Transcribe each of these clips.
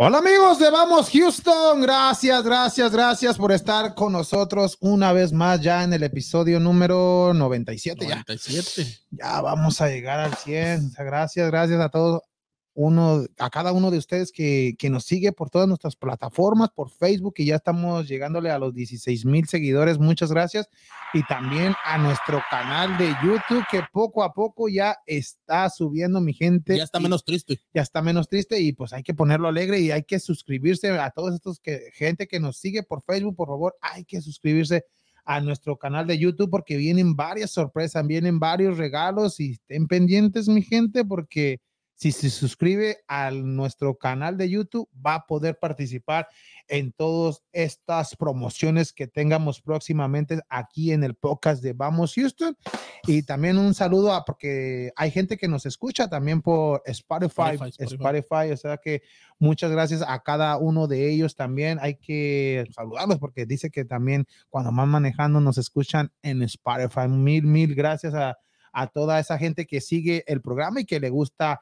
Hola amigos de Vamos Houston, gracias, gracias, gracias por estar con nosotros una vez más ya en el episodio número 97. 97. Ya, ya vamos a llegar al 100. Gracias, gracias a todos uno, a cada uno de ustedes que, que, nos sigue por todas nuestras plataformas, por Facebook, y ya estamos llegándole a los 16 mil seguidores. Muchas gracias. Y también a nuestro canal de YouTube, que poco a poco ya está subiendo mi gente. Ya está menos triste. Ya está menos triste y pues hay que ponerlo alegre y hay que suscribirse a todos estos que gente que nos sigue por Facebook, por favor, hay que suscribirse a nuestro canal de YouTube porque vienen varias sorpresas, vienen varios regalos y estén pendientes mi gente porque si se suscribe a nuestro canal de YouTube, va a poder participar en todas estas promociones que tengamos próximamente aquí en el podcast de Vamos Houston. Y también un saludo a, porque hay gente que nos escucha también por Spotify, Spotify, Spotify. Spotify, o sea que muchas gracias a cada uno de ellos también. Hay que saludarlos porque dice que también cuando van manejando nos escuchan en Spotify. Mil, mil gracias a, a toda esa gente que sigue el programa y que le gusta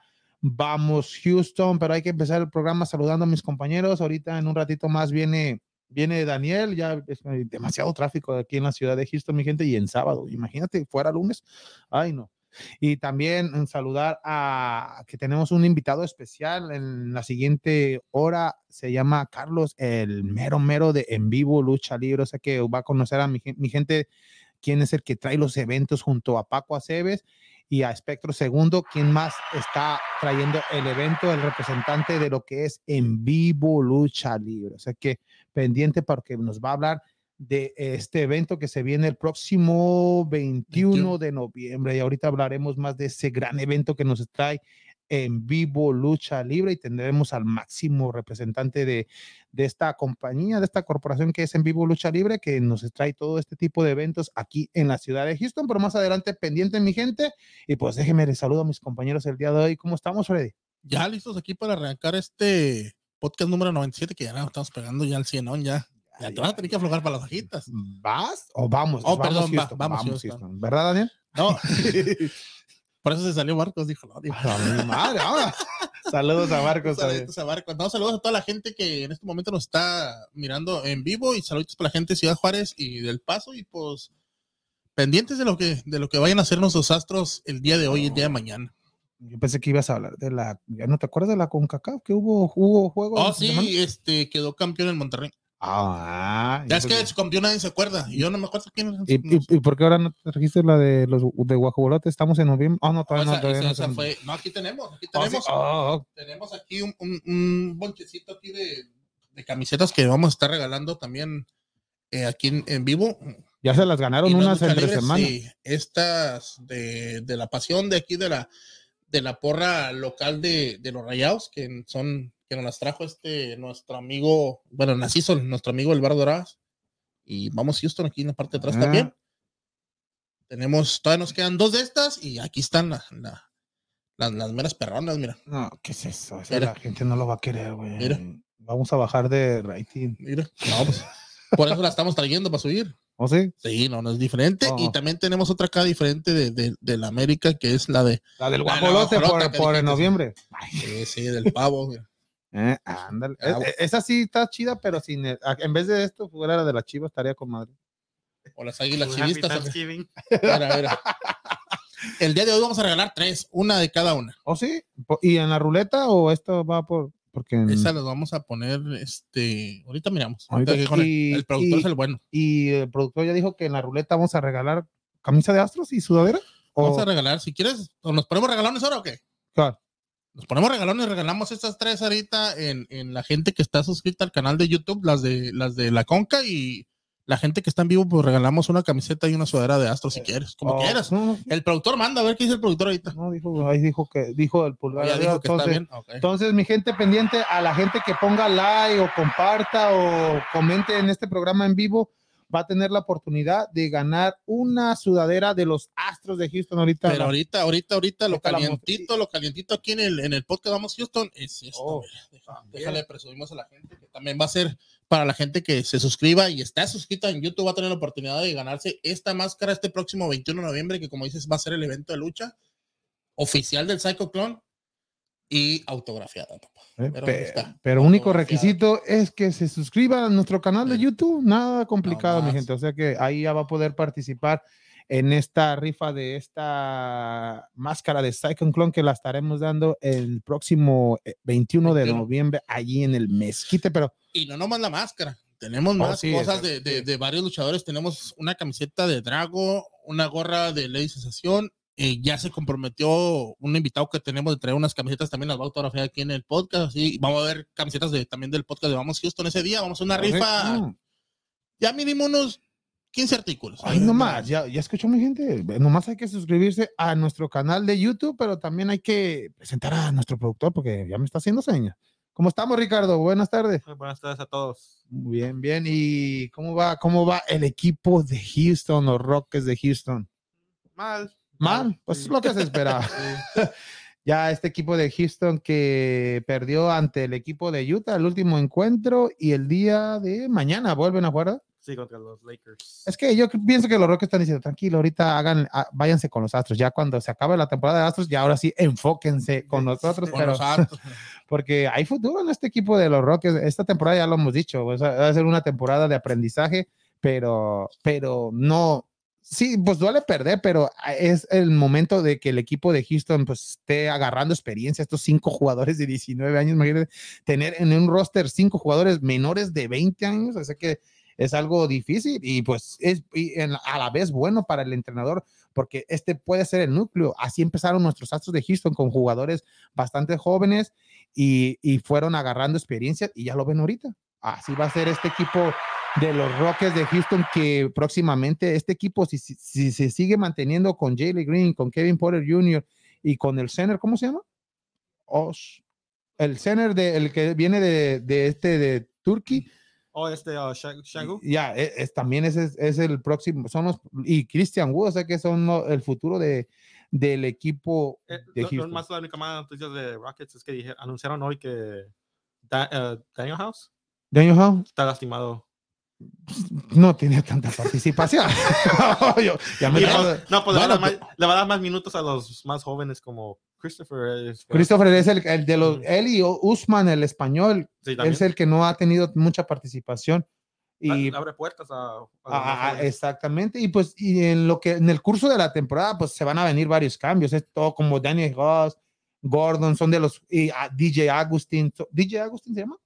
Vamos Houston, pero hay que empezar el programa saludando a mis compañeros. Ahorita en un ratito más viene, viene Daniel, ya es demasiado tráfico aquí en la ciudad de Houston, mi gente, y en sábado, imagínate, fuera lunes, ay no. Y también saludar a que tenemos un invitado especial en la siguiente hora, se llama Carlos, el mero mero de En Vivo Lucha Libre, o sea que va a conocer a mi, mi gente, quién es el que trae los eventos junto a Paco Aceves y a Espectro Segundo, quien más está trayendo el evento, el representante de lo que es en vivo lucha libre. O sea que pendiente porque nos va a hablar de este evento que se viene el próximo 21, 21 de noviembre y ahorita hablaremos más de ese gran evento que nos trae en vivo lucha libre y tendremos al máximo representante de, de, esta compañía, de esta corporación que es en vivo lucha libre, que nos trae todo este tipo de eventos aquí en la ciudad de Houston, pero más adelante pendiente mi gente y pues déjenme les saludo a mis compañeros el día de hoy. ¿Cómo estamos, Freddy? Ya listos aquí para arrancar este podcast número 97 que ya nos estamos pegando ya al 100, ya. Ya te vas a tener que aflojar para las hojitas. ¿Vas o vamos? Oh, vamos perdón, Houston, va, vamos, vamos Houston. Houston. ¿Verdad, Daniel? No. Por eso se salió Marcos, dijo. No, dijo. A mi madre, ahora. Saludos a Marcos. Saludos a Marcos. No, saludos a toda la gente que en este momento nos está mirando en vivo y saludos para la gente de Ciudad Juárez y del Paso y pues pendientes de lo que de lo que vayan a hacer nuestros astros el día de hoy y el día de mañana. Yo pensé que ibas a hablar de la. ¿Ya no te acuerdas de la CONCACAF? Que hubo, hubo juegos. Oh, sí, este quedó campeón en Monterrey. Ah, Ya es que su campeón nadie se acuerda. Y yo no me acuerdo quién es. ¿Y, y, y por qué ahora no te registras la de los de Guajolote? Estamos en noviembre. Ah, no, No, todavía no. todavía no se- fue- no, aquí tenemos, aquí Ah, sí. tenemos. Ah. Tenemos aquí un, un- un bonchecito aquí de, de camisetas que vamos a estar regalando también eh, aquí en, en vivo. ya se las ganaron Y no unas entre libre, semana. sí. estas de, de la pasión de aquí de la de la porra local de, de los rayados, que son, que nos las trajo este nuestro amigo, bueno, Naciso, nuestro amigo El Bar Doradas. Y vamos Houston aquí en la parte de atrás Ah. también. Tenemos, todavía nos quedan dos de estas y aquí están la- la- las, las meras perronas, mira. No, ¿qué es eso? La gente no lo va a querer, güey. Mira. Vamos a bajar de rating. Mira. No, pues, por eso la estamos trayendo para subir. ¿O sí? Sí, no, no es diferente. Oh. Y también tenemos otra acá diferente de, de, de la América, que es la de. La del guajolote por, por dijiste, noviembre. Sí, sí, del pavo. mira. Eh, ándale. Ah, Eh, eh, Esa sí está chida, pero sin el- a- en vez de esto, fuera la de la chiva, estaría con madre. O las águilas chivistas. Thanksgiving. Mira, mira. El día de hoy vamos a regalar tres, una de cada una. ¿O sí? ¿Y en la ruleta o esto va por.? Porque en- Esa las vamos a poner, este, ahorita miramos. Ahorita, Ahorita que con el- y- el, productor y- es el bueno. Y el productor ya dijo que en la ruleta vamos a regalar camisa de astros y sudadera. Vamos ¿O a regalar, si quieres, ¿o nos ponemos regalones ahora o qué? cuál? Nos ponemos regalones, regalamos estas tres ahorita en, en la gente que está suscrita al canal de YouTube, las de las de la Conca y la gente que está en vivo, pues regalamos una camiseta y una sudadera de Astro si quieres, como Oh, quieras. No, El productor manda a ver qué dice el productor ahorita. no, dijo, ahí dijo que dijo el pulgar. Ya arriba, dijo que está entonces, bien. Ok. Entonces, mi gente pendiente, a la gente que ponga like o comparta o comente en este programa en vivo, va a tener la oportunidad de ganar una sudadera de los Astros de Houston ahorita. Pero ahorita, ahorita, ahorita, lo calientito, lo calientito aquí en el, en el podcast Vamos Houston es esto. Oh. deja- déjale, presumimos a la gente que también va a ser para la gente que se suscriba y está suscrita en YouTube, va a tener la oportunidad de ganarse esta máscara este próximo 21 de noviembre, que como dices, va a ser el evento de lucha oficial del Psycho Clone. Y autografiada. Eh, pero, pero único requisito es que se suscriba a nuestro canal de YouTube. Nada complicado, mi gente. O sea que ahí ya va a poder participar en esta rifa de esta máscara de Cyclone Clone que la estaremos dando el próximo 21 eh, de noviembre allí en el Mezquite. Pero y no nomás la máscara. Tenemos oh, más cosas de, de, varios luchadores. Tenemos una camiseta de Drago, una gorra de Lady Sensación eh, ya se comprometió un invitado que tenemos de traer unas camisetas también las va a autografiar aquí en el podcast. Así vamos a ver camisetas de, también del podcast de Vamos Houston ese día. Vamos a una rifa. Ya mínimo unos 15 artículos. Ay, nomás, ya, ya escuchó mi gente. Nomás hay que suscribirse a nuestro canal de YouTube, pero también hay que presentar a nuestro productor porque ya me está haciendo señas. ¿Cómo estamos, Ricardo? Buenas tardes. Buenas tardes a todos. Muy bien, bien. ¿Y cómo va, cómo va el equipo de Houston, los Rockets de Houston? Mal. Mal, pues es lo que se esperaba. ya este equipo de Houston que perdió ante el equipo de Utah el último encuentro y el día de mañana vuelven a jugar. Sí, contra los Lakers. Es que yo pienso que los Rockets están diciendo, tranquilo, ahorita hagan, ah, váyanse con los Astros. Ya cuando se acabe la temporada de Astros, ya ahora sí enfóquense con nosotros. pero, porque hay futuro en este equipo de los Rockets. Esta temporada ya lo hemos dicho, va a ser una temporada de aprendizaje, pero, pero no, sí, pues duele perder, pero ah, es el momento de que el equipo de Houston pues esté agarrando experiencia, estos cinco jugadores de 19 años, tener en un roster cinco jugadores menores de 20 años, sea que es algo difícil y pues es a la vez bueno para el entrenador porque este puede ser el núcleo. Así empezaron nuestros Astros de Houston con jugadores bastante jóvenes y, y fueron agarrando experiencia y ya lo ven ahorita. Así va a ser este equipo de los Rockets de Houston que próximamente este equipo, si, si, se sigue manteniendo con Jalen Green, con Kevin Porter Jr. y con el center, ¿cómo se llama? Osh. El center de, el que viene de, de este de Turkey. Oh, este uh, Shangu. Ya, e, es, también es, es, el próximo, son los, y Christian Wood, o sea que son el futuro de, del equipo eh, de Houston. más la única más noticia de Rockets es que anunciaron hoy que uh, Daniel House. Daniel House. Está lastimado no tiene tanta participación. no, pues le, va a dar más minutos a los más jóvenes como Christopher. Christopher es el, de los, él y Usman, el español, es el que no ha tenido mucha participación. Y abre puertas a, exactamente y pues y en lo que en el curso de la temporada pues se van a venir varios cambios es todo como Daniel Goss Gordon son de los y DJ Agustín DJ Agustín se llama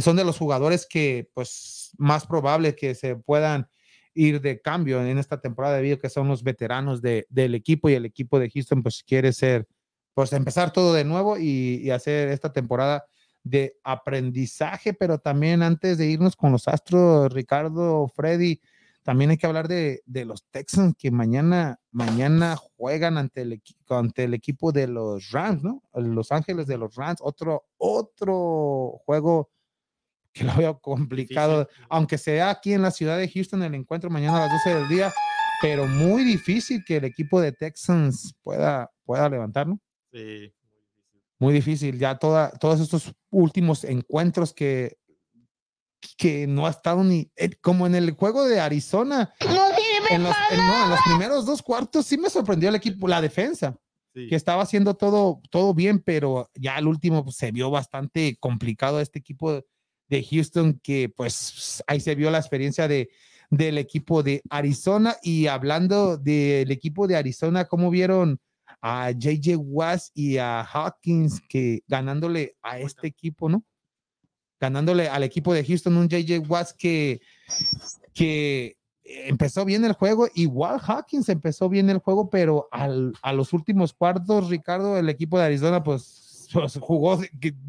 son de los jugadores que, pues, más probable que se puedan ir de cambio en esta temporada debido a que son los veteranos de, del equipo y el equipo de Houston, pues, quiere ser, pues, empezar todo de nuevo y, hacer esta temporada de aprendizaje, pero también antes de irnos con los Astros, Ricardo, Freddy, también hay que hablar de, de, los Texans que mañana, mañana juegan ante el, ante el equipo de los Rams, ¿no? Los Ángeles de los Rams, otro, otro juego que lo veo complicado, aunque sea aquí en la ciudad de Houston el encuentro mañana a las 12 del día, pero muy difícil que el equipo de Texans pueda, pueda levantar, ¿no? Sí, muy difícil. Ya toda, todos estos últimos encuentros que, que no ha estado ni eh, como en el juego de Arizona. No en los, no, en los primeros dos cuartos sí me sorprendió el equipo, la defensa. que estaba haciendo todo, todo bien, pero ya el último pues, se vio bastante complicado este equipo de Houston, que pues ahí se vio la experiencia de, del equipo de Arizona. Y hablando del equipo de Arizona, ¿cómo vieron a JJ Watt y a Hawkins que ganándole a este equipo, ¿no? Ganándole al equipo de Houston, un JJ Watt que, que empezó bien el juego, igual Hawkins empezó bien el juego, pero al, a los últimos cuartos, Ricardo, el equipo de Arizona, pues jugó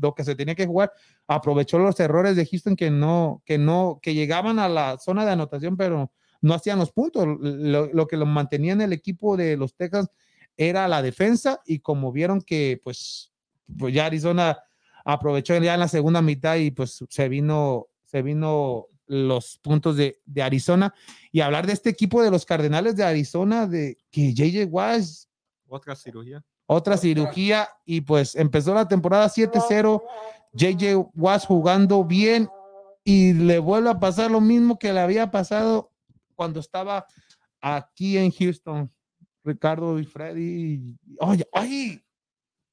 lo que se tenía que jugar, aprovechó los errores de Houston que no, que no, que llegaban a la zona de anotación, pero no hacían los puntos. Lo, que lo mantenía en el equipo de los Texas era la defensa y como vieron que pues, pues ya Arizona aprovechó ya en la segunda mitad y pues se vino, se vino los puntos de, de Arizona y hablar de este equipo de los Cardenales de Arizona, de que JJ Wash. Otra cirugía otra cirugía y pues empezó la temporada 7-0. JJ Watt jugando bien y le vuelve a pasar lo mismo que le había pasado cuando estaba aquí en Houston. Ricardo y Freddy. Oye, ay,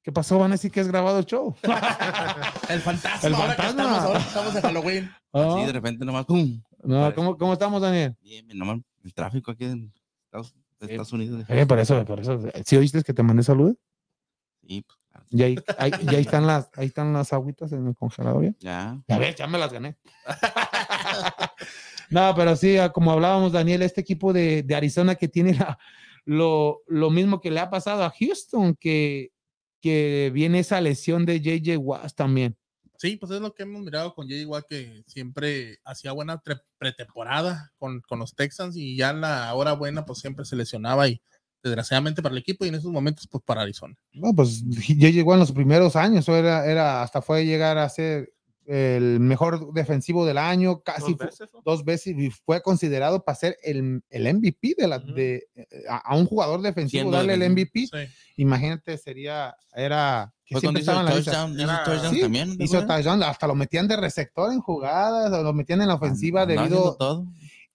¿Qué pasó? Van a decir que es grabado el show. El fantasma. El ahora que fantasma. estamos, ahora estamos en Halloween. Ah, Sí, de repente nomás, ¡pum! no, ¿cómo, ¿Cómo estamos, Daniel? Bien, nomás el tráfico aquí en Estados, de. Estados Unidos. Eh, por eso, por eso. ¿Sí oíste que te mandé saludos? Sí, pues, claro. Ya ahí, ahí- ya ahí están las, ahí están las agüitas en el congelador. ¿ya? Ya. Ya ves, ya me las gané. no, pero sí, ah, como hablábamos, Daniel, este equipo de, de Arizona que tiene la- lo, lo mismo que le ha pasado a Houston, que, que viene esa lesión de JJ Watt también. Sí, pues es lo que hemos mirado con Jay Watt, que siempre hacía buena pretemporada con, con los Texans y ya en la hora buena, pues siempre se lesionaba y desgraciadamente para el equipo y en esos momentos, pues para Arizona. No, pues JJ Watt en los primeros años, era, era, hasta fue llegar a ser el mejor defensivo del año, casi Dos veces, ¿no? dos veces y fue considerado para ser el, el MVP de la, de, eh, a, a un jugador defensivo Siendo darle el. MVP. Sí. Imagínate, sería, era, que Fue cuando siempre hizo el touchdown, hizo touchdown Sí, también. ¿te Hizo touchdown, hasta lo metían de receptor en jugadas, o lo metían en la ofensiva Andaba debido todo.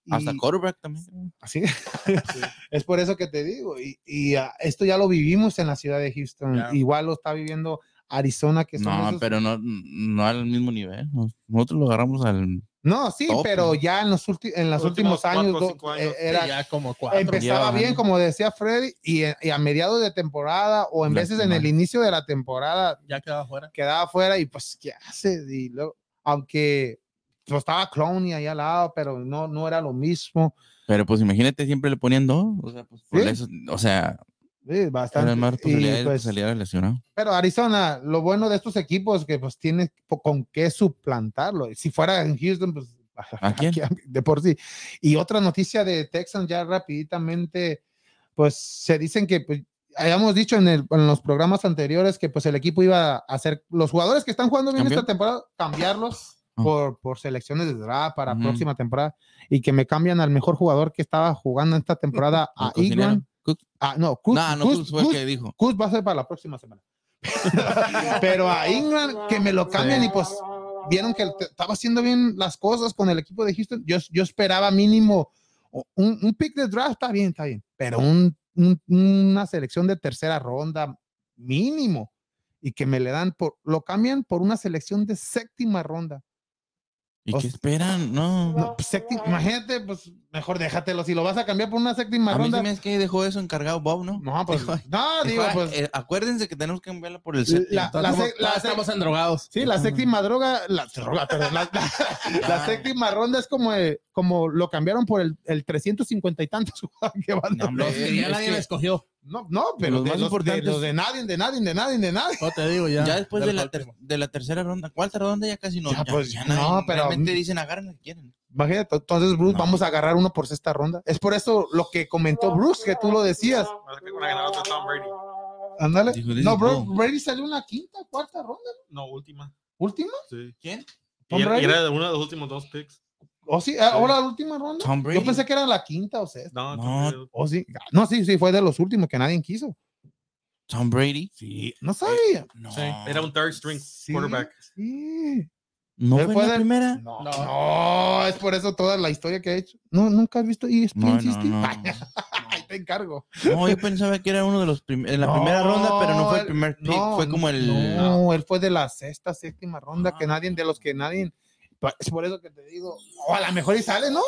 Hasta y- quarterback también. así. es por eso que te digo. Y, y, ah, esto ya lo vivimos en la ciudad de Houston. Igual lo está viviendo Arizona, que son No, esos- pero no, no al mismo nivel. Nos- Nosotros lo agarramos al. No, sí, Top. pero ya en los, ulti- en los últimos, últimos años, cuatro eh, años, era, ya como cuatro. empezaba bien, como decía Freddy, y, y a mediados de temporada o en veces en el inicio de la temporada ya quedaba fuera. quedaba fuera y pues, ¿qué hace? Y luego, aunque pues, estaba Clowney ahí al lado, pero no, no era lo mismo. Pero pues imagínate, siempre le ponían dos. O sea, pues, por Sí. eso, o sea, Sí, bastante. más Y, pues, lesionado. pero Arizona, lo bueno de estos equipos que pues tiene con qué suplantarlo. Si fuera en Houston, pues ¿A quién? aquí, de por sí. Y otra noticia de Texans ya rapiditamente, pues se dicen que pues, habíamos dicho en, el- en los programas anteriores que pues el equipo iba a hacer los jugadores que están jugando bien ¿Cambió? esta temporada, cambiarlos Ah. por, por selecciones de draft para Ujú. próxima temporada y que me cambian al mejor jugador que estaba jugando esta temporada a El Ah, no, Kuz, No, no, Kuz- Kuz fue el que dijo. Kuz va a ser para la próxima semana. Pero a Ingram que me lo cambian y pues vieron que estaba haciendo bien las cosas con el equipo de Houston. Yo, yo esperaba mínimo un, un pick de draft, está bien, está bien, pero un, un- una selección de tercera ronda mínimo y que me le dan por, lo cambian por una selección de séptima ronda. ¿Y O qué sea, esperan? No. No, pues, séptima- imagínate, pues mejor déjatelo. Si lo vas a cambiar por una séptima a mí ronda, me hace que dejó eso encargado Bob, ¿no? no, pues, no, digo, pues, eh, acuérdense que tenemos que cambiarla por el La- séptimo. la la estamos endrogados. Sí, la séptima droga, la droga, perdón, la, la- la Ah. séptima ronda es como, eh, como lo cambiaron por el, el 350 y tantos que van No, Los que ya es nadie que- escogió. No, no, pero Los de más los, de, importantes- los de nadie, de nadie, de nadie, de nadie. No te digo ya. ya después de la, ter- de la tercera ronda, cuarta ronda ya casi no. Ya, Ya, pues, ya no, nadie- pero- realmente dicen agarren lo que quieren. Imagínate, entonces Bruce, No. vamos a agarrar uno por sexta ronda. Es por eso lo que comentó Bruce, que tú lo decías. Ándale. No, bro. Brady salió en la quinta, cuarta ronda. No, última. ¿Última? Sí. ¿Quién? Tom Y era, y Brady. era uno de los últimos dos picks. ¿O sí? ¿Ahora la última ronda? Tom Brady. Yo pensé que era la quinta o sexta. No, No. Tom Brady. ¿O sí? No, sí, sí, fue de los últimos que nadie quiso. Tom Brady. Sí, no sabía. No. Sí, era un third string Sí, quarterback. Sí. ¿No fue la del- primera? No, No. no, es por eso toda la historia que ha hecho. No, nunca has visto ESPN No, no, System? no. Ay, Ahí te encargo. No, yo pensaba que era uno de los primeros. En la No, primera ronda, pero no fue el él- primer pick. no, fue como el. No, él fue de la sexta, séptima ronda, que Ah. nadie, de los que nadie. Es por eso que te digo, o a lo mejor y sale, ¿no?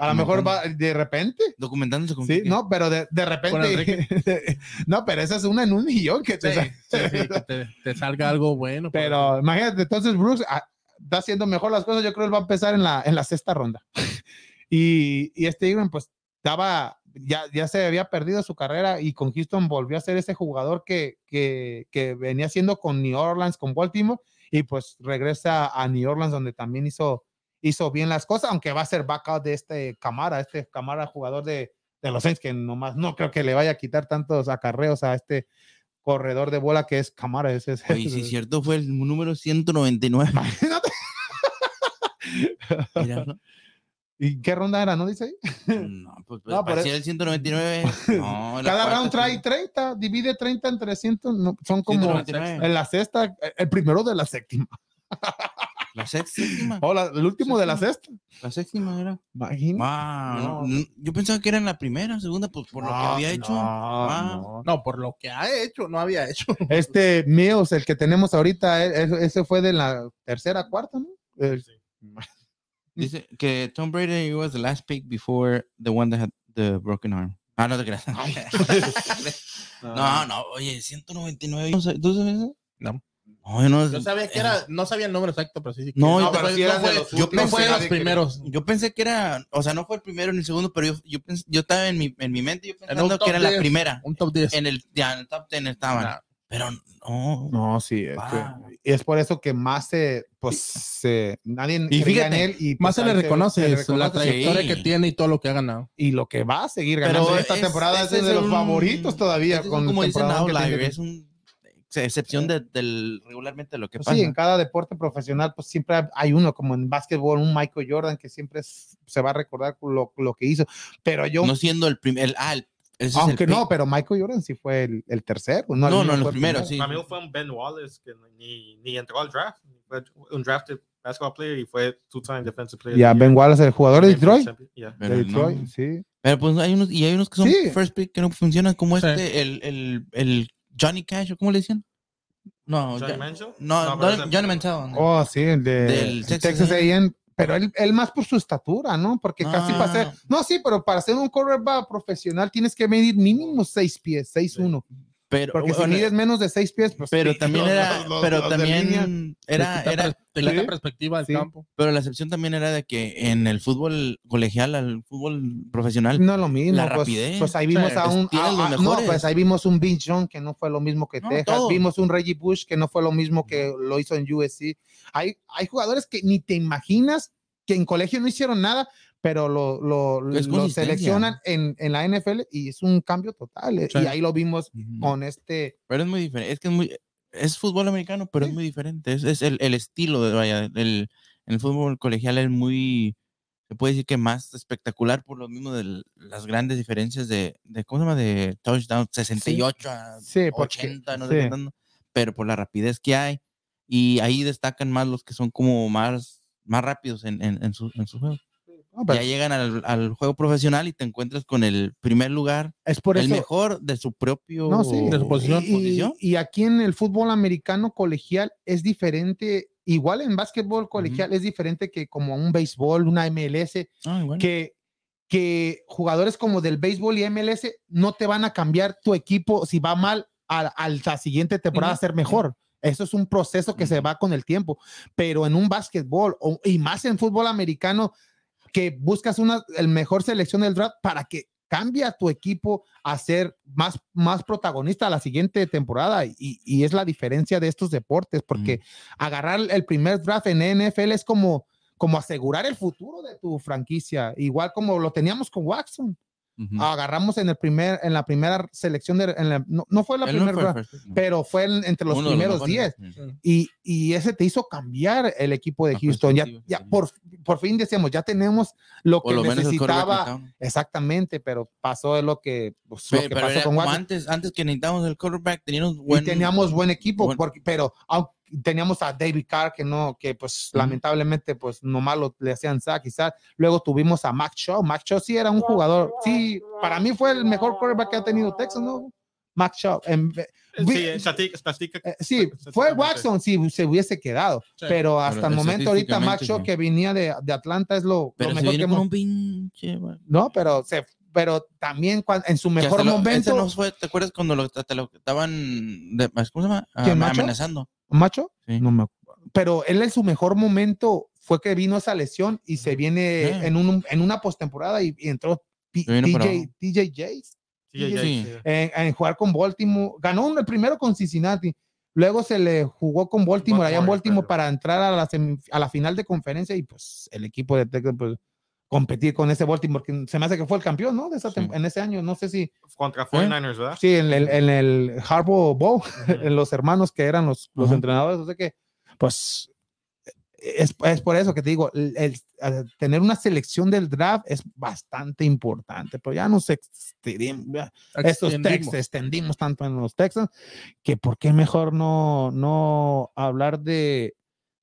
A lo mejor va de repente. Documentándose con Sí, no, pero de, de repente. no, pero esa es una en un millón que te Sí, sale. sí, sí, que te, te salga algo bueno. Pero imagínate, entonces Brooks ah, está haciendo mejor las cosas. Yo creo que él va a empezar en la, en la sexta ronda. y, y este Ingram, pues estaba, ya, ya se había perdido su carrera y con Houston volvió a ser ese jugador que, que, que venía haciendo con New Orleans, con Baltimore, y pues regresa a New Orleans, donde también hizo, hizo bien las cosas, aunque va a ser backup de este Camara, este Camara jugador de, de los Saints, que nomás no creo que le vaya a quitar tantos acarreos a este corredor de bola que es Camara. Ese, es- Oye, sí, cierto, fue el número 199. Imagínate. Mira, ¿no? ¿Y qué ronda era? ¿No dice ahí? No, pues, pues No, pero parecía el 199. No, la Cada round trae sí. 30, divide 30 entre 100, no, son como 199. en la sexta, el primero de la séptima. La séptima. Hola, el último de la sexta. La séptima era. Imagínate. Ah, No. no, no, yo pensaba que era en la primera, segunda, pues por lo que había hecho. no, Ah. no. No, por lo que ha hecho, no había hecho. Este Mills, el que tenemos ahorita, e- e- ese fue de la tercera, cuarta, ¿no? El- Dice que Tom Brady was the last pick before the one that had the broken arm. Ah, no te creas. no, no, oye, 199. ¿Tú sabes eso? No. No, yo no, Yo sabía que era, no sabía el número exacto, pero sí. sí que- No, no, pero fue- sí no fue- los yo no fue de los primeros. Yo pensé que era, o sea, no fue el primero ni el segundo, pero yo, yo, pens- yo estaba en mi, en mi mente yo pensando que era la 10. primera. Un top 10. En el, ya, en el top 10 estaban. Nah. Pero no. No, sí, es, que- y es por eso que más se, pues, se, nadie Y creía en fíjate, él y Más pues, se le reconoce se le es la reconoce, trayectoria sí. que tiene y todo lo que ha ganado. y lo que va a seguir Pero ganando esta es- temporada es, de los un- favoritos todavía con como dicen es un excepción de, del regularmente lo que Pues pasa. sí, en cada deporte profesional, pues siempre hay- uno, como en básquetbol, un Michael Jordan que siempre es- se va a recordar lo, lo que hizo. Pero yo, no siendo el primer, ah, el, aunque el no, pero Michael Jordan sí fue el, el tercero. No, No, el no, el primero. sí. Para mí fue un Ben Wallace que ni, ni entró al draft. Fue un drafted basketball player y fue two-time defensive player. Ya, the Ben. Wallace, el jugador de Detroit. Yeah. Pero De no. Detroit, sí. Pero pues hay unos, y hay unos que son Sí. first pick que no funcionan, como Sí. este, el, el, el Johnny Cash, ¿o cómo le decían? No, Johnny ya- Manziel? no, No, Johnny, Manziel. Oh, sí, el de Del Texas, Texas A&M, pero él, él más por su estatura, ¿no? Porque casi para ser, no, sí, pero para ser un quarterback profesional tienes que medir mínimo seis pies, seis uno, pero, porque si bueno, mides menos de seis pies, pues pero sí, también los- era, los- los- pero los también era, era, sí. perspectiva del Sí. campo. pero la excepción también era de que en el fútbol colegial, al fútbol profesional, No es lo mismo, La pues, rapidez. pues ahí vimos a un, a- a- no, pues ahí vimos un Vince Young que no fue lo mismo que No, Texas, todo. vimos un Reggie Bush que no fue lo mismo que lo hizo en USC. Hay, hay jugadores que ni te imaginas que en colegio no hicieron nada, pero lo, lo, seleccionan en, en la NFL y es un cambio total. eh, Sí. Y ahí lo vimos con este. pero es muy diferente, es que es muy, es fútbol americano, pero Sí. es muy diferente, es, es el, el estilo de, vaya, el, el fútbol colegial es muy, se puede decir que más espectacular por lo mismo de las grandes diferencias de, de ¿cómo se llama? De touchdown, 68 a Sí, porque- 80, no sí. sé qué pero por la rapidez que hay, y ahí destacan más los que son como más, más rápidos en, en, en su, en su juego. Ya llegan al, al juego profesional y te encuentras con el primer lugar, es por el eso. mejor de su propio No, sí. De su posición. Y, posición. y aquí en el fútbol americano colegial es diferente, igual en básquetbol colegial es diferente que como un béisbol, una MLS, Ah, que, que jugadores como del béisbol y MLS no te van a cambiar tu equipo si va mal a, a la siguiente temporada a Ujú. ser mejor. Eso es un proceso que se va con el tiempo, pero en un básquetbol o- y más en fútbol americano, que buscas una el mejor selección del draft para que cambie a tu equipo a ser más, más protagonista la siguiente temporada y, y es la diferencia de estos deportes porque agarrar el primer draft en NFL es como, como asegurar el futuro de tu franquicia, igual como lo teníamos con Watson. Ujú. Agarramos en el primer, en la primera selección de, en la- no, no fue la Él no primera, fue first no. pero fue en- entre los Uno de primeros mejores. 10 Ujú. y, y ese te hizo cambiar el equipo de Houston. Ya, ya por, por fin decíamos, ya tenemos lo que lo necesitaba. Exactamente, pero pasó lo que, pues, lo Pe- que Pero, pasó era con antes, antes que necesitábamos el quarterback, teníamos y buen, teníamos buen equipo, buen- porque, pero aunque teníamos a David Carr que no, que pues lamentablemente pues nomás lo, le hacían sack quizás. Luego tuvimos a Max Shaw. Max Shaw sí era un jugador, sí, para mí fue el mejor quarterback que ha tenido Texas, ¿no? Max Shaw. En ve- Sí, eh, sí, fue. Watson si se hubiese quedado, Sí. pero hasta Pero el momento ahorita Max Shaw sí. que venía de, de Atlanta es lo, pero lo se mejor que hemos, un pinche. no, pero se, pero también en su mejor hasta lo- ese momento, no fue, ¿Te acuerdas cuando lo, te lo estaban de- ¿cómo se llama? ¿Quién, Am- Macho? amenazando. Macho, Sí. no me acuerdo. pero él en su mejor momento fue que vino esa lesión y se viene Sí. en, un, en una postemporada y, y entró P- Sí, ya- ya- Sí. sí. en, en jugar con Baltimore. Ganó el primero con Cincinnati. Luego se le jugó con Baltimore, allá en Baltimore, pero- para entrar a la, semi- a la final de conferencia y pues el equipo de Texas, pues competir con ese Baltimore, que se me hace que fue el campeón, ¿no? De esa Sí. en ese año, no sé si, Contra 49ers, ¿verdad? sí, en el, en el Harbaugh Bowl, Ujú. en los hermanos que eran los, los Ajá. entrenadores, o sea que, pues, es, es por eso que te digo, el, el- el tener una selección del draft es bastante importante, pero ya nos extendimos, estos textos extendimos tanto en los Texans que por qué mejor no, no hablar de,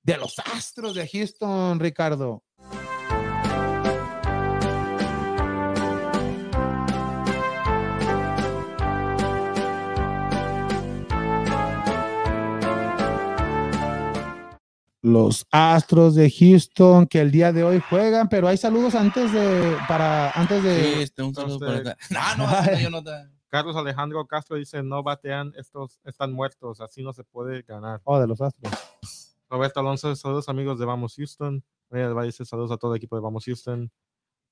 de los Astros de Houston, Ricardo. Los Astros de Houston que el día de hoy juegan, pero hay saludos antes de para antes Sí, de este, un saludo Entonces- acá. No, no, no, yo no te- Carlos Alejandro Castro dice, no batean, estos están muertos, así no se puede ganar. oh, de los Astros. Roberto Alonso, saludos amigos de Vamos Houston. María del Valle saludos a todo el equipo de Vamos Houston.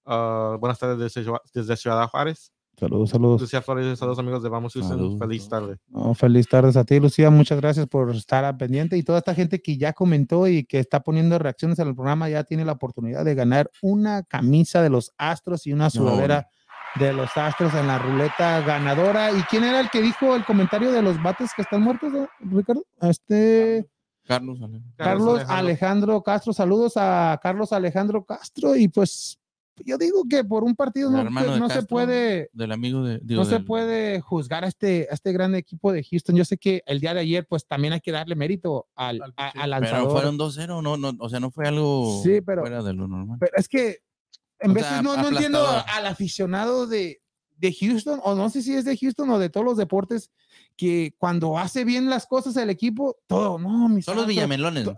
Ah, buenas tardes desde Ciudad Juárez. Saludos, saludos. Lucía Flores saludos amigos de Vamos Houston. Saludos. Feliz tarde. No, feliz tardes a ti, Lucía. Muchas gracias por estar al pendiente. Y toda esta gente que ya comentó y que está poniendo reacciones al programa ya tiene la oportunidad de ganar una camisa de los Astros y una sudadera de los Astros en la ruleta ganadora. ¿Y quién era el que dijo el comentario de los bates que están muertos, eh, Ricardo? Este Carlos, Ale. Carlos Alejandro. Castro. Saludos a Carlos Alejandro Castro. Y pues yo digo que por un partido no, no se Castro, puede Del amigo de. digo, no se del- puede juzgar a este, a este gran equipo de Houston. Yo sé que el día de ayer, pues también hay que darle mérito al, Al a- al Pero lanzador. fueron 2-0, no, no, o sea, no fue algo Sí, pero- fuera de lo normal. Pero es que en O veces sea, no, no entiendo al aficionado de, de Houston, o no sé si es de Houston o de todos los deportes, que cuando hace bien las cosas el equipo, todo, no, mis Son los villamelones. to-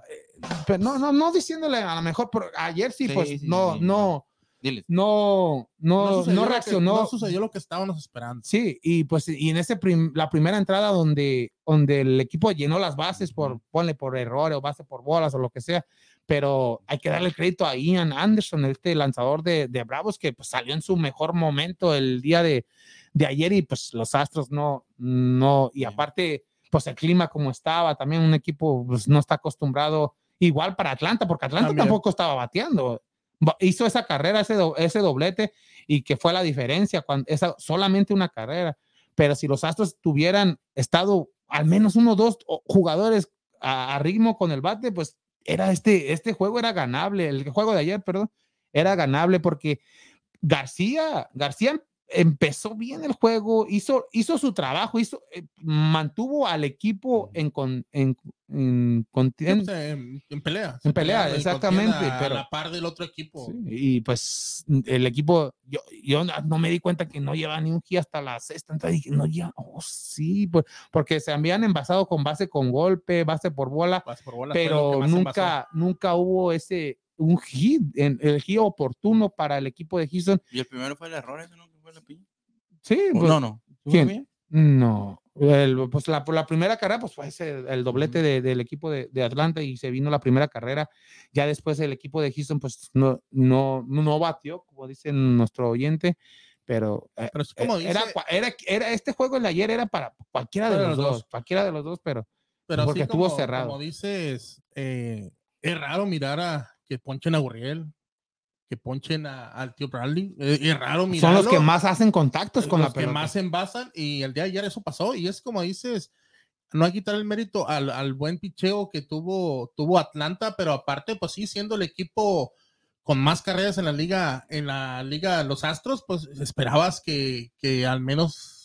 pero no, no, no diciéndole a lo mejor, pero ayer sí, Sí, pues sí, no, sí. no, Diles. no, no, no, lo que- reaccionó. no sucedió lo que estábamos esperando. Sí, y pues y en ese prim- la primera entrada donde, donde el equipo llenó las bases por, ponle por errores o base por bolas o lo que sea, pero hay que darle crédito a Ian Anderson, este lanzador de, de Bravos que pues, salió en su mejor momento el día de, de ayer y pues los Astros no, no, y aparte pues el clima como estaba, también un equipo pues, no está acostumbrado igual para Atlanta, porque Atlanta También. tampoco estaba bateando. Hizo esa carrera, ese, do- ese doblete y que fue la diferencia, cuando esa, solamente una carrera. Pero si los Astros tuvieran estado al menos uno o dos jugadores a, a ritmo con el bate, pues era este, este juego era ganable. El juego de ayer, perdón, era ganable porque García, García empezó bien el juego, hizo, hizo su trabajo, hizo, eh, mantuvo al equipo en, con, en, en pues, en, en pelea. En pelea, exactamente, contienda pero- A la par del otro equipo. Sí, y pues el equipo, yo, yo no- me di cuenta que no lleva ni un hit hasta la sexta, entonces dije, no lleva, oh sí, pues, porque se habían envasado con base con golpe, base por bola, por pero nunca, nunca hubo ese, un hit, en, el hit oportuno para el equipo de Houston. Y el primero fue el error, ese no la piña. Sí, pues, no, no. ¿Sí fue ¿quién? No, el- pues la, la primera carrera pues fue ese, el doblete de- del equipo de, de Atlanta y se vino la primera carrera. Ya después el equipo de Houston pues no, no, no batió, como dice nuestro oyente, pero, eh, Pero es como eh, era, dice- era, era este juego el de ayer era para cualquiera de los los dos, dos. cualquiera de los dos, pero Pero porque estuvo como, cerrado. Como dices, eh, es raro mirar a que ponchen a Gurriel, que ponchen a- al tío Bradley. eh, es raro mirar. son los que más hacen contactos con los la que pelota. más se envasan y el día de ayer eso pasó y es como dices no hay que quitar el mérito al, al buen picheo que tuvo tuvo Atlanta pero aparte pues sí siendo el equipo con más carreras en la liga en la liga los Astros pues esperabas que, que al menos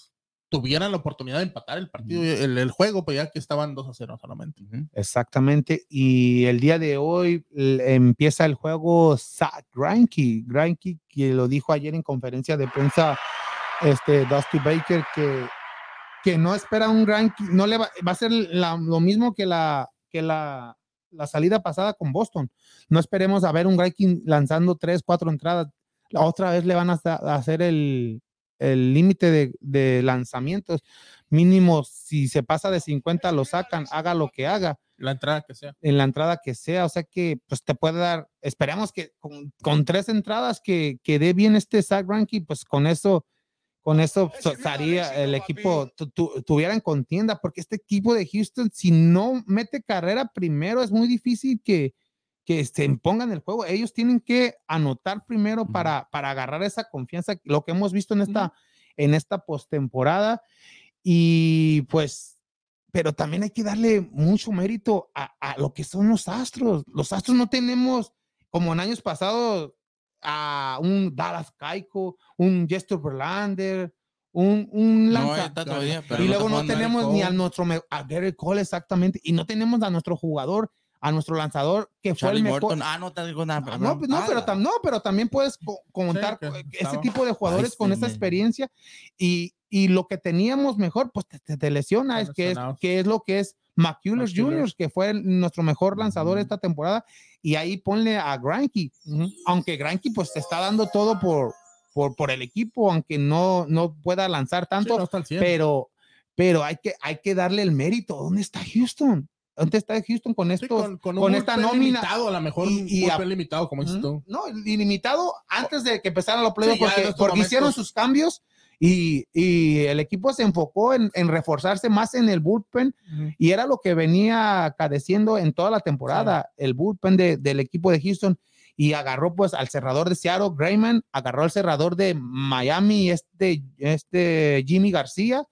tuvieran la oportunidad de empatar el partido el, el juego pues ya que estaban 2 a 0 solamente. Exactamente. Y el día de hoy empieza el juego Zach Greinke. Greinke, que lo dijo ayer en conferencia de prensa, este Dusty Baker, que, que no espera un Greinke, no le va, va a ser la- lo mismo que la que la, la salida pasada con Boston. No esperemos a ver un Greinke lanzando tres, cuatro entradas. La otra vez le van a hacer el el límite de, de lanzamientos mínimo si se pasa de 50 lo sacan haga lo que haga. La entrada que sea. En la entrada que sea, o sea que pues te puede dar, esperamos que con, con tres entradas que, que dé bien este Zach Greinke, pues con eso, con eso so- estaría el equipo, tu- tu- tuviera en contienda, porque este equipo de Houston, si no mete carrera primero, es muy difícil que, que se impongan el juego. Ellos tienen que anotar primero para, para agarrar esa confianza, lo que hemos visto en esta, en esta postemporada. Y pues pero también hay que darle mucho mérito a, a lo que son los astros. Los astros no tenemos, como en años pasados, a un Dallas Keuchel, un Jester Verlander, un, un No, lanza- está todavía, pero y no luego no tenemos ni a Cole. nuestro a Gary Cole exactamente y no tenemos a nuestro jugador a nuestro lanzador que fue el mejor. Morton. Ah, no te digo nada. Ah, No, pues, no, Ah, pero, tam- no, pero también puedes co- contar ese estaba- tipo de jugadores Ay, con sí, me- experiencia y, y lo que teníamos mejor, pues te, te- te lesiona, es que, es que es lo que es McCullers. Jr., que fue el- nuestro mejor lanzador esta temporada, y ahí ponle a Granky, aunque Granky pues te está dando todo por, por, por el equipo, aunque no, no pueda lanzar Sí, tanto, no está al 100. pero, pero hay, que, hay que darle el mérito. ¿Dónde está Houston? ¿Dónde está Houston con Sí, estos? con, con, con esta nómina. limitado, a lo mejor Y- y a- limitado, como dices tú. No, ilimitado antes de que empezaran los playoffs, Sí, porque, porque hicieron sus cambios y, y el equipo se enfocó en, en reforzarse más en el bullpen y era lo que venía cadeciendo en toda la temporada, el bullpen de- del equipo de Houston y agarró pues al cerrador de Seattle, Grayman, agarró al cerrador de Miami, este, este Jimmy García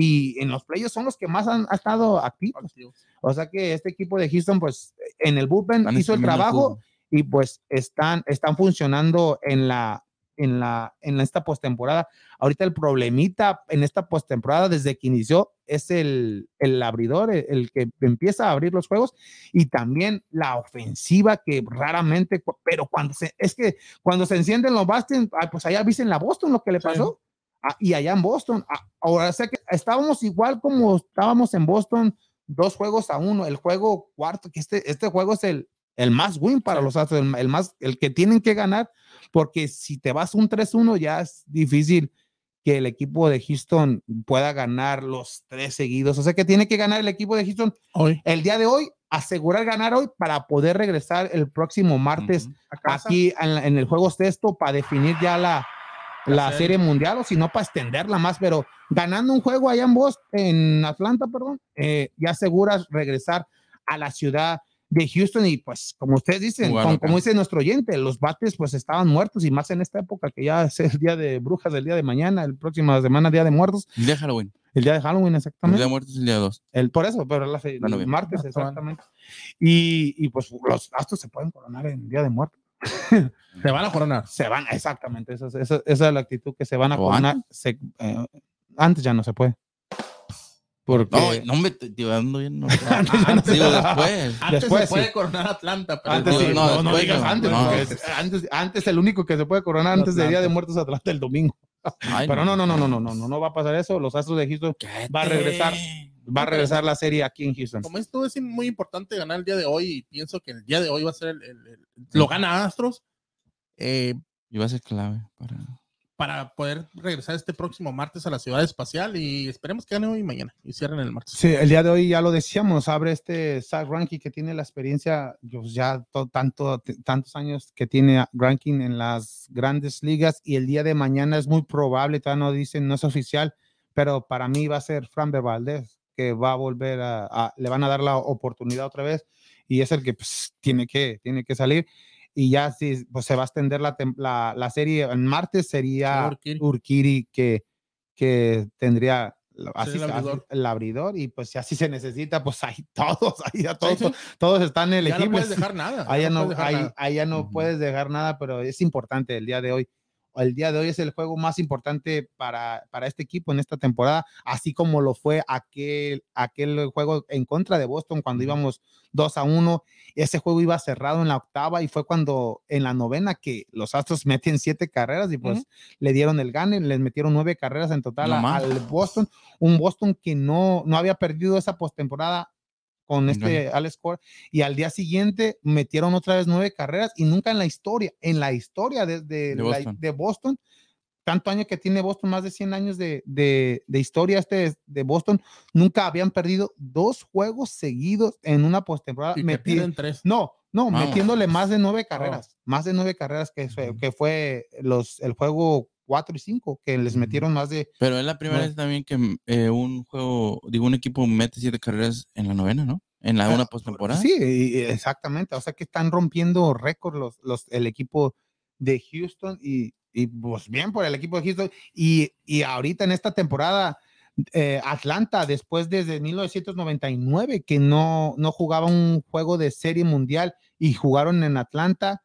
y en los playoffs son los que más han ha estado activos. O sea que este equipo de Houston pues en el bullpen hizo el trabajo y pues están, están funcionando en la en la en esta postemporada. Ahorita el problemita en esta postemporada desde que inició es el, el abridor, el, el que empieza a abrir los juegos y también la ofensiva que raramente, pero cuando se, es que cuando se encienden los ah, pues allá viste en la Boston lo que le pasó. Ah, y allá en Boston, ah, ahora sé que estábamos igual como estábamos en Boston, dos juegos a uno, el juego cuarto, que este, este juego es el, el más win para los Astros, el, el más, el que tienen que ganar, porque si te vas un 3-1 ya es difícil que el equipo de Houston pueda ganar los tres seguidos. O sea que tiene que ganar el equipo de Houston Hoy, el día de hoy, asegurar ganar hoy para poder regresar el próximo martes aquí en el juego sexto para definir ya la, La serie. mundial o si no para extenderla más, pero ganando un juego allá en Boston, en Atlanta, perdón, eh, ya aseguras regresar a la ciudad de Houston y pues como ustedes dicen, con- como dice nuestro oyente, los bates pues estaban muertos y más en esta época que ya es el día de brujas, el día de mañana, el próxima semana, día de muertos, El día de Halloween. el día de Halloween El día exactamente. de muertos es el día 2. El, por eso, pero la, el novia. martes, Ah, exactamente. Y, y pues los astros se pueden coronar en Día de Muertos. Se van a coronar. Se van, exactamente, esa, es- esa- esa es la actitud que se van a ¿O coronar. Se- eh, antes ya no se puede. Porque No, no, te ando bien. No, Antes digo, después. Antes Después, se puede sí. coronar Atlanta, pero antes, no, sí, no, no, no después digas no, antes, antes, antes el único que se puede coronar antes del Día de. Muertos es Atlanta el domingo. Ay, Pero no, no, no, no, no, no, no, no va a pasar eso. Los astros de Houston va a regresar. Va a regresar la serie aquí en Houston. como esto es muy importante ganar el día de hoy y pienso que el día de hoy va a ser el, el- el- lo gana Astros eh, Y va a ser clave para. para poder regresar este próximo martes a la ciudad espacial y esperemos que gane hoy y mañana y cierren el martes. Sí, el día de hoy ya lo decíamos, abre este Zach Rankin que tiene la experiencia, pues ya to- tanto, tantos años que tiene Rankin en las grandes ligas y el día de mañana es muy probable, todavía no dicen, no es oficial, pero para mí va a ser Framber Valdez que va a volver a, a- le van a dar la oportunidad otra vez y es el que pues, tiene, que, tiene que salir. Y ya si pues, se va a extender la, la, la serie en martes, sería Urquidy. Urquiri que, que tendría así, el abridor. el abridor y pues si así se necesita, pues ahí todos, ahí ya Sí, todos, sí. todos están Ya no elegibles. puedes dejar nada. Ahí ya no, puedes dejar ahí, nada. ahí ya no Ujú. puedes dejar nada, pero es importante el día de hoy. El día de hoy es el juego más importante para, para este equipo en esta temporada, así como lo fue aquel, aquel juego en contra de Boston cuando íbamos 2 a 1. Ese juego iba cerrado en la octava y fue cuando en la novena que los Astros meten siete carreras y pues le dieron el gane, les metieron nueve carreras en total No a- más. al Boston, un Boston que no, no había perdido esa postemporada con este Alex Cora y al día siguiente metieron otra vez nueve carreras y nunca en la historia, en la historia de, de, De la- Boston. de Boston, tanto año que tiene Boston, más de 100 años de, de- de historia este de Boston, nunca habían perdido dos juegos seguidos en una postemporada. Y que Meti- pierden tres. no, no, Vamos. metiéndole más de nueve carreras, más de nueve carreras que fue, que fue los, el juego 4 y 5, que les metieron más de, Pero es la primera No. vez también que eh, un juego, digo, un equipo mete siete carreras en la novena, ¿no? En la una postemporada. Sí, exactamente. O sea que están rompiendo récord los, los, el equipo de Houston y, y, pues bien por el equipo de Houston. Y, y ahorita en esta temporada, eh, Atlanta, después desde 1999, que no, no jugaba un juego de serie mundial y jugaron en Atlanta.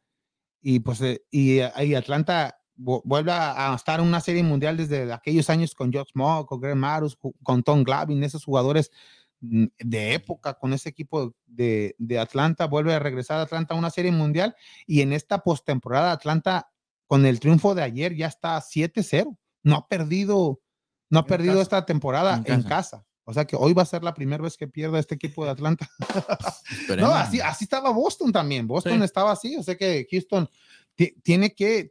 Y pues eh, y, y Atlanta vu- vuelve a, estar en una serie mundial desde aquellos años con George Moore, con Greg Maros, ju- con Tom Glavine, esos jugadores mm, de época con ese equipo de, de Atlanta, vuelve a regresar a Atlanta a una serie mundial y en esta postemporada Atlanta con el triunfo de ayer ya está 7-0, no ha perdido, no ha perdido casa. esta temporada En en casa. O sea que hoy va a ser la primera vez que pierda este equipo de Atlanta. No, así, así estaba Boston también. Boston Sí. estaba así. O sea que Houston tiene que,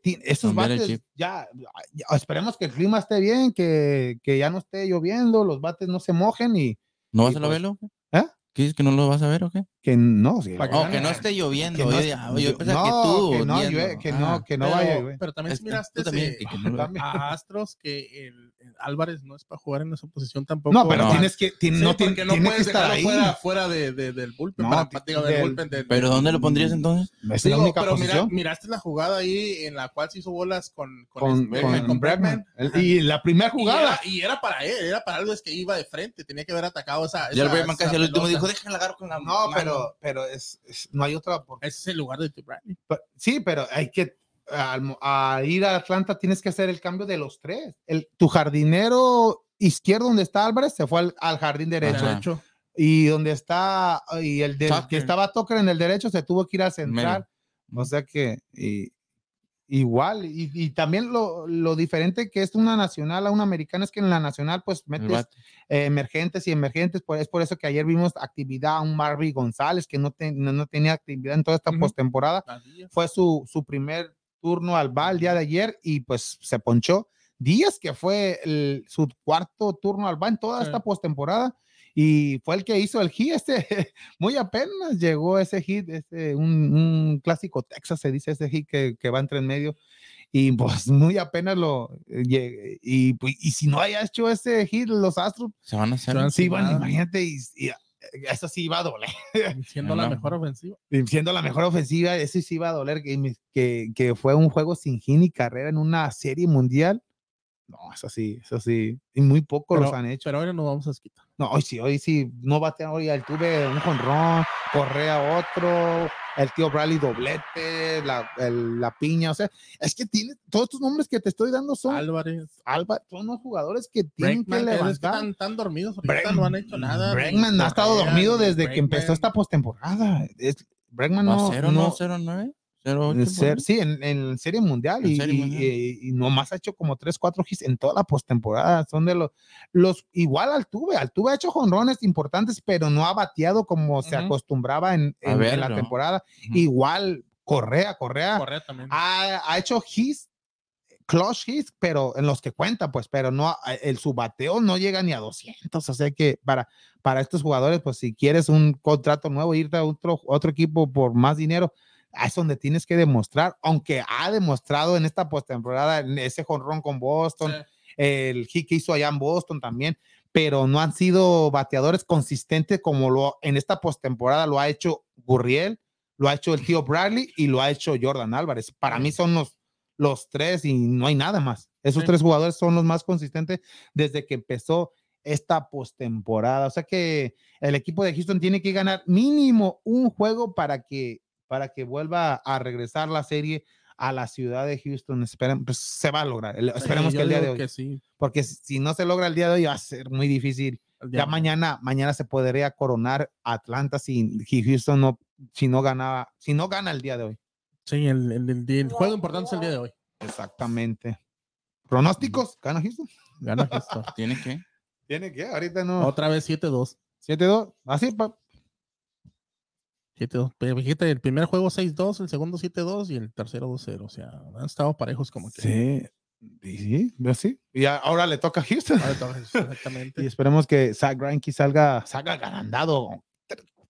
el bates ya, ya- esperemos que el clima esté bien, que, que ya no esté lloviendo, los bates no se mojen y ¿No vas y a pues- verlo? ¿Eh? ¿Qué dices que no lo vas a ver o qué? que no. sí, Oh, que no esté lloviendo. que no, yo, yo pensaba no, que tú. que no, llueve, que Ah, no, que no pero, vaya pero también Es- miraste tú también, que- no a Astros que el Álvarez no es para jugar en esa posición tampoco. No, pero no. tienes que, tien- Sí, no, tien- porque no tiene que puedes estar dejarlo ahí. fuera, fuera de, de- del bullpen. No, para, ti- digo, del del- bullpen, ¿Pero dónde lo pondrías entonces? Es Digo, la única pero mira, posición. miraste la jugada ahí en la cual se hizo bolas con, con, con, este- con con Bregman. Bregman. El- Y la primera Y jugada. era, y era para él, era para Álvarez que iba de frente, tenía que haber atacado esa. Ya el Bregman casi al último dijo, déjala agarrar con la No, mano". pero, pero es, es- no hay otra. Ese es el lugar de T. Bradley. Sí, pero hay que al a ir a Atlanta tienes que hacer el cambio de los tres. El, tu jardinero izquierdo donde está Álvarez se fue al, al jardín derecho Ajá. Y donde está y el del- que estaba Tucker en el derecho se tuvo que ir al central. Medio. O sea que y- igual y, y también lo, lo diferente que es una nacional a una americana es que en la nacional pues metes eh, emergentes y emergentes, pues es por eso que ayer vimos actividad a un Marvin González que no, te- no, no tenía actividad en toda esta Ujú. postemporada. Las Díaz. Fue su, su primer turno al BAL el día de ayer y pues se ponchó. Díaz, que fue el- su cuarto turno al BAL en toda Sí. esta postemporada y fue el que hizo el hit. Este, muy apenas llegó ese hit, este, un, un clásico Texas, se dice ese hit que, que va entre en medio. Y pues muy apenas lo eh, llegue- y, pues, y si no haya hecho ese hit, los Astros, Se van a hacer. Se van- sí, bueno, imagínate, y, y, eso sí iba a doler. Siendo No, la mejor ofensiva. Y siendo la mejor ofensiva, eso sí iba a doler, que, que, que fue un juego sin hit ni carrera en una serie mundial. No, es así, es así. Y muy pocos los han hecho. Pero ahora nos vamos a quitar. No, hoy sí, hoy sí. No batea hoy al tuve un jonrón, Correa otro, el tío Bradley doblete, la, la, piña. O sea, es que tiene todos estos nombres que te estoy dando son. Álvarez. Álvarez son los jugadores que tienen Breakman, que levantar. Están tan dormidos, Break, no han hecho nada. Bregman no ha estado dormido desde que empezó esta postemporada. Breakman no. no, 0, no, no 0, 9 en ser- sí, en, en Serie Mundial, En y, Serie Mundial. y- y nomás ha hecho como 3, 4 hits en toda la postemporada. Son de los, los igual Altuve. Altuve ha hecho jonrones importantes, pero no ha bateado como se acostumbraba en, en- la temporada. Ujú. Igual Correa, Correa Correa ha, ha hecho hits, clutch hits, pero en los que cuenta, pues, pero no, el su bateo no llega ni a 200. O sea que para, para estos jugadores, pues, si quieres un contrato nuevo, irte a otro, otro equipo por más dinero, es donde tienes que demostrar, aunque ha demostrado en esta postemporada, ese jonrón con Boston, Sí. el hit que hizo allá en Boston también, pero no han sido bateadores consistentes como lo en esta postemporada lo ha hecho Gurriel, lo ha hecho el tío Bradley y lo ha hecho Jordan Álvarez. Para mí son los, los tres y no hay nada más. Esos Sí. tres jugadores son los más consistentes desde que empezó esta postemporada. O sea que el equipo de Houston tiene que ganar mínimo un juego para que, para que vuelva a regresar la serie a la ciudad de Houston. Esperen, pues se va a lograr. Sí, esperemos que el día de hoy que sí. porque si no se logra el día de hoy va a ser muy difícil. Ya mañana, mañana se podría coronar Atlanta si, si Houston no, si no ganaba, si no gana el día de hoy. Sí, el, el- el- el juego importante es el día de hoy. Exactamente. ¿Pronósticos? ¿Gana Houston? Gana Houston. ¿Tiene que? ¿Tiene que? Ahorita no. Otra vez 7-2. 7-2. Así, pa- 7-2. Pero fíjate, el primer juego 6-2, el segundo 7-2 y el tercero 2-0. O sea, han estado parejos como que. Sí. Y Sí, sí. Y ahora le toca a Houston. Ah, entonces, Exactamente. Y esperemos que Zach Greinke salga, salga ganando.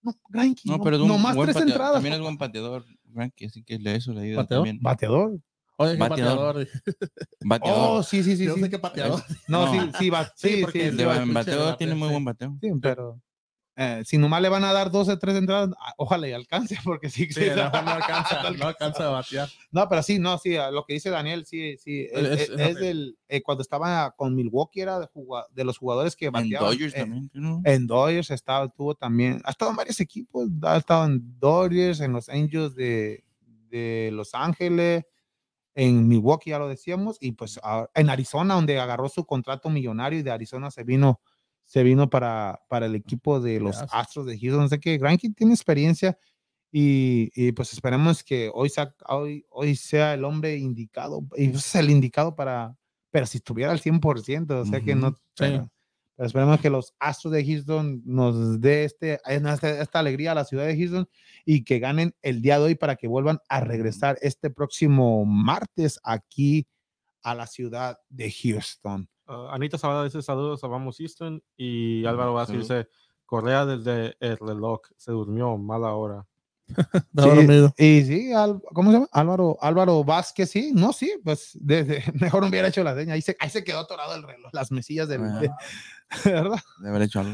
No, Greinke, No, pero es un nomás tres pateador. entradas. También es buen pateador, Frankie, así que le- eso le ayuda ¿Pateador? también. Bateador. Oye, Bateador. bateador. Bateador. Oh, sí, sí, sí. Yo sí. sé que bateador. No, No. sí, sí, va, Sí, sí, porque sí, el de bateador bate, tiene muy buen bateo. Sí, pero eh, si nomás le van a dar 12, 3 entradas, ah, ojalá y alcance, porque sí, Sí, mejor no alcanza, no alcanza a batear. No, pero sí, no, sí, lo que dice Daniel, sí, sí, es, Es- es- es es del, eh, cuando estaba con Milwaukee era de, los jugadores que En bateaban. Dodgers eh, también. ¿no? En Dodgers estaba, tuvo también, ha estado en varios equipos, ha estado en Dodgers, en los Angels de, de Los Ángeles, en Milwaukee, ya lo decíamos, y pues ahora- en Arizona, donde agarró su contrato millonario y de Arizona se vino, se vino para, para el equipo de los Astros. Astros de Houston. Sé que Granky tiene experiencia y, y, pues esperemos que hoy, sa- hoy, hoy sea el hombre indicado, y pues, es el indicado para, pero si estuviera al 100%, o sea que no, pero, pero esperemos que los Astros de Houston nos dé este, esta, esta alegría a la ciudad de Houston y que ganen el día de hoy para que vuelvan a regresar este próximo martes aquí a la ciudad de Houston. Uh, Anita Sabada dice saludos a Vamos Houston y Álvaro Vázquez dice Correa desde el reloj se durmió mala hora. Sí, dormido. Y sí, Al- ¿cómo se llama? Álvaro, Álvaro Vázquez, sí, no, sí, pues desde, mejor hubiera hecho la seña. Ahí se, ahí se quedó atorado el reloj, las mesillas del, Ah. de- ¿verdad? De haber hecho algo.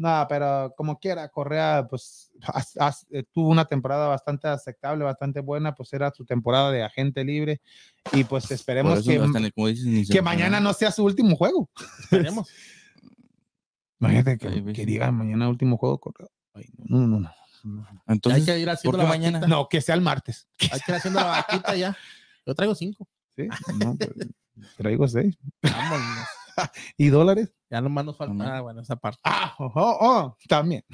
No, pero como quiera, Correa, pues has- has- eh, tuvo una temporada bastante aceptable, bastante buena, pues era su temporada de agente libre y pues esperemos que, dices, que mañana no sea su último juego. Esperemos. Imagínate que, ves. que diga mañana último juego, Correa. Ay, no, no, no, no. hay Entonces, que ir haciendo ¿por qué la mañana? No, que sea el martes. Hay que ir haciendo la vaquita ya. Yo traigo cinco. Sí, no, pues, traigo seis. Vámonos. ¿Y dólares? Ya nomás nos falta. No. Ah, bueno, esa parte. Ah, oh, oh, oh, también.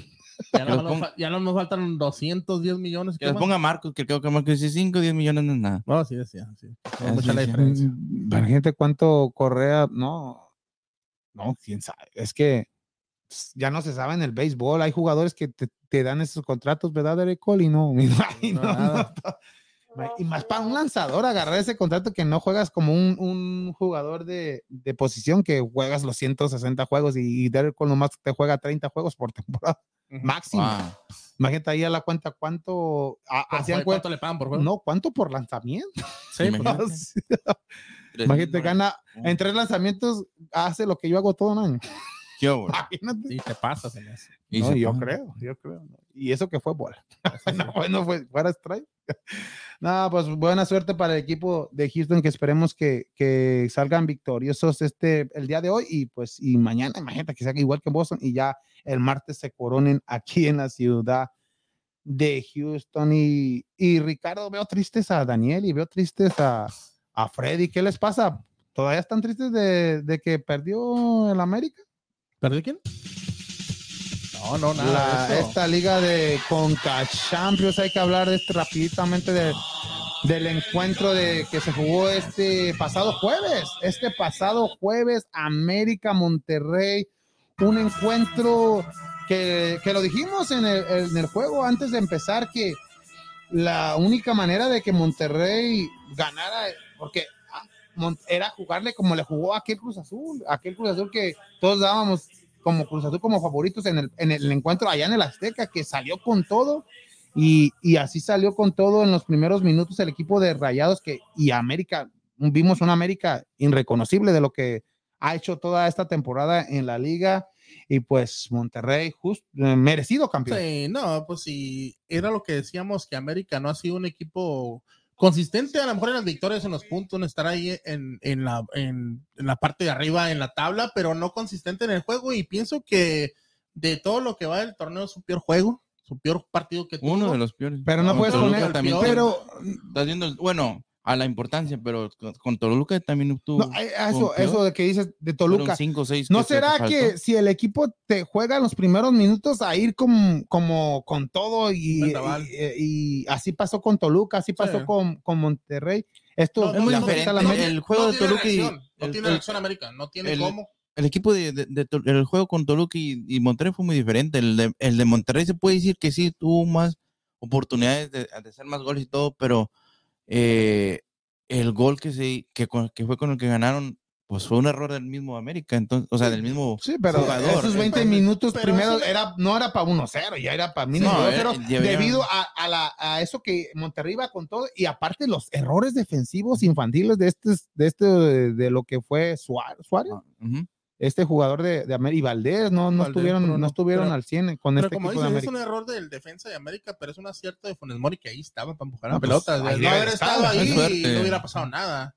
Ya nos, ponga- no nos faltan 210 millones. que ¿qué les ponga Marcos, que creo que Marcos dice 5 o 10 millones no es nada. No, sí decía. Sí. No es mucha sí, la sí. diferencia. Mm, Imagínate cuánto Correa, no, no, quién sabe. Es que ya no se sabe en el béisbol. Hay jugadores que te, te dan esos contratos, ¿verdad, Derek Cole? Y no, y no, y no- Nada. no- y más para un lanzador agarrar ese contrato que no juegas como un, un jugador de, de posición que juegas los 160 juegos y, y Derek Cole nomás te juega 30 juegos por temporada máximo. Wow. Imagínate ahí a la cuenta cuánto a- hacían juego, ¿Cuánto le pagan por juego? no, cuánto por lanzamiento. Sí, pues, Imagínate. Imagínate, gana en tres lanzamientos, hace lo que yo hago todo un año. ¿Qué? Imagínate. Sí, te pasas en eso. No, yo creo, yo creo. Y eso que fue bola. no, bueno, fue fuera strike. No, pues buena suerte para el equipo de Houston que esperemos que, que salgan victoriosos este el día de hoy y pues y mañana, imagínate que sea igual que Boston y ya el martes se coronen aquí en la ciudad de Houston y, y Ricardo veo tristes a Daniel y veo tristes a, a Freddy. ¿Qué les pasa? ¿Todavía están tristes de, de que perdió el América? ¿Perdió quién? No, no, nada. la- de eso. esta liga de Conca Champions. Hay que hablar de este rapiditamente de, del encuentro de que se jugó este pasado jueves. Este pasado jueves, América Monterrey. Un encuentro que, que lo dijimos en el, en el juego antes de empezar que la única manera de que Monterrey ganara, porque ah, era jugarle como le jugó a aquel Cruz Azul, aquel Cruz Azul que todos dábamos como Cruz Azul como favoritos en el, en el encuentro allá en el Azteca, que salió con todo y, y así salió con todo en los primeros minutos el equipo de Rayados que y América, vimos una América irreconocible de lo que ha hecho toda esta temporada en la liga y pues Monterrey just, eh, merecido campeón. Sí, no, pues sí, era lo que decíamos, que América no ha sido un equipo consistente, a lo mejor en las victorias, en los puntos, en estar ahí en, en la, en, en la parte de arriba en la tabla, pero no consistente en el juego y pienso que de todo lo que va del torneo es su peor juego, su peor partido que tuvo. Uno de los peores. Pero no Con puedes poner, también pero Estás viendo, el- bueno, a la importancia, pero con, con Toluca también obtuvo. no, eso, con eso de que dices de Toluca. 5 o 6. ¿No será que si el equipo te juega los primeros minutos a ir como, como con todo y, y- y así pasó con Toluca, así pasó Sí. con, con Monterrey? Esto No, es muy la diferente. América. el juego no de Toluca y- no el- tiene el- América, no tiene el- cómo. el equipo de, de- el juego con Toluca y, y Monterrey fue muy diferente. El de, el de Monterrey se puede decir que sí tuvo más oportunidades de, de hacer más goles y todo, pero eh, el gol que se que, con- que fue con el que ganaron, pues fue un error del mismo América, entonces, o sea, del mismo Sí, pero jugador. esos 20 Pero- minutos pero primero eso- era, no era para 1-0, ya era para mínimo No, 2-0, era- ya había- debido a, a la, a eso que Monterrey iba con todo y aparte los errores defensivos infantiles de este, de este, de lo que fue Suárez, Suárez, Ah, ujú. Este jugador de, de América y Valdés, no, no Valdés, estuvieron, pero no no, estuvieron pero- al 100 con Pero este como equipo de dices, es América. un error del defensa de América, pero es un acierto de Funes Mori que ahí estaba para empujar la No, pues, pelota. ahí De debe no haber de estado ahí es suerte. no hubiera pasado nada.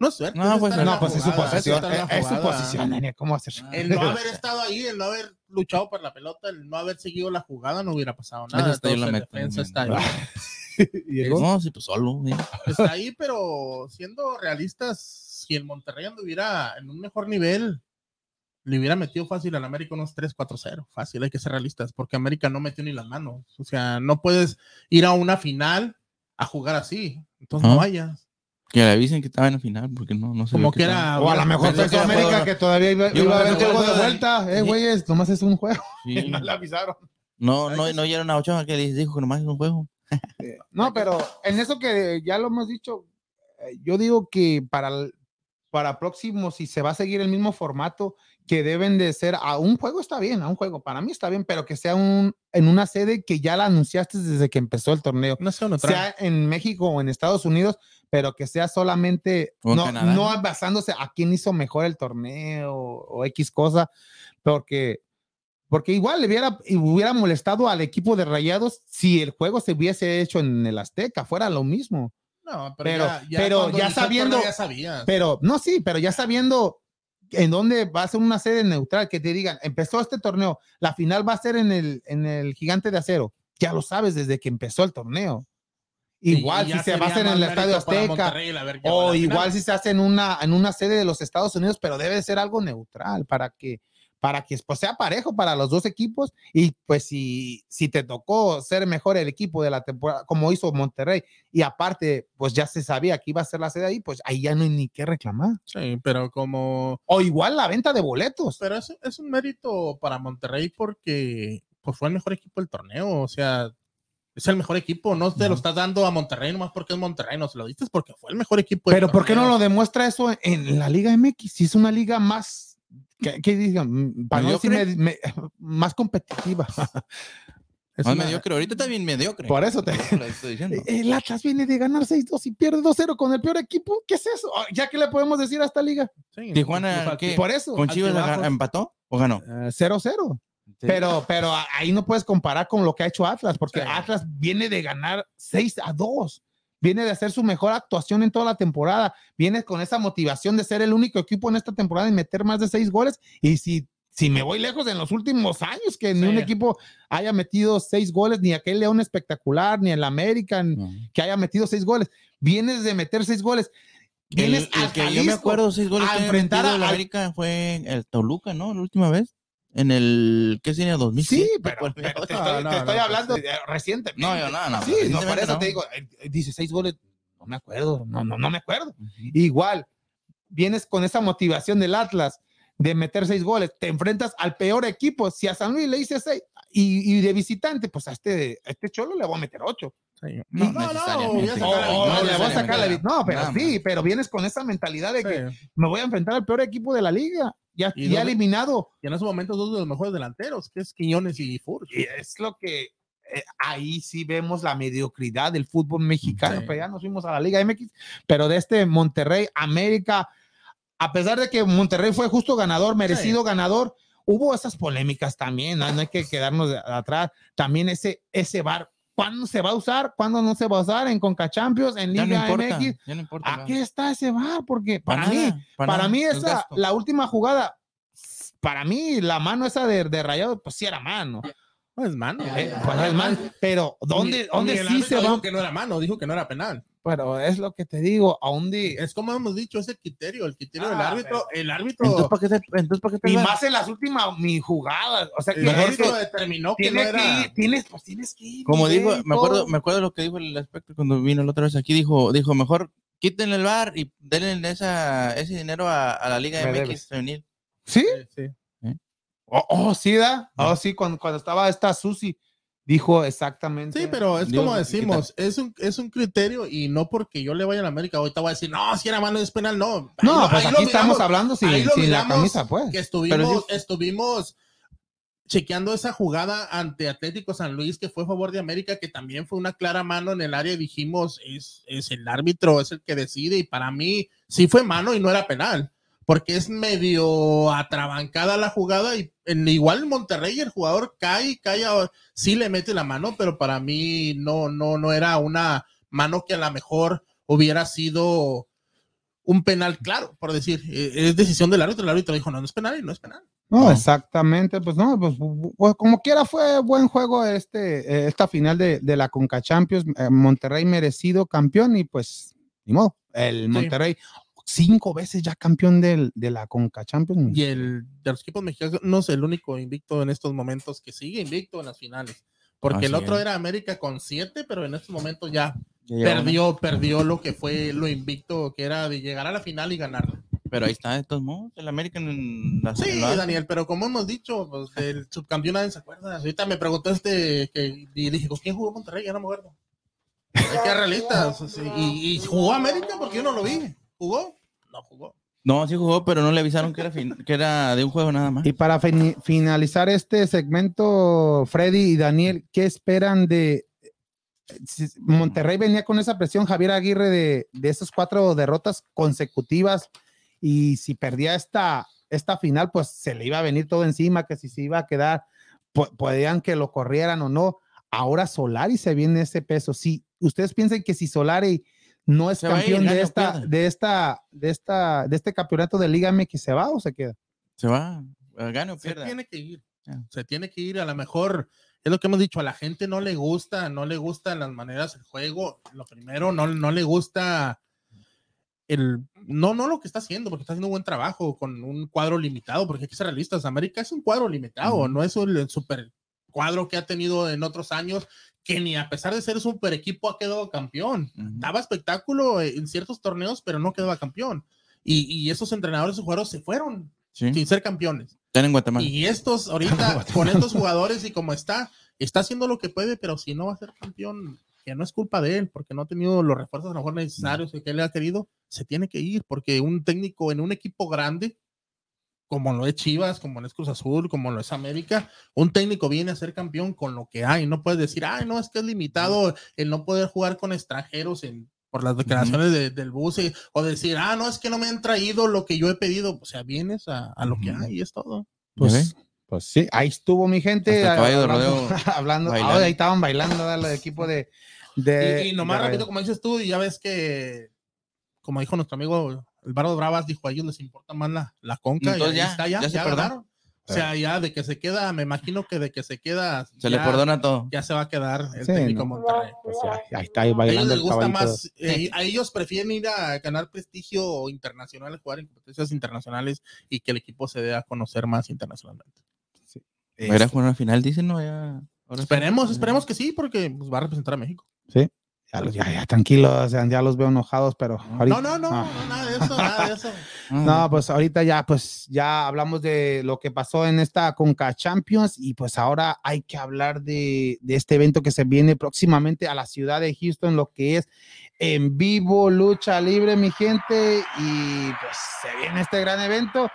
No es suerte. No, es pues, No, la pues es su posición, la es, es su posición, Daniel, ¿cómo ser? Ah. El no haber estado ahí, el no haber luchado por la pelota, el no haber seguido la jugada, no hubiera pasado nada. Esa está la meta, defensa está ahí. No, sí, pues solo. Está ahí, pero siendo realistas, si el Monterrey anduviera en un mejor nivel, le hubiera metido fácil al América unos 3-4-0. Fácil, hay que ser realistas, porque América no metió ni las manos. O sea, no puedes ir a una final a jugar así. Entonces no Ajá. vayas. Que le avisen que estaba en la final, porque no, no sé. Como que era. O a lo mejor pensó pensó América que todavía iba, a haber que juego de fue- vuelta. Eh, Sí. güeyes, nomás es un juego. Sí. No le avisaron. No, no, no oyeron a Ochoa que les dijo que nomás es un juego. No, pero en eso que ya lo hemos dicho, eh, yo digo que para, el- para próximo, si se va a seguir el mismo formato, que deben de ser a un juego está bien, a un juego, para mí está bien, pero que sea un, en una sede que ya la anunciaste desde que empezó el torneo. No sé, neutral. sea en México o en Estados Unidos, pero que sea solamente, O en no, Canadá, no ¿no? basándose a quién hizo mejor el torneo o X cosa, porque, porque igual le hubiera, hubiera molestado al equipo de Rayados si el juego se hubiese hecho en el Azteca, fuera lo mismo. No, Pero- ya, ya pero ya sabiendo- torneo Ya sabías. Pero no, sí, pero ya sabiendo en dónde va a ser una sede neutral, que te digan, empezó este torneo, la final va a ser en el, en el Gigante de Acero, ya lo sabes desde que empezó el torneo. Igual si se va a hacer en el Estadio Azteca, o igual si se hace en una, en una sede de los Estados Unidos, pero debe de ser algo neutral para que, para que pues, sea parejo para los dos equipos. Y pues si, si te tocó ser mejor el equipo de la temporada, como hizo Monterrey, y aparte, pues ya se sabía que iba a ser la sede ahí, pues ahí ya no hay ni qué reclamar. Sí, pero como. O igual la venta de boletos. Pero es, es un mérito para Monterrey porque pues, fue el mejor equipo del torneo. O sea, es el mejor equipo. No te lo estás dando a Monterrey nomás porque es Monterrey. No se lo diste porque fue el mejor equipo del Pero ¿por qué no lo demuestra eso en la Liga MX? Si es una liga más, que, que digan, Mm, para no me- me- más competitiva. Es Más una- mediocre. Ahorita está bien mediocre. Por eso te, estoy diciendo. El Atlas viene de ganar 6-2 y pierde 2-0 con el peor equipo. ¿Qué es eso? Ah, ¿Ya qué le podemos decir a esta liga? Sí, Tijuana, ¿qué? Por eso, ¿Con Chivas empató o ganó? eh, 0-0. Pero, pero a- ahí no puedes comparar con lo que ha hecho Atlas, porque Sí. Atlas viene de ganar 6-2. Viene de hacer su mejor actuación en toda la temporada. Viene con esa motivación de ser el único equipo en esta temporada y meter más de 6 goles. Y si, si me voy lejos en los últimos años, que ni Sí. un equipo haya metido 6 goles, ni aquel León espectacular, ni el American, No. que haya metido seis goles. Vienes de meter seis goles. El, Vienes el al que yo me acuerdo, seis goles a enfrentar a- al- América fue el Toluca, ¿no? La última vez. En el, ¿qué sería? 2007. Sí, pero, pero te No, estoy, no, te estoy no, hablando pues de reciente. No, yo no, no, Sí, no, por recientemente eso no. te digo, eh, eh, dice seis goles. No me acuerdo, no, no, no me acuerdo. Igual, vienes con esa motivación del Atlas de meter seis goles, te enfrentas al peor equipo. Si a San Luis le hice seis y, y de visitante, pues a este, a este Cholo le voy a meter ocho. Sí. No, No, no, necesariamente. voy a O, sacar la o victoria, le voy a sacar la vi- No, pero Nada sí, pero vienes con esa mentalidad de que Sí. me voy a enfrentar al peor equipo de la liga. Ya, Y ya eliminado. Y en esos momentos dos de los mejores delanteros, que es Quiñones y Furch. Y es lo que eh, ahí sí vemos la mediocridad del fútbol mexicano. Sí. Pero ya nos fuimos a la Liga MX, pero de este Monterrey, América, a pesar de que Monterrey fue justo ganador, merecido ganador, hubo esas polémicas también. ¿no? No hay que quedarnos de- atrás. También ese, ese bar. ¿Cuándo se va a usar? ¿Cuándo no se va a usar? En Conca Champions, en Ya no Liga importa. MX. Ya no importa. Aquí está ese bar, porque Pa' para mí, nada, para nada, mí es esa, la última jugada, para mí la mano esa de, de Rayado, pues sí era mano. No es mano. Eh, pues es mano, pero ¿dónde, Ni- dónde el sí se va? Dijo que no era mano, dijo que no era penal. Pero es lo que te digo, ¿a dónde? Es como hemos dicho, ese criterio, el criterio del Ah, árbitro. El árbitro, Entonces, ¿para qué te, entonces, ¿para qué te Y más en las últimas mi jugadas, o sea que el mejor árbitro que determinó que no tienes que era. ir, tienes, pues tienes que ir. Como dijo, me acuerdo, me acuerdo lo que dijo el aspecto cuando vino la otra vez aquí, dijo, dijo, mejor quítenle el bar y denle esa, ese dinero a, a la Liga Me MX debes. femenil. ¿Sí? Sí, sí. Oh, oh, sí, da. Oh, sí, cuando, cuando estaba esta Susi, dijo exactamente. Sí, pero es como ¿qué decimos, es un, es un criterio y no porque yo le vaya a la América, ahorita voy a decir, no, si era mano es penal, no. Ahí No, lo- pues ahí aquí estamos hablando sin, sin la camisa, pues. que estuvimos, estuvimos chequeando esa jugada ante Atlético San Luis que fue a favor de América, que también fue una clara mano en el área y dijimos, es, es el árbitro, es el que decide y para mí sí fue mano y no era penal, porque es medio atrabancada la jugada y en, igual en Monterrey el jugador cae, cae, a- sí le mete la mano, pero para mí no, no, no era una mano que a lo mejor hubiera sido un penal claro, por decir, eh, es decisión del árbitro, el árbitro dijo, no, no es penal y no es penal. No, No. exactamente, pues no, pues, pues, como quiera fue buen juego este, eh, esta final de, de la Conca Champions, eh, Monterrey merecido campeón y pues, ni modo, el Monterrey, cinco veces ya campeón del, de la Conca Champions. Y el de los equipos mexicanos no es el único invicto en estos momentos que sigue invicto en las finales. Porque el otro es. era América con siete, pero en estos momentos ya perdió, perdió lo que fue lo invicto, que era de llegar a la final y ganarla. Pero ahí está, de todos modos, el América en la Sí, Daniel, pero como hemos dicho, pues, del subcampeón nadie se acuerda. Ahorita me preguntó este, que, y dije, ¿con quién jugó Monterrey? Ya no me acuerdo. Hay que ser realistas. sí, Y, y jugó América porque yo no lo vi. ¿Jugó? No jugó. No, sí jugó, pero no le avisaron que era, fin- que era de un juego nada más. Y para finalizar este segmento, Freddy y Daniel, ¿qué esperan de si- Monterrey venía con esa presión, Javier Aguirre, de, de esas cuatro derrotas consecutivas y si perdía esta, esta final, pues se le iba a venir todo encima, que si se iba a quedar, podían que lo corrieran o no. Ahora Solari se viene ese peso. Si ustedes piensan que si Solari no es Se ir, campeón de esta, de esta, de esta, de este campeonato de Liga MX, ¿se va o se queda? Se va, eh, gane o Se tiene que ir. Se tiene que ir. A lo mejor es lo que hemos dicho. A la gente no le gusta, no le gustan las maneras del juego. Lo primero, no, no le gusta el. No, no lo que está haciendo, porque está haciendo un buen trabajo con un cuadro limitado, porque hay que ser realistas. América es un cuadro limitado, no es el super cuadro que ha tenido en otros años, que ni a pesar de ser un super equipo ha quedado campeón. Ujú. Daba espectáculo en ciertos torneos, pero no quedaba campeón. Y, y esos entrenadores y jugadores se fueron Sí, sin ser campeones. están en Guatemala. Y estos ahorita con estos jugadores y como está, está haciendo lo que puede, pero si no va a ser campeón, que no es culpa de él, porque no ha tenido los refuerzos a lo mejor necesarios que él ha querido, se tiene que ir, porque un técnico en un equipo grande, como lo es Chivas, como lo es Cruz Azul, como lo es América, un técnico viene a ser campeón con lo que hay. No puedes decir, ay, no, es que es limitado el no poder jugar con extranjeros en, por las declaraciones de- del bus y- o decir, ah, no, es que no me han traído lo que yo he pedido. O sea, vienes a, a lo que hay y es todo. Pues, pues sí, ahí estuvo mi gente. De hablando, rodeo hablando bailando. ah, ahí estaban bailando el equipo de. de y, y nomás de- rápido, como dices tú, y ya ves que, como dijo nuestro amigo el Bardo Bravas, dijo a ellos les importa más la, la conca. Entonces y ahí ya, está, ya, ya se ganaron. O sea, ya de que se queda, me imagino que de que se queda. Se le ya- perdona todo. Ya se va a quedar el Sí, técnico no. Monterrey. Pues ya, ahí está ahí A ellos bailando les el gusta caballito. más, eh, a ellos prefieren ir a ganar prestigio internacional, jugar en competencias internacionales y que el equipo se dé a conocer más internacionalmente. Va a ir a jugar una final, dicen, ¿no? Ya, ahora sí. Esperemos, esperemos que sí, porque pues, va a representar a México. Ya, los- ya, ya, tranquilos, ya los veo enojados, pero ahorita. No, no, no, no, nada de eso, nada de eso. Ah, No, pues ahorita ya, pues ya hablamos de lo que pasó en esta Conca Champions y pues ahora hay que hablar de, de este evento que se viene próximamente a la ciudad de Houston, lo que es en vivo lucha libre, mi gente, y pues se viene este gran evento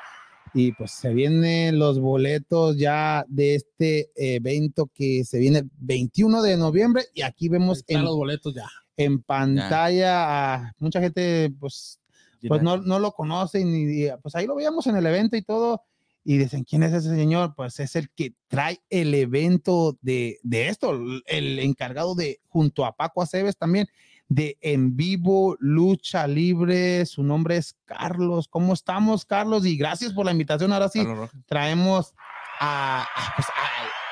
y pues se vienen los boletos ya de este evento que se viene el 21 de noviembre y aquí vemos en, los boletos ya. en pantalla a mucha gente pues pues no, no lo conocen y pues ahí lo veíamos en el evento y todo. Y dicen, ¿quién es ese señor? Pues es el que trae el evento de, de esto, el encargado de, junto a Paco Aceves también, de En Vivo Lucha Libre. Su nombre es Carlos. ¿Cómo estamos, Carlos? Y gracias por la invitación. Ahora sí, traemos a, pues,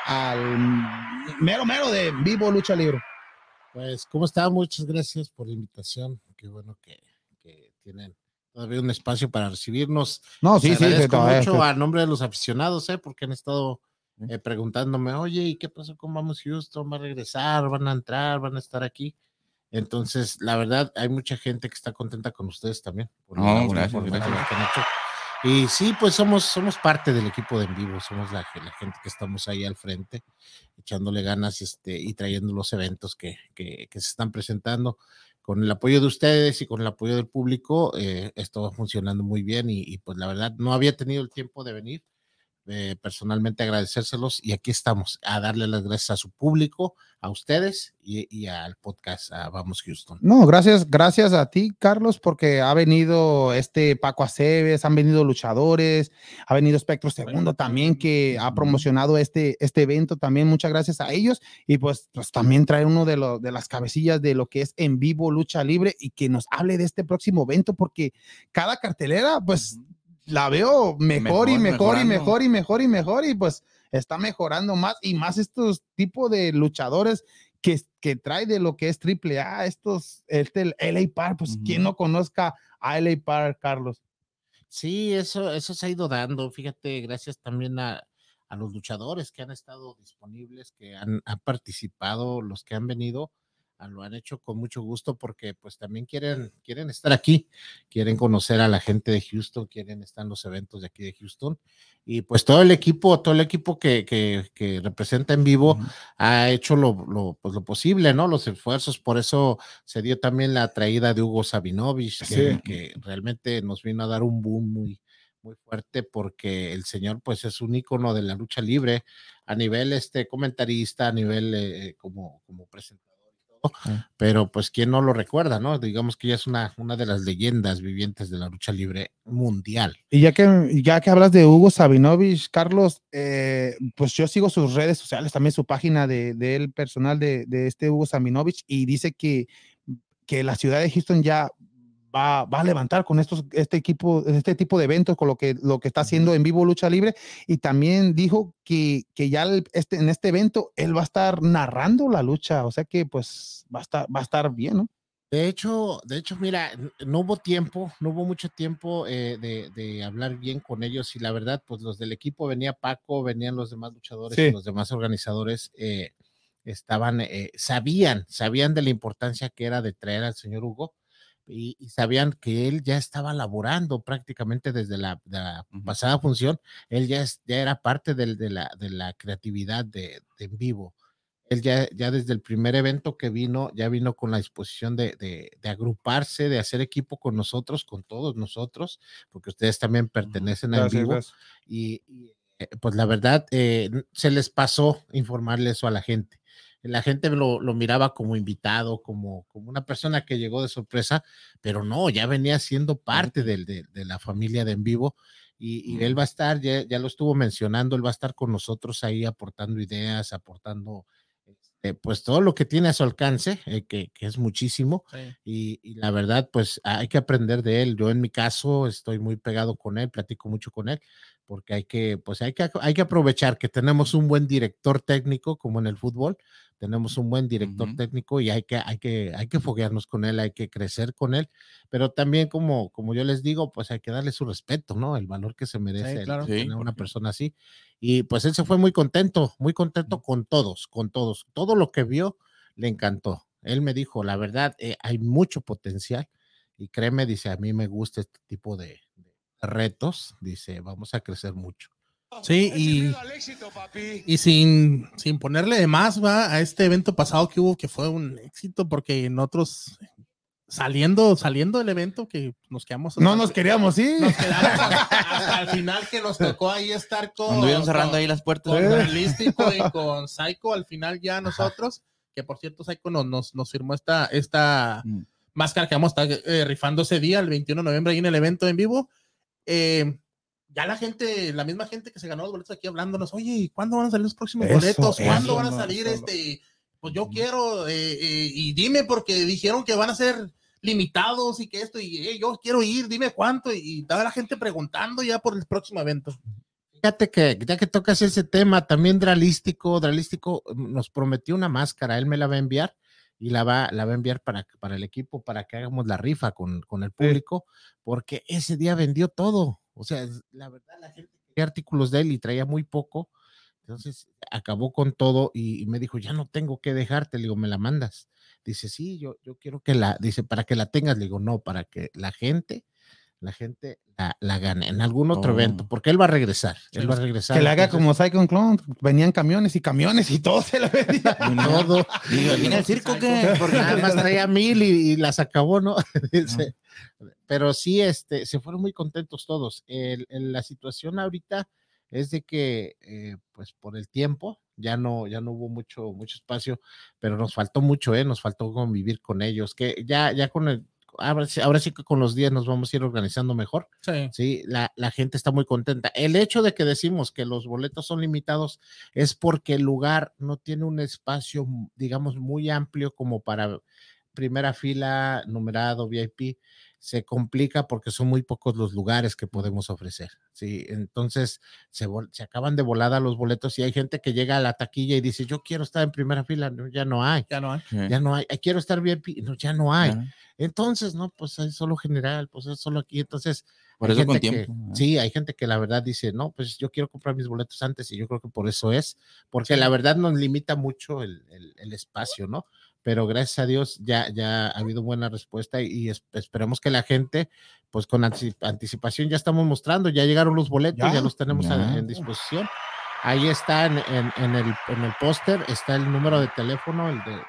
al, al mero mero de En Vivo Lucha Libre. Pues, ¿cómo está? Muchas gracias por la invitación. Qué bueno que, que tienen todavía un espacio para recibirnos. No, sí, sí, todavía- mucho a nombre de los aficionados, ¿eh? porque han estado eh, preguntándome, oye, ¿y qué pasó con Vamos Houston? ¿Va a regresar? ¿Van a entrar? ¿Van a estar aquí? Entonces, la verdad, hay mucha gente que está contenta con ustedes también. por No, gracias, informativa gracias. Y sí, pues somos, somos parte del equipo de en vivo, somos la, la gente que estamos ahí al frente, echándole ganas este, y trayendo los eventos que, que, que se están presentando. Con el apoyo de ustedes y con el apoyo del público, eh, esto va funcionando muy bien y, y, pues la verdad no había tenido el tiempo de venir. Eh, personalmente agradecérselos y aquí estamos a darle las gracias a su público, a ustedes y, y al podcast a Vamos Houston. No, gracias, gracias a ti, Carlos, porque ha venido este Paco Aceves, han venido luchadores, ha venido Espectro Segundo también, que ha promocionado este, este evento también. Muchas gracias a ellos. Y pues, pues también traer uno de, de las cabecillas de lo que es en vivo lucha libre y que nos hable de este próximo evento, porque cada cartelera, pues la veo mejor, y Mejor, mejor y mejor y mejor y mejor y pues está mejorando más y más estos tipos de luchadores que, que trae de lo que es triple A, estos, este, el LA Park, pues quien no conozca a LA Park, Carlos. Sí, eso, eso se ha ido dando. Fíjate, gracias también a, a los luchadores que han estado disponibles, que han, han participado, los que han venido, lo han hecho con mucho gusto porque pues también quieren, quieren estar aquí, quieren conocer a la gente de Houston, quieren estar en los eventos de aquí de Houston. Y pues todo el equipo, todo el equipo que, que, que representa en vivo Ujú. ha hecho lo, lo, pues, lo posible, ¿no? Los esfuerzos, por eso se dio también la traída de Hugo Sabinovich, que, Sí. que realmente nos vino a dar un boom muy, muy fuerte porque el señor pues es un ícono de la lucha libre a nivel este comentarista, a nivel eh, como, como presentador. Pero pues quién no lo recuerda, ¿no? Digamos que ya es una, una de las leyendas vivientes de la lucha libre mundial. Y ya que, ya que hablas de Hugo Sabinovich, Carlos, eh, pues yo sigo sus redes sociales, también su página de, de él personal de, de este Hugo Sabinovich, y dice que, que la ciudad de Houston ya va, va a levantar con estos, este equipo, este tipo de eventos, con lo que, lo que está haciendo en vivo Lucha Libre, y también dijo que, que ya el- este, en este evento él va a estar narrando la lucha, o sea que pues va a estar, va a estar bien, ¿no? De hecho, de hecho, mira, no hubo tiempo, no hubo mucho tiempo eh, de, de hablar bien con ellos y la verdad, pues los del equipo venía Paco, venían los demás luchadores y Sí. los demás organizadores eh, estaban, eh, sabían, sabían de la importancia que era de traer al señor Hugo y, y sabían que él ya estaba laborando prácticamente desde la, de la Ujú. pasada función, él ya, es- ya era parte del- de, la, de la creatividad de, de en vivo él ya, ya desde el primer evento que vino, ya vino con la disposición de, agruparse, de hacer equipo con nosotros, con todos nosotros, porque ustedes también pertenecen a En Vivo. Y, y, eh, pues la verdad, eh, se les pasó informarle eso a la gente. La gente lo, lo miraba como invitado, como, como una persona que llegó de sorpresa, pero no, ya venía siendo parte del- de, de la familia de En Vivo. Y, y él va a estar, ya, ya lo estuvo mencionando, él va a estar con nosotros ahí aportando ideas, aportando este, pues todo lo que tiene a su alcance, eh, que, que es muchísimo. Sí. Y, y la verdad, pues hay que aprender de él. Yo en mi caso estoy muy pegado con él, platico mucho con él, porque hay que, pues hay que, hay que aprovechar que tenemos un buen director técnico, como en el fútbol, tenemos un buen director técnico y hay que, hay que, hay que foguearnos con él, hay que crecer con él, pero también como, como yo les digo, pues hay que darle su respeto, ¿no? El valor que se merece el- claro. el Sí, tener una persona así. Y pues él se fue muy contento, muy contento con todos, con todos. Todo lo que vio le encantó. Él me dijo, la verdad, eh, hay mucho potencial y créeme, dice, a mí me gusta este tipo de, de retos, dice, vamos a crecer mucho. Sí, y, y sin, sin ponerle de más, va a este evento pasado que hubo, que fue un éxito, porque nosotros saliendo, saliendo del evento, que nos quedamos. No nos queríamos ir. nos quedamos hasta, hasta el final que nos tocó ahí estar con. Anduvieron cerrando con- ahí las puertas. con Sí. Realístico y con Psycho al final ya nosotros, que por cierto Psycho nos, nos, nos firmó esta, esta Mm. máscara que vamos a estar eh, rifando ese día, el 21 de noviembre, ahí en el evento en vivo. Eh, ya la gente, la misma gente que se ganó los boletos aquí hablándonos, oye, ¿y ¿cuándo van a salir los próximos Eso, boletos? ¿Cuándo eso, van a salir este? Pues yo quiero, eh, eh, y dime porque dijeron que van a ser limitados y que esto, y eh, yo quiero ir, dime cuánto, y, y estaba la gente preguntando ya por el próximo evento. Fíjate que ya que tocas ese tema, también Dralístico, Dralístico nos prometió una máscara, él me la va a enviar y la va, la va a enviar para, para el equipo, para que hagamos la rifa con, con el público, porque ese día vendió todo. O sea, la verdad, la gente quería artículos de él y traía muy poco. Entonces acabó con todo y, y me dijo, ya no tengo que dejarte, le digo, me la mandas. Dice, sí, yo, yo quiero que la, dice, para que la tengas, le digo, no, para que la gente, la gente la, la gane en algún otro Oh. evento, porque él va a regresar, Sí, él va a regresar. Que le haga como Cyclone Clone, venían camiones y camiones y todo se le vendía. todo. Digo, ¿viene el circo qué? Porque Nada más traía mil y, y las acabó, ¿no? Dice, Pero sí, este, se fueron muy contentos todos. El- el- la situación ahorita es de que, eh, pues por el tiempo, ya no, ya no hubo mucho, mucho espacio, pero nos faltó mucho, ¿eh? Nos faltó convivir con ellos, que ya, ya con el, ahora, sí- ahora sí que con los días nos vamos a ir organizando mejor. Sí. Sí, la, la gente está muy contenta. El hecho de que decimos que los boletos son limitados es porque el lugar no tiene un espacio, digamos, muy amplio como para primera fila, numerado, VIP. Se complica porque son muy pocos los lugares que podemos ofrecer. Sí, entonces se, se acaban de volada los boletos y hay gente que llega a la taquilla y dice, yo quiero estar en primera fila, no, ya no hay, Ya no hay. Sí. ya no hay, "Eh, quiero estar bien, no, ya no hay. Entonces, no, pues es solo general, pues es solo aquí. Entonces, Por hay eso con gente que- tiempo. sí, hay gente que la verdad dice, no, pues yo quiero comprar mis boletos antes y yo creo que por eso es, porque la verdad nos limita mucho el, el- el espacio, ¿no? Pero gracias a Dios ya, ya ha habido buena respuesta y, y es- esperemos que la gente, pues con antici- anticipación ya estamos mostrando, ya llegaron los boletos, ya, Ya, los tenemos a- ya. en disposición. Ahí está en, en- en el, en el póster, está el número de teléfono, el de,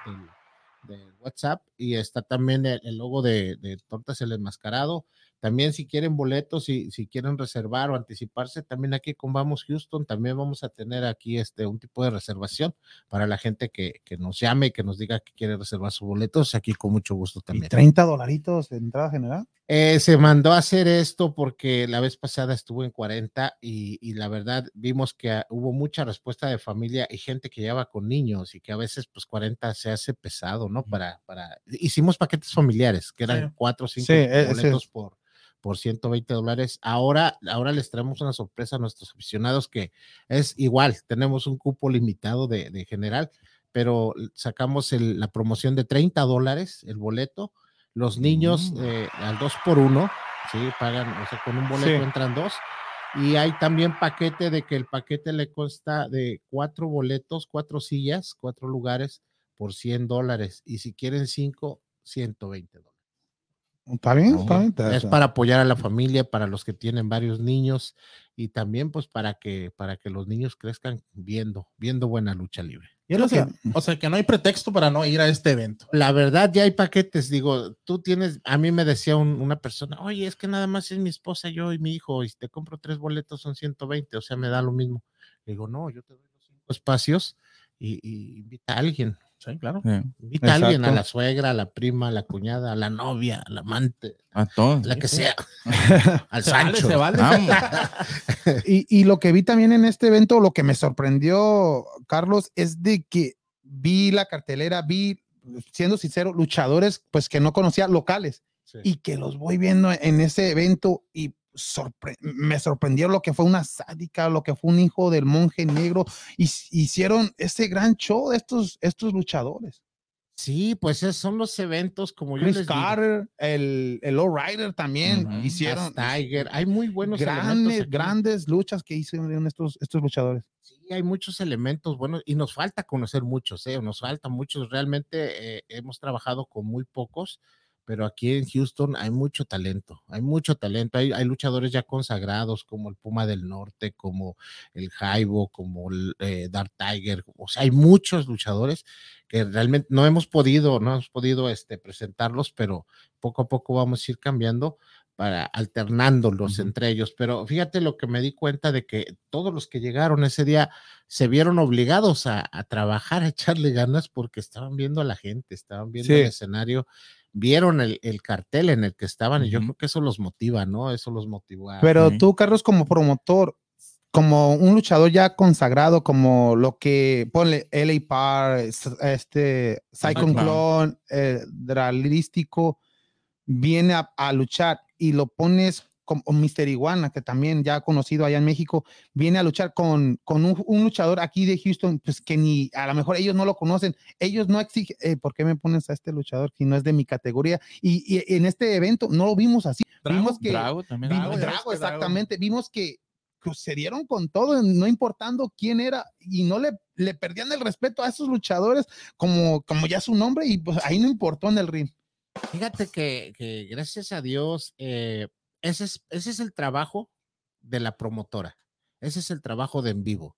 WhatsApp, y está también el, el logo de, de Tortas el Enmascarado. También si quieren boletos, si, si quieren reservar o anticiparse, también aquí con Vamos Houston, también vamos a tener aquí este un tipo de reservación para la gente que, que nos llame y que nos diga que quiere reservar sus boletos, aquí con mucho gusto Y también. 30 dolaritos de entrada general. Eh, se mandó a hacer esto porque la vez pasada estuvo en 40 y, y la verdad vimos que ah, hubo mucha respuesta de familia y gente que lleva con niños y que a veces pues 40 se hace pesado, ¿no? Para, para, hicimos paquetes familiares que eran Sí. cuatro o cinco Sí, e- ese boletos por, por 120 dólares. Ahora, ahora les traemos una sorpresa a nuestros aficionados que es igual, tenemos un cupo limitado de, de general, pero sacamos el- la promoción de 30 dólares el boleto. Los niños Mm. eh, al 2 por 1 ¿sí? Pagan, o sea, con un boleto Sí. entran dos. Y hay también paquete de que el paquete le consta de cuatro boletos, cuatro sillas, cuatro lugares por 100 dólares. Y si quieren cinco, 120 dólares. Está bien, está bien. está- Es para apoyar a la familia, para los que tienen varios niños y también pues para que, para que los niños crezcan viendo, viendo buena lucha libre. O sea, que- o sea, que no hay pretexto para no ir a este evento. La verdad, ya hay paquetes. Digo, tú tienes, a mí me decía un- una persona, oye, es que nada más es mi esposa, yo y mi hijo, y si te compro tres boletos son 120, o sea, me da lo mismo. Le digo, no, yo te doy los cinco espacios y, y invita a alguien. Sí, claro. Sí. Invita a alguien, a Exacto. la suegra, a la prima, a la cuñada, a la novia, al amante, A todos. la que sea, al Se vale, Sancho. se vale. Y, y lo que vi también en este evento, lo que me sorprendió, Carlos, es de que vi la cartelera, vi, siendo sincero, luchadores pues que no conocía locales Sí. y que los voy viendo en ese evento y sorpre- me sorprendió lo que fue una sádica, lo que fue un hijo del monje negro y hicieron ese gran show de estos, estos luchadores. Sí, pues esos son los eventos como yo Chris les digo. Carter, el, el Low Rider también hicieron Tiger, hay muy buenos grandes, grandes luchas que hicieron estos, estos luchadores. Sí, hay muchos elementos buenos y nos falta conocer muchos, ¿eh? nos falta muchos. Realmente eh, hemos trabajado con muy pocos, pero aquí en Houston hay mucho talento, hay mucho talento. Hay, hay luchadores ya consagrados como el Puma del Norte, como el Jaibo, como el eh, Dark Tiger. O sea, hay muchos luchadores que realmente no hemos podido, no hemos podido este, presentarlos, pero poco a poco vamos a ir cambiando para alternándolos entre ellos. Pero fíjate lo que me di cuenta de que todos los que llegaron ese día se vieron obligados a, a trabajar, a echarle ganas porque estaban viendo a la gente, estaban viendo Sí. el escenario, vieron el, el cartel en el que estaban y yo creo que eso los motiva, ¿no? Eso los motivó. a- Pero tú, Carlos, como promotor, como un luchador ya consagrado, como lo que ponle LA Par, este Cyclone Clown. Clone, eh, Dralístico, viene a, a luchar y lo pones como Mister Iguana, que también ya conocido allá en México, viene a luchar con, con un, un luchador aquí de Houston, pues que ni a lo mejor ellos no lo conocen, ellos no exigen, eh, ¿por qué me pones a este luchador si no es de mi categoría? Y, y en este evento no lo vimos así, vimos que Drago también. Vimos- Drago, Drago, Drago. exactamente. Vimos que, que se dieron con todo, no importando quién era, y no le, le perdían el respeto a esos luchadores, como, como ya su nombre, y pues ahí no importó en el ring. Fíjate que, que gracias a Dios, eh, ese, es, ese es el trabajo de la promotora, ese es el trabajo de en vivo,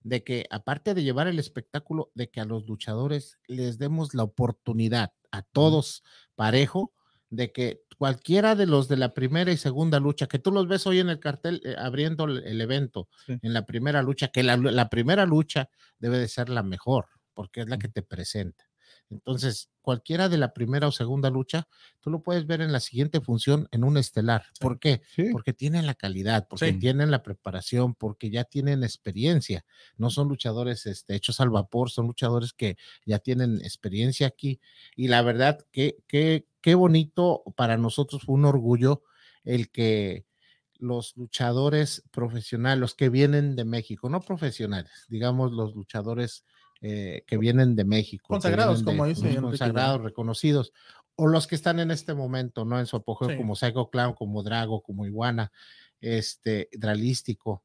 de que aparte de llevar el espectáculo, de que a los luchadores les demos la oportunidad a todos parejo, de que cualquiera de los de la primera y segunda lucha, que tú los ves hoy en el cartel eh, abriendo el, el evento, Sí. en la primera lucha, que la, la primera lucha debe de ser la mejor, porque es la que te presenta. Entonces, cualquiera de la primera o segunda lucha, tú lo puedes ver en la siguiente función en un estelar. ¿Por qué? Sí. Porque tienen la calidad, porque Sí. tienen la preparación, porque ya tienen experiencia. No son luchadores este, hechos al vapor, son luchadores que ya tienen experiencia aquí. Y la verdad, qué, qué, qué bonito para nosotros fue un orgullo el que los luchadores profesionales, los que vienen de México, no profesionales, digamos los luchadores eh, que vienen de México. Consagrados, de- como dice Consagrados, reconocidos, o los que están en este momento, ¿no? En su apogeo, Sí. como Psycho Clown, como Drago, como Iguana, este, Dralístico,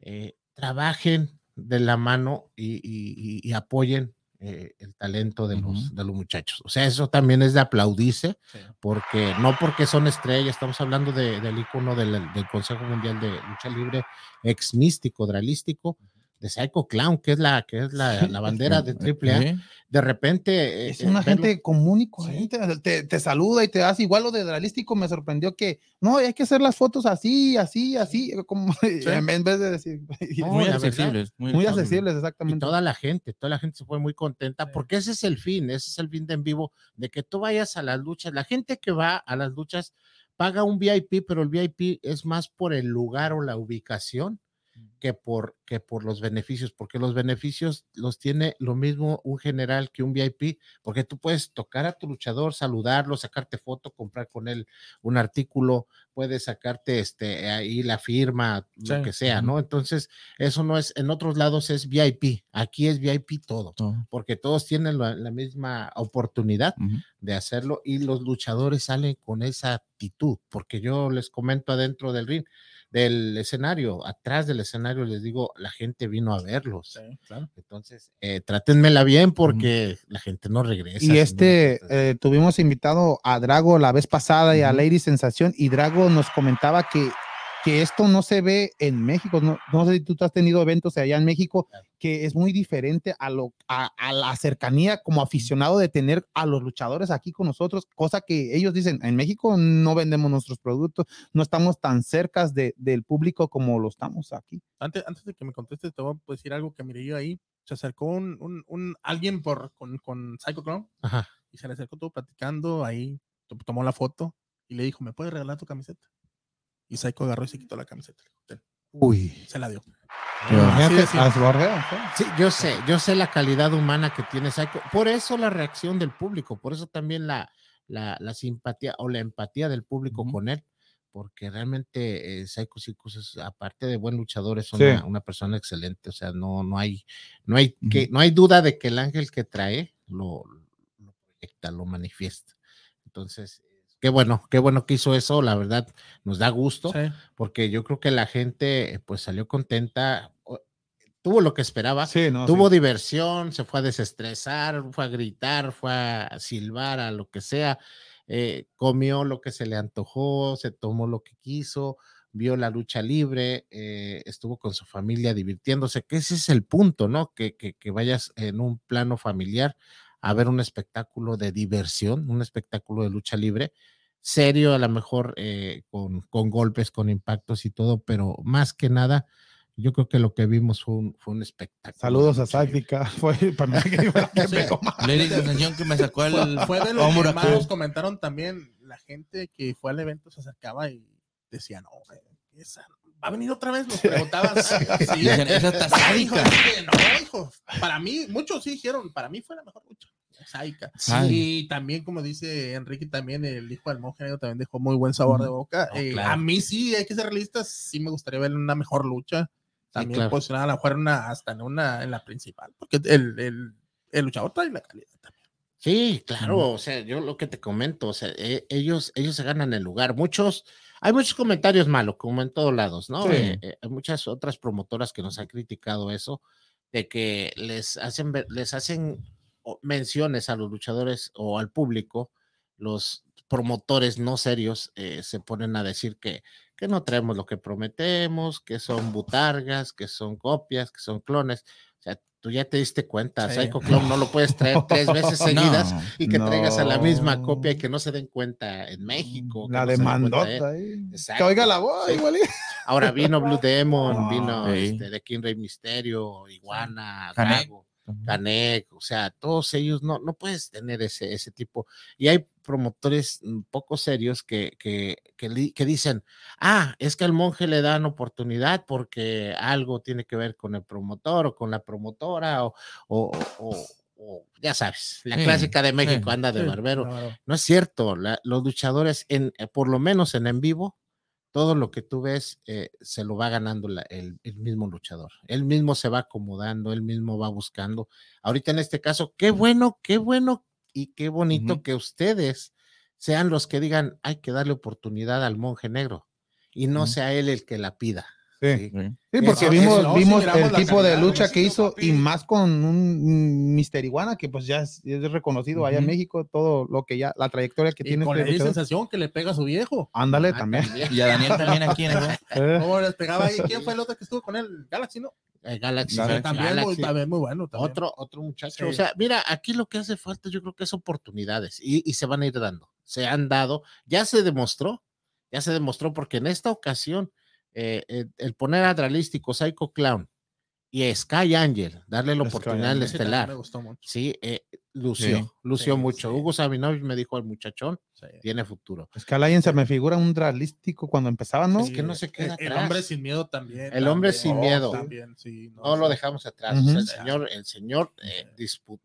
eh, trabajen de la mano y, y- y- y apoyen eh, el talento de, los, Ujú. de los muchachos. O sea, eso también es de aplaudirse, Sí. porque no porque son estrellas, estamos hablando de- del icono del, del Consejo Mundial de Lucha Libre, ex místico, dralístico, de Psycho Clown, que es la, que es la, la bandera de AAA. Sí. De repente. eh, Es eh, una verlo- gente común y corriente, te, te saluda y te hace igual lo de Dralístico, me sorprendió que no, hay que hacer las fotos así, así, así, como en, en vez de decir No, Muy accesibles. Muy, muy accesibles. accesibles, y exactamente. toda la gente, toda la gente se fue muy contenta porque ese es el fin, ese es el fin de en vivo, de que tú vayas a las luchas. La gente que va a las luchas paga un VIP, pero el VIP es más por el lugar o la ubicación que por, que por los beneficios, porque los beneficios los tiene lo mismo un general que un VIP, porque tú puedes tocar a tu luchador, saludarlo, sacarte foto, comprar con él un artículo, puedes sacarte este ahí la firma, lo Sí. que sea, ¿no? Entonces, eso no es, en otros lados es VIP, aquí es VIP todo, Todo. porque todos tienen la, la misma oportunidad Ujú. de hacerlo y los luchadores salen con esa actitud, porque yo les comento adentro del ring, del escenario, atrás del escenario, les digo, la gente vino a verlos. Sí, claro. Entonces, eh, trátenmela bien porque la gente no regresa. Y este, eh, tuvimos invitado a Drago la vez pasada y a. Lady Sensación, y Drago nos comentaba que, que esto no se ve en México. No, no sé si tú has tenido eventos allá en México, que es muy diferente a, lo, a, a la cercanía como aficionado de tener a los luchadores aquí con nosotros, cosa que ellos dicen, en México no vendemos nuestros productos, no estamos tan cerca de, del público como lo estamos aquí. Antes, antes de que me contestes, te voy a decir algo que miré yo ahí. Se acercó un, un, un- alguien por, con, con Psycho Clown y se le acercó todo platicando ahí, to- tomó la foto y le dijo, ¿me puedes regalar tu camiseta? Y Psycho agarró y se quitó la camiseta. Uy. Se la dio. Imagínate, ¿sí? Sí, yo sé, yo sé la calidad humana que tiene Psycho. Por eso la reacción del público, por eso también la, la, la simpatía o la empatía del público con él, porque realmente eh, Psycho Circus es, aparte de buen luchador, es Sí. una, una persona excelente. O sea, no, no hay, no hay que, no hay duda de que el ángel que trae lo, lo proyecta, lo manifiesta. Entonces, qué bueno, qué bueno que hizo eso, la verdad, nos da gusto Sí. porque yo creo que la gente pues salió contenta, tuvo lo que esperaba, Sí, no, tuvo sí. diversión, se fue a desestresar, fue a gritar, fue a silbar, a lo que sea, eh, comió lo que se le antojó, se tomó lo que quiso, vio la lucha libre, eh, estuvo con su familia divirtiéndose, que ese es el punto, ¿no? Que, que, que vayas en un plano familiar a ver un espectáculo de diversión, un espectáculo de lucha libre, serio, a lo mejor eh, con, con golpes, con impactos y todo, pero más que nada, yo creo que lo que vimos fue un, fue un espectáculo. Saludos a. Sáfica. Fue para mí que que Sí. Lady Sensación que me sacó el Fue de lo hombro que más comentaron también. La gente que fue al evento se acercaba y decía, no, esa- ¿va a venir otra vez? Nos preguntaban. Sí, esa está Hijo, sádica. es que no, hijo. Para mí, muchos sí dijeron, para mí fue la mejor lucha. Sádica. Ay. Y también, como dice Enrique, también el hijo del monje negro también dejó muy buen sabor de boca. No, Eh, claro. A mí sí, hay que ser realistas, sí me gustaría ver una mejor lucha. También claro. posicionada a lo mejor en una, hasta en una, en la principal, porque el, el, el luchador trae la calidad también. Sí, claro, o sea, yo lo que te comento, o sea, e- ellos, ellos se ganan el lugar. Muchos, hay muchos comentarios malos, como en todos lados, ¿no? Sí. Eh, eh, hay muchas otras promotoras que nos han criticado eso, de que les hacen, les hacen menciones a los luchadores o al público, los promotores no serios eh, se ponen a decir que, que no traemos lo que prometemos, que son butargas, que son copias, que son clones. O sea, tú ya te diste cuenta, Sí. Psycho Clown no lo puedes traer tres veces seguidas No. y que traigas a la misma copia y que no se den cuenta en México. La no ¿eh? demandota ahí. Que Exacto. oiga la voz, Sí. igual. Ahora vino Blue Demon, Ah, vino sí. este, de King Rey Misterio, Iguana. Drago, Canek, o sea, todos ellos no, no puedes tener ese, ese tipo. Y hay promotores mm, poco serios que, que, que, que dicen, ah, es que al monje le dan oportunidad porque algo tiene que ver con el promotor o con la promotora o, o, o- o ya sabes, la Sí, clásica de México sí, anda de Sí, barbero. claro. No es cierto, la- los luchadores, en, eh, por lo menos en en vivo, todo lo que tú ves eh, se lo va ganando la- el, el mismo luchador. Él mismo se va acomodando, él mismo va buscando. Ahorita en este caso, qué bueno, qué bueno y qué bonito que ustedes sean los que digan, hay que darle oportunidad al monje negro y no sea él el que la pida. Sí. ¿sí? Porque vimos, no, vimos el tipo de lucha que hizo papi. y más con un Mister Iguana que pues ya es, es reconocido allá en. México, todo lo que ya, la trayectoria que Y tiene con este la luchador. sensación que le pega a su viejo. Ándale Ah, también. Y a Daniel también aquí en el Eh, ¿Cómo les pegaba ahí? ¿Quién fue el otro que estuvo con él? Galaxy, ¿no? Eh, Galaxy, Galaxy. También, muy, Galaxy. también muy bueno. También. Otro, otro muchacho. Sí. O sea, mira, aquí lo que hace falta, yo creo que es oportunidades y, y se van a ir dando. Se han dado, ya se demostró, ya se demostró, porque en esta ocasión, eh, eh, el poner a Dralístico, Psycho Clown y Sky Angel, darle la oportunidad al Me estelar, gustó mucho. sí, eh, lució, Sí. lució Sí, mucho. sí. Hugo Sabinovich me dijo al muchachón, Sí. tiene futuro. Es que Alliance se me figura un dralístico cuando empezaba, ¿no? Es que no se queda el, el atrás. hombre sin miedo también. El hombre también, sin miedo. También, sí. No lo sí. dejamos atrás. o Ujú. sea, el señor, el señor eh,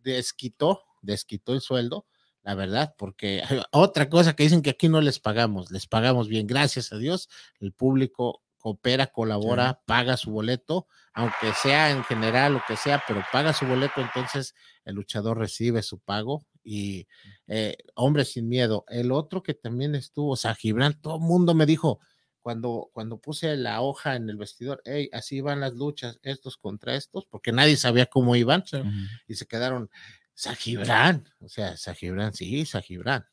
desquitó, desquitó el sueldo, la verdad, porque otra cosa que dicen que aquí no les pagamos, les pagamos bien, gracias a Dios, el público coopera, colabora, paga su boleto, aunque sea en general lo que sea, pero paga su boleto, entonces el luchador recibe su pago y eh, hombre sin miedo. El otro que también estuvo, o sea, Gibran, todo el mundo me dijo, cuando, cuando puse la hoja en el vestidor, hey, así van las luchas, estos contra estos, porque nadie sabía cómo iban, Sí. Y se quedaron, Sajibran, o sea, Sajibran, sí, Sajibran.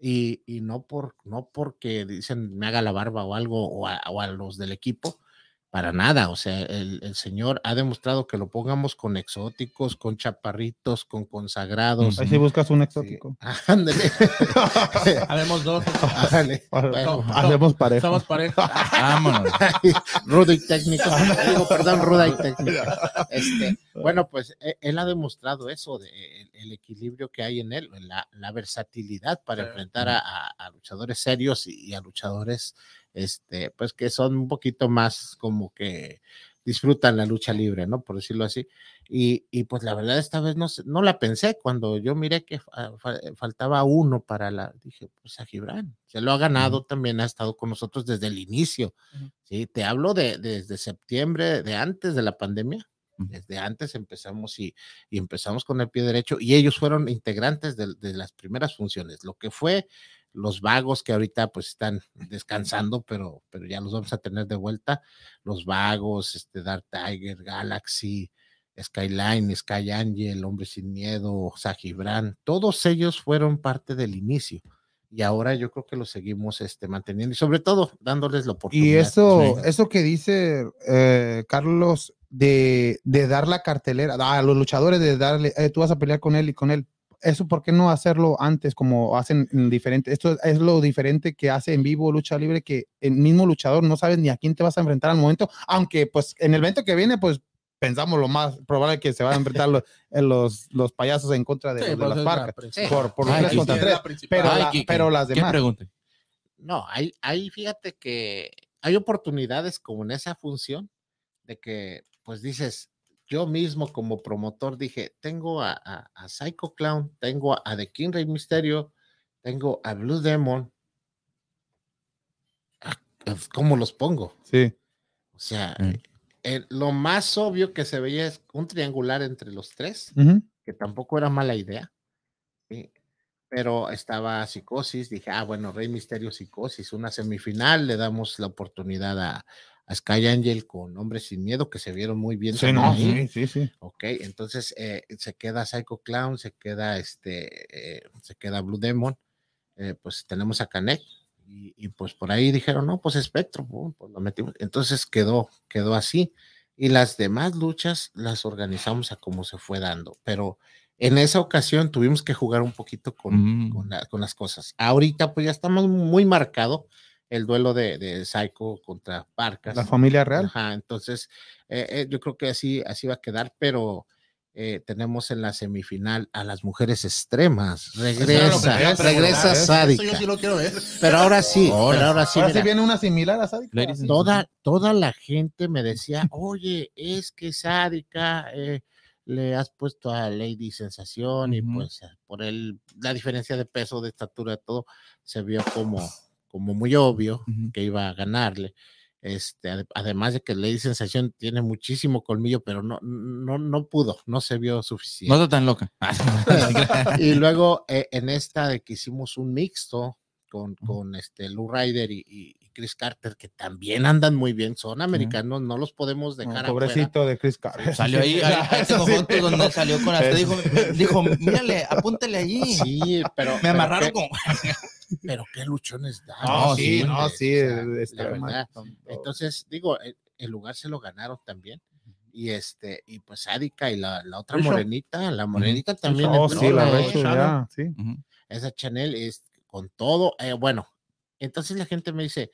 Y, y no, por, no porque dicen me haga la barba o algo, o a, o a los del equipo, para nada. O sea, el, el señor ha demostrado que lo pongamos con exóticos, con chaparritos, con consagrados. Ahí si buscas un Sí. exótico. Ándale. Habemos dos. Ándale. Bueno, No, Hacemos pareja. Somos pareja. Vámonos. rudo y técnico. Digo, perdón, ruda y técnico. Este, bueno, pues e- él ha demostrado eso, de, el, el equilibrio que hay en él, la, la versatilidad para Sí. enfrentar a, a- a luchadores serios y, y a luchadores, este, pues que son un poquito más como que disfrutan la lucha libre, ¿no? Por decirlo así. Y, y pues la verdad esta vez no, no la pensé cuando yo miré que fa- fa- faltaba uno para la, dije, pues a Gibran, se lo ha ganado, también ha estado con nosotros desde el inicio. Sí, te hablo de desde septiembre, de antes de la pandemia. Desde antes empezamos y, y empezamos con el pie derecho y ellos fueron integrantes de, de las primeras funciones. Lo que fue los vagos que ahorita pues están descansando, pero, pero ya los vamos a tener de vuelta. Los vagos, este Dark Tiger, Galaxy, Skyline, Sky Angel, Hombre Sin Miedo, Sajibran, todos ellos fueron parte del inicio. Y ahora yo creo que lo seguimos este, manteniendo y sobre todo dándoles la oportunidad. Y eso, Sí. eso que dice eh, Carlos de, de dar la cartelera a los luchadores, de darle, eh, tú vas a pelear con él y con él. Eso, ¿por qué no hacerlo antes como hacen en diferente? Esto es lo diferente que hace en vivo lucha libre, que el mismo luchador no sabes ni a quién te vas a enfrentar al momento, aunque pues en el evento que viene, pues pensamos lo más probable que se van a enfrentar los, eh, los, los payasos en contra de, Sí, de pues las la parcas. Por, por Ay, contra tres. la. Pero, Ay, la- ¿qué- pero las ¿Qué demás. pregunta? No, hay, hay, fíjate que hay oportunidades como en esa función de que, pues dices, yo mismo como promotor dije, tengo a, a- a Psycho Clown, tengo a, a The King Rey Misterio, tengo a Blue Demon. Ah, pues, ¿Cómo los pongo? Sí. O sea, Mm. eh, lo más obvio que se veía es un triangular entre los tres que tampoco era mala idea. ¿sí? Pero estaba Psicosis, dije, ah, bueno, Rey Misterio Psicosis, una semifinal, le damos la oportunidad a, a Sky Angel con Hombres Sin Miedo, que se vieron muy bien. Sí, no, sí, sí, sí. Ok, entonces eh, se queda Psycho Clown, se queda este, eh, se queda Blue Demon, eh, pues tenemos a Canek, y, y, pues por ahí dijeron, no, pues Espectro, pum, pues lo metimos. Entonces quedó, quedó así. Y las demás luchas las organizamos a como se fue dando, pero en esa ocasión tuvimos que jugar un poquito con, Mm. con, la- con las cosas. Ahorita pues ya estamos muy marcado el duelo de, de Psycho contra Parcas. La familia real. Ajá, entonces eh, eh, yo creo que así, así va a quedar, pero eh, tenemos en la semifinal a las mujeres extremas. Regresa, preguntar, regresa sádica. Eso yo sí lo quiero ver. Pero ahora sí, Ahora. pero ahora sí, Ahora sí viene una similar a Sádica. Toda, toda la gente me decía, oye, es que sádica, eh, le has puesto a Lady Sensación y pues eh, por el, la diferencia de peso, de estatura, todo, se vio como, como muy obvio que iba a ganarle. Este, ade- además de que Lady Sensación tiene muchísimo colmillo, pero no, no, no pudo, no se vio No suficiente. está tan loca. y luego eh, en esta de que hicimos un mixto con, con este Lou Ryder y Chris Carter, que también andan muy bien, son americanos, no los podemos No, dejar afuera. pobrecito de Chris Carter. Salió ahí, ahí, ahí Eso tengo sí, fotos donde él salió con hasta dijo, dijo, mírale, apúntale allí. Sí, pero. Me pero amarraron como. Pero qué luchones dan. No, No, sí, no, sí, o sea. Entonces, digo, el, el lugar se lo ganaron también. Y este, y pues Sádica y la, la otra morenita, la morenita también. Oh, sí, la sí. Esa Chanel es con todo. eh, bueno, entonces la gente me dice,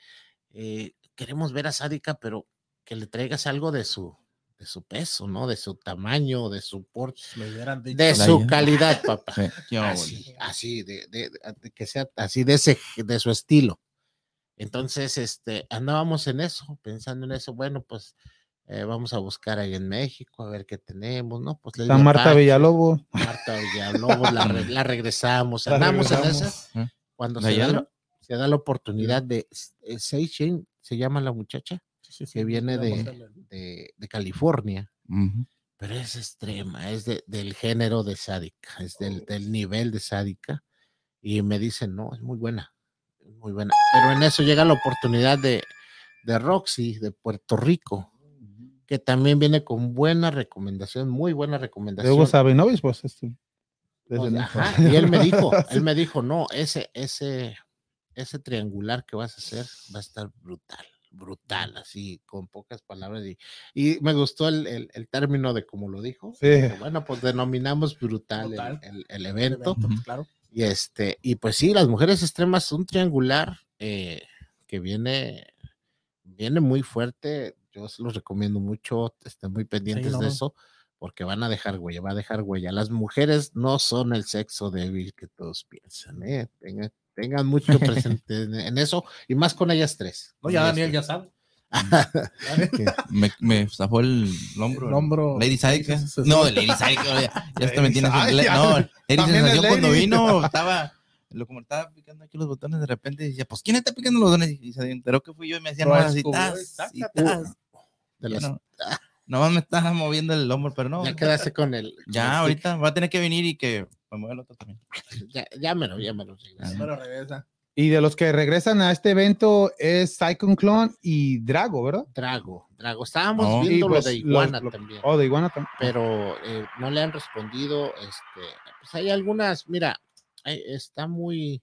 eh, queremos ver a Sádica, pero que le traigas algo de su, de su peso, ¿no? De su tamaño, de su porte, dicho. de su calidad, papá. Sí. Así, así, de, de- que sea así de ese, de su estilo. Entonces, este, andábamos en eso, pensando en eso, bueno, pues eh, vamos a buscar ahí en México, a ver qué tenemos, ¿no? Pues Está Marta Apache, Villalobos. Marta Villalobos, la, re- la regresamos, La andamos en esa, ¿Eh? cuando ¿La se da, se da la oportunidad de, eh, Seychelles, se llama la muchacha, Sí, sí, que viene de, de, de California, pero es extrema, es de- del género de sádica, es del, del nivel de sádica. Y me dicen, no, es muy buena, es muy buena. Pero en eso llega la oportunidad de, de Roxy, de Puerto Rico, que también viene con buena recomendación, muy buena recomendación. Hugo Sabinovich, pues. Este, Pues, ajá, y él me dijo, él me dijo, no, ese, ese, ese triangular que vas a hacer va a estar brutal, brutal, así, con pocas palabras. Y, y me gustó el, el- el término de cómo lo dijo. Sí. Bueno, pues denominamos brutal, el- Brutal. El, el el evento. evento, Ujú. Claro. Y este, y pues sí, las mujeres extremas, un triangular eh, que viene, viene muy fuerte. Yo se los recomiendo mucho, estén muy pendientes no, de eso, porque van a dejar huella, va a dejar huella. Las mujeres no son el sexo débil que todos piensan, ¿eh? Tengan, tengan mucho presente en, en eso, y más con ellas tres. No, ya Daniel ya sabe. Me, me zafó el, el hombro. El hombro. Lady sí. No, de Lady Psyche. Ya, ya hasta me Lady tienes. Psyche, le- ya. No, Lady Sensación cuando vino estaba. Lo como estaba picando aquí los botones, de repente decía, pues, ¿quién está picando los botones? Y se enteró que fui yo y me hacía Lo nomás así, no- Nomás me estaba moviendo el hombro, pero no. ya quedaste con el Ya, ahorita va a tener que venir y que me mueva el otro también. Ya, llámelo, llámelo. Pero regresa. Y de los que regresan a este evento es Cyclone Clone y Drago, ¿verdad? Drago, Drago. Estábamos No. viendo pues, lo de Iguana lo- también. Oh, de Iguana también. pero eh, no le han respondido. Este, pues hay algunas, mira, hay- está muy,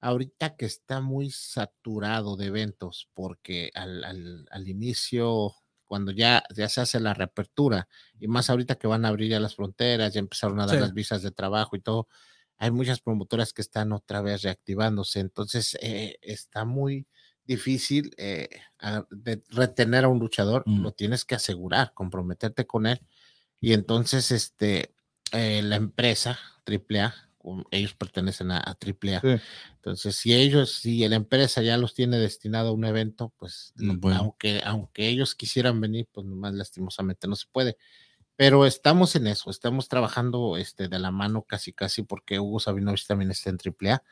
ahorita que está muy saturado de eventos, porque al, al- al inicio, cuando ya, ya se hace la reapertura, y más ahorita que van a abrir ya las fronteras, ya empezaron a dar Sí. las visas de trabajo y todo, hay muchas promotoras que están otra vez reactivándose, entonces eh, está muy difícil eh, a- de retener a un luchador, Mm. lo tienes que asegurar, comprometerte con él y entonces, este, eh, la empresa AAA, ellos pertenecen a, a AAA. Sí. Entonces, si ellos, si la empresa ya los tiene destinado a un evento, pues, aunque, aunque ellos quisieran venir, pues nomás lastimosamente no se puede. Pero estamos en eso, estamos trabajando este, de la mano casi casi porque Hugo Sabinovich también está en AAA.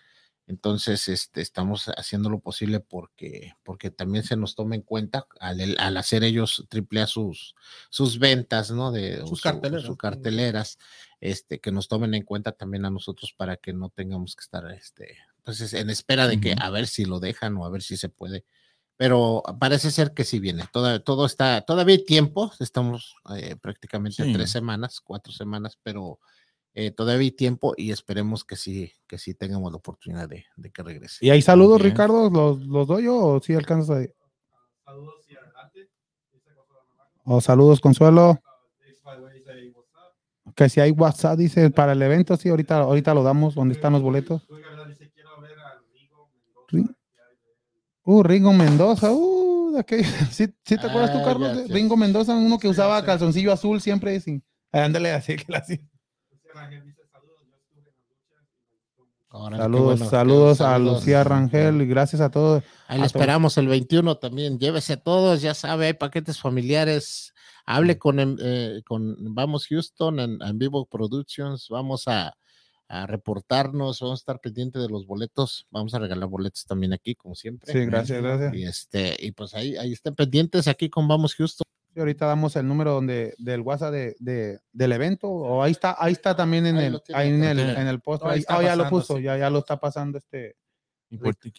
Entonces, este, estamos haciendo lo posible porque, porque también se nos tome en cuenta al, al hacer ellos AAA sus, sus ventas, ¿no? De Sus su- carteleras. sus carteleras, este, que nos tomen en cuenta también a nosotros para que no tengamos que estar, este, entonces, en espera de que a ver si lo dejan o a ver si se puede. Pero parece ser que sí viene. Toda, todo está, todavía hay tiempo. Estamos eh, prácticamente Sí. tres semanas, cuatro semanas, pero eh, todavía hay tiempo y esperemos que sí, que sí tengamos la oportunidad de, de que regrese. ¿Y hay saludos, Bien. Ricardo? ¿Los, los doy yo o si alcanzas ahí? Saludos y adelante. Dice Consuelo Navarro. O saludos, Consuelo. Que si hay WhatsApp, dice, para el evento, sí, ahorita, ahorita lo damos, ¿dónde están los boletos? Uh, Ringo Mendoza, uh, de ¿sí, sí te acuerdas tú, Ah, Carlos? Ringo Mendoza, uno que Sí, usaba sí. calzoncillo azul siempre, sí. Ándale, así que la sí. Lucía Rangel dice, saludos, yo estuve en Saludos, bueno, saludos qué- a. Lucía Rangel y gracias a todos. Ahí le a todos. esperamos el 21 también. Llévese a todos, ya sabe, hay paquetes familiares hable con, em- eh, con Vamos Houston en, en Vivo Productions, vamos a, a reportarnos, vamos a estar pendientes de los boletos, vamos a regalar boletos también aquí, como siempre. Sí, gracias, gracias. Y este, y pues ahí, ahí estén pendientes aquí con Vamos Houston. Y ahorita damos el número donde del WhatsApp de, de- del evento o ahí está ahí está también en Ahí el tiene ahí en el, en el post No, ahí ah, ya lo puso sí. ya ya lo está pasando este.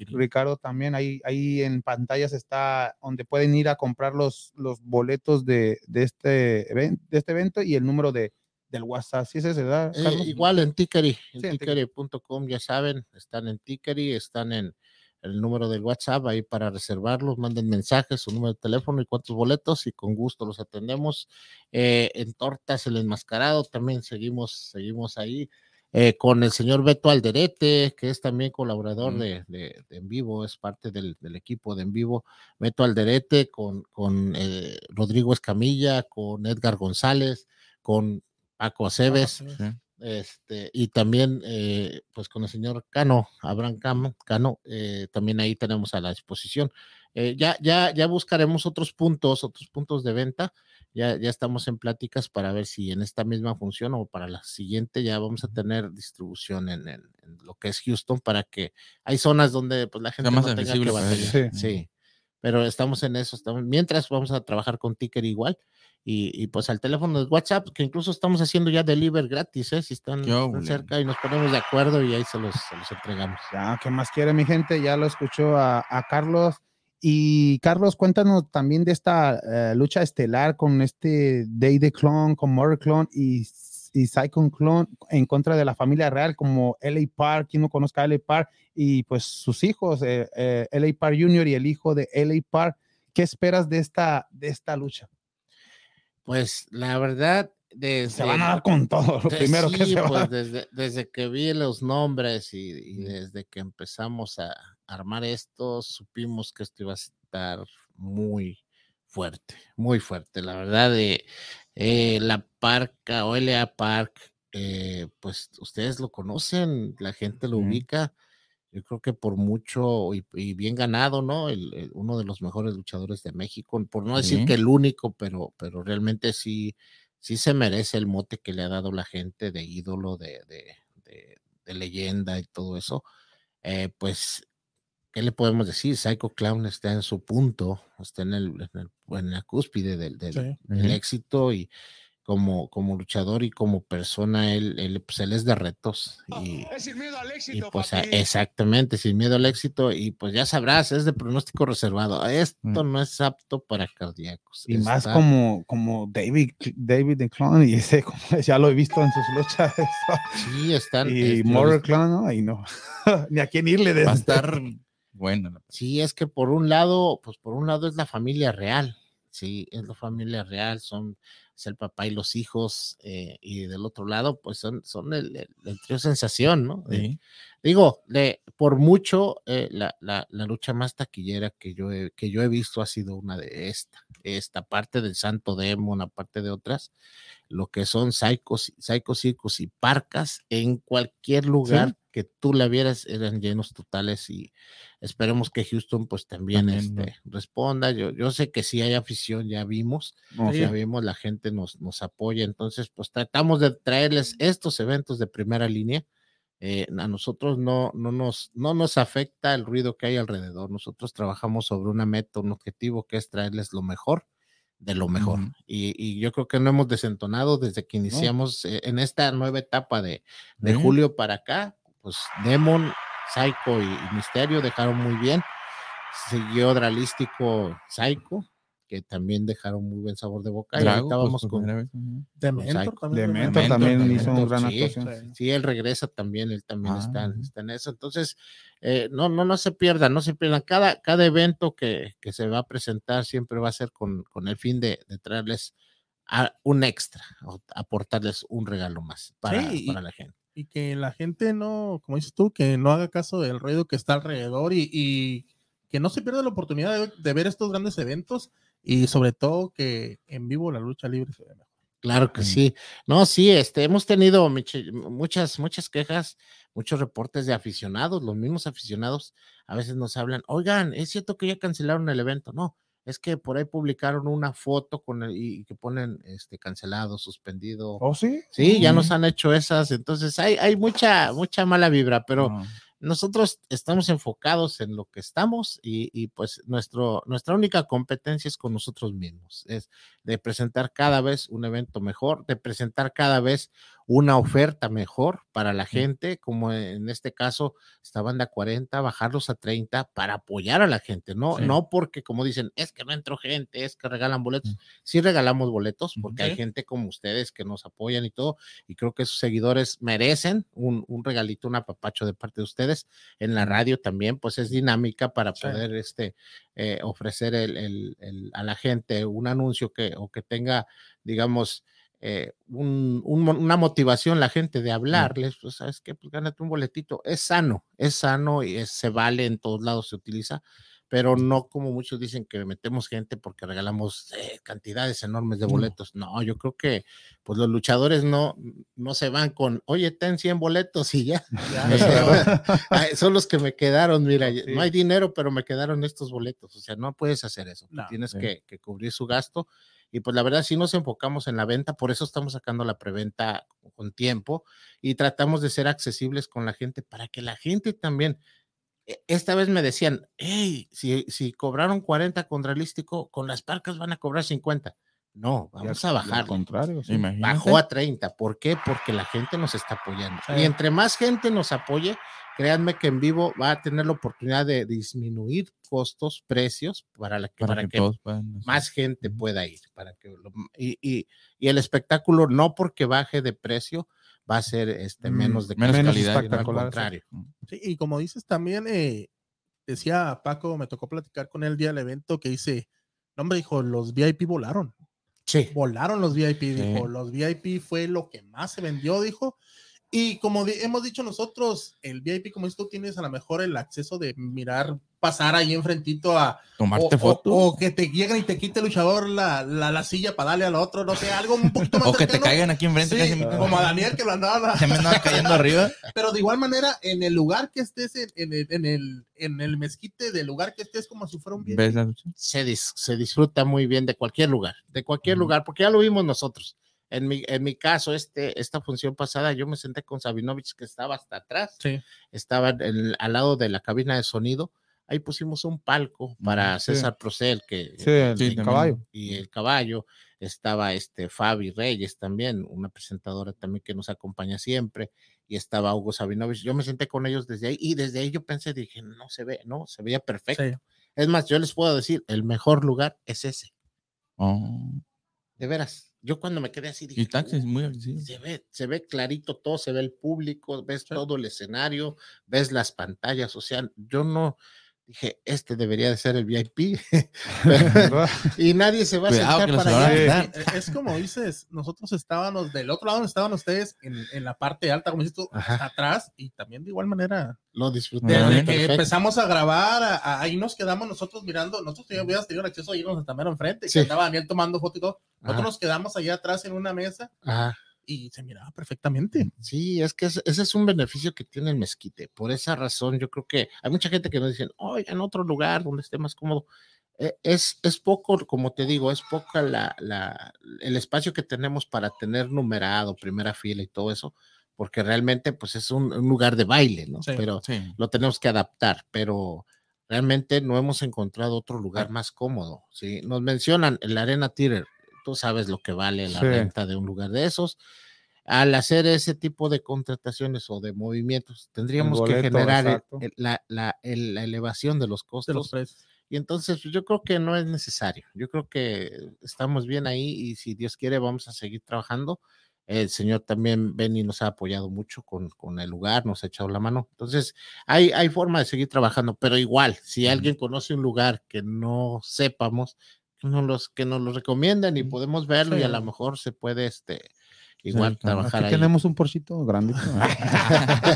Ricardo también ahí ahí en pantallas está donde pueden ir a comprar los los boletos de, de este evento de este evento y el número de del WhatsApp sí es ese ¿verdad, Eh, igual en Tickery, en Sí, tickery.com, ya saben, están en Tickery, están en el número del WhatsApp ahí para reservarlos, manden mensajes, su número de teléfono y cuántos boletos y con gusto los atendemos. Eh, en Tortas, el enmascarado, también seguimos, seguimos ahí. eh, con el señor Beto Alderete, que es también colaborador Mm. de, de- de En Vivo, es parte del, del equipo de En Vivo. Beto Alderete, con, con eh, Rodrigo Escamilla, con Edgar González, con Paco Aceves, Sí. Este, y también eh, pues con el señor Cano, Abraham Camo- Cano, eh, también ahí tenemos a la disposición. Eh, ya, ya, ya buscaremos otros puntos, otros puntos de venta. Ya, ya estamos en pláticas para ver si en esta misma función o para la siguiente ya vamos a tener distribución en, en- en lo que es Houston para que hay zonas donde pues la gente más no tenga que batallar. ellos. Sí, pero estamos en eso. Estamos, mientras vamos a trabajar con Ticker igual. Y, y, pues al teléfono de WhatsApp, que incluso estamos haciendo ya deliver gratis, ¿eh? si están, están cerca y nos ponemos de acuerdo y ahí se los, se los entregamos. Ya, ¿qué más quiere mi gente? Ya lo escuchó a, a Carlos. Y Carlos, cuéntanos también de esta eh, lucha estelar con este Day the Clone, con Murder Clone y, y Psycho Clone en contra de la familia real, como LA Park, quien no conozca a LA Park, y pues sus hijos, eh, eh, LA Park Jr. y el hijo de LA Park. ¿Qué esperas de esta, de esta lucha? Pues la verdad, desde, Se van a dar con todo, lo de- primero que sí, se pues, desde, desde que vi los nombres y, y desde que empezamos a armar esto, supimos que esto iba a estar muy fuerte, muy fuerte. La verdad, de eh, la Parca o LA Park, eh, pues ustedes lo conocen, la gente lo ubica. Yo creo que por mucho y, y bien ganado, ¿no? El- el- uno de los mejores luchadores de México, por no decir Sí. que el único, pero, pero realmente sí, sí se merece el mote que le ha dado la gente de ídolo, de, de, de- de leyenda y todo eso. Eh, pues, ¿qué le podemos decir? Psycho Clown está en su punto, está en, el, en, el- en la cúspide del, del- Sí. del Ujú. éxito y como, como luchador y como persona, él, él, pues, él es de retos. Y, Es sin miedo al y éxito, pues papi. exactamente, sin miedo al éxito. Y pues ya sabrás, es de pronóstico reservado. Esto Mm. no es apto para cardíacos. Y más como, como David, David the Clone, y ese, como ya lo he visto en sus luchas. Sí, están. y este, Murder Clone, ¿no? Ahí no. Ni a quién irle de Va a estar bueno. Sí, es que por un lado, pues por un lado es la familia real. Sí, es la familia real, son el papá y los hijos, eh, y del otro lado, pues son, son el, el, el trío sensación, ¿no? Sí. Digo, de, por mucho, eh, la, la, la lucha más taquillera que yo, he, que yo he visto ha sido una de esta, esta parte del Santo Demon, aparte de otras, lo que son Psychos, Psycho Circus y Parcas, en cualquier lugar que tú la vieras, eran llenos totales y esperemos que Houston pues también, También, ¿no? este, responda. Yo, yo sé que sí hay afición, ya vimos, No, ya sí. vimos, la gente nos, nos apoya, entonces pues tratamos de traerles estos eventos de primera línea. Eh, a nosotros no, no, nos, no nos afecta el ruido que hay alrededor. Nosotros trabajamos sobre una meta, un objetivo que es traerles lo mejor de lo mejor. Y, y yo creo que no hemos desentonado desde que iniciamos eh, en esta nueva etapa de, de julio para acá. Pues Demon, Psycho y, y Misterio dejaron muy bien. Siguió Dralístico Psycho, que también dejaron muy buen sabor de boca. y Drago, ahorita pues, por con. Dementor también. Dementor también hizo una gran Sí, actuación. Sí, él regresa también, él también Ah, está, en eso. Entonces, eh, no, no, no se pierdan, no se pierdan. Cada, cada evento que, que se va a presentar siempre va a ser con, con el fin de, de traerles a- un extra, o aportarles un regalo más para, Sí, y- para la gente. y que la gente no, como dices tú, que no haga caso del ruido que está alrededor y, y que no se pierda la oportunidad de, de ver estos grandes eventos y sobre todo que en vivo la lucha libre se ve mejor. Claro que Mm. sí. No, sí, este, hemos tenido muchas, muchas quejas, muchos reportes de aficionados, los mismos aficionados a veces nos hablan, oigan, es cierto que ya cancelaron el evento. No, es que por ahí publicaron una foto con el, y que ponen este cancelado, suspendido. ¿Oh, sí? Sí, ya Mm. nos han hecho esas, entonces hay, hay mucha, mucha mala vibra, pero No. Nosotros estamos enfocados en lo que estamos y, y, pues nuestro, nuestra única competencia es con nosotros mismos, es de presentar cada vez un evento mejor, de presentar cada vez una oferta mejor para la gente, como en este caso esta banda 40, bajarlos a 30 para apoyar a la gente, no, Sí. no porque como dicen, es que no entró gente, es que regalan boletos, Mm. sí regalamos boletos porque hay gente como ustedes que nos apoyan y todo, y creo que sus seguidores merecen un, un regalito, un apapacho de parte de ustedes. En la radio también, pues es dinámica para Sí. poder este, eh, ofrecer el, el- el- a la gente un anuncio que, o que tenga, digamos, eh, un- un una motivación la gente de hablarles, pues sabes que, pues gánate un boletito. Es sano, es sano y es- se vale en todos lados, se utiliza, pero no como muchos dicen que metemos gente porque regalamos eh, cantidades enormes de boletos. No, yo creo que pues los luchadores no, no se van con, oye, ten 100 boletos y ya. Ya, son los que me quedaron, mira, Sí. no hay dinero, pero me quedaron estos boletos. O sea, no puedes hacer eso. No, tienes sí. que, que cubrir su gasto. Y pues la verdad, sí nos enfocamos en la venta, por eso estamos sacando la preventa con tiempo y tratamos de ser accesibles con la gente para que la gente también. e- Esta vez me decían, hey, si, si cobraron 40 con realístico, con las parcas van a cobrar 50. No, vamos a Al bajar. contrario, sí. Imagínate. Bajó a 30. ¿Por qué? Porque la gente nos está apoyando. Sí. Y entre más gente nos apoye, créanme que en vivo va a tener la oportunidad de disminuir costos, precios, para, la que, para, para que, que todos puedan. hacer. más gente pueda ir. Para que lo- y, y- y el espectáculo, no porque baje de precio, va a ser este, Mm, menos de menos calidad, al espectacular, sí. contrario. Sí, y como dices también, eh, decía Paco, me tocó platicar con él el día del evento que dice, no, hombre, dijo, los VIP volaron, Sí. volaron los VIP, dijo, los VIP fue lo que más se vendió, dijo. Y como di- hemos dicho nosotros, el VIP, como tú, tienes a lo mejor el acceso de mirar, pasar ahí enfrentito a, Tomarte o, fotos. o- o que te lleguen y te quite el luchador la, la, la silla para darle al otro, no sé, algo un poquito más O que te cercano. caigan aquí enfrente. Sí, casi como a Daniel que lo andaba se me andaba cayendo arriba. pero de igual manera, en el lugar que estés, en, en el, en, el, en el mezquite del lugar que estés, como si fuera un bien. ¿Ves la lucha? se, dis- se disfruta muy bien de cualquier lugar, de cualquier lugar, porque ya lo vimos nosotros. En mi, en mi caso, este, esta función pasada, yo me senté con Sabinovich, que estaba hasta atrás, Sí. estaba en al lado de la cabina de sonido. Ahí pusimos un palco para sí. César Procel, que Sí, el, caballo. y el caballo. Estaba este Fabi Reyes también, una presentadora también que nos acompaña siempre. Y estaba Hugo Sabinovich. Yo me senté con ellos desde ahí y desde ahí yo pensé, dije, no se ve, no, se veía perfecto. Sí. Es más, yo les puedo decir, el mejor lugar es ese. Oh. De veras. Yo cuando me quedé así dije, Y taxis "Uh, muy accesibles. se ve, se ve clarito todo, se ve el público, ves todo el escenario, ves las pantallas, o sea, yo no dije, este debería de ser el VIP y nadie se va a Cuidado los para allá. Eh, Es como dices, nosotros estábamos del otro lado, donde estaban ustedes en, en la parte alta, como dices tú, Ajá. atrás, y también de igual manera, Lo disfruté. Desde que perfecto. empezamos a grabar, a- a- ahí nos quedamos nosotros mirando, nosotros ya hubiéramos tenido acceso a irnos hasta mero enfrente, Sí. que andaba Daniel tomando foto y todo, nosotros Ajá, nos quedamos allá atrás en una mesa ajá. Y se miraba perfectamente. Sí, es que ese, ese es un beneficio que tiene el mezquite. Por esa razón, yo creo que hay mucha gente que nos dicen, oye, en otro lugar donde esté más cómodo. Eh, Es, es poco, como te digo, es poca la, la, el espacio que tenemos para tener numerado, primera fila y todo eso, porque realmente pues es un, un lugar de baile, ¿no? Sí. Pero Sí. lo tenemos que adaptar, pero realmente no hemos encontrado otro lugar más cómodo. ¿sí? Nos mencionan el Arena Theater, tú sabes lo que vale la Sí. renta de un lugar de esos. Al hacer ese tipo de contrataciones o de movimientos, tendríamos que boleto, generar el- la, la- el- la elevación de los De costos. los precios. Y entonces pues, yo creo que no es necesario. Yo creo que estamos bien ahí y si Dios quiere vamos a seguir trabajando. El Señor también Benny nos ha apoyado mucho con, con el lugar, nos ha echado la mano. Entonces hay, hay forma de seguir trabajando, pero igual, si alguien conoce un lugar que no sepamos, que nos, los, que nos lo recomiendan y podemos verlo y a Sí. lo mejor se puede este, igual claro. trabajar Aquí ahí. tenemos un porchito grandito.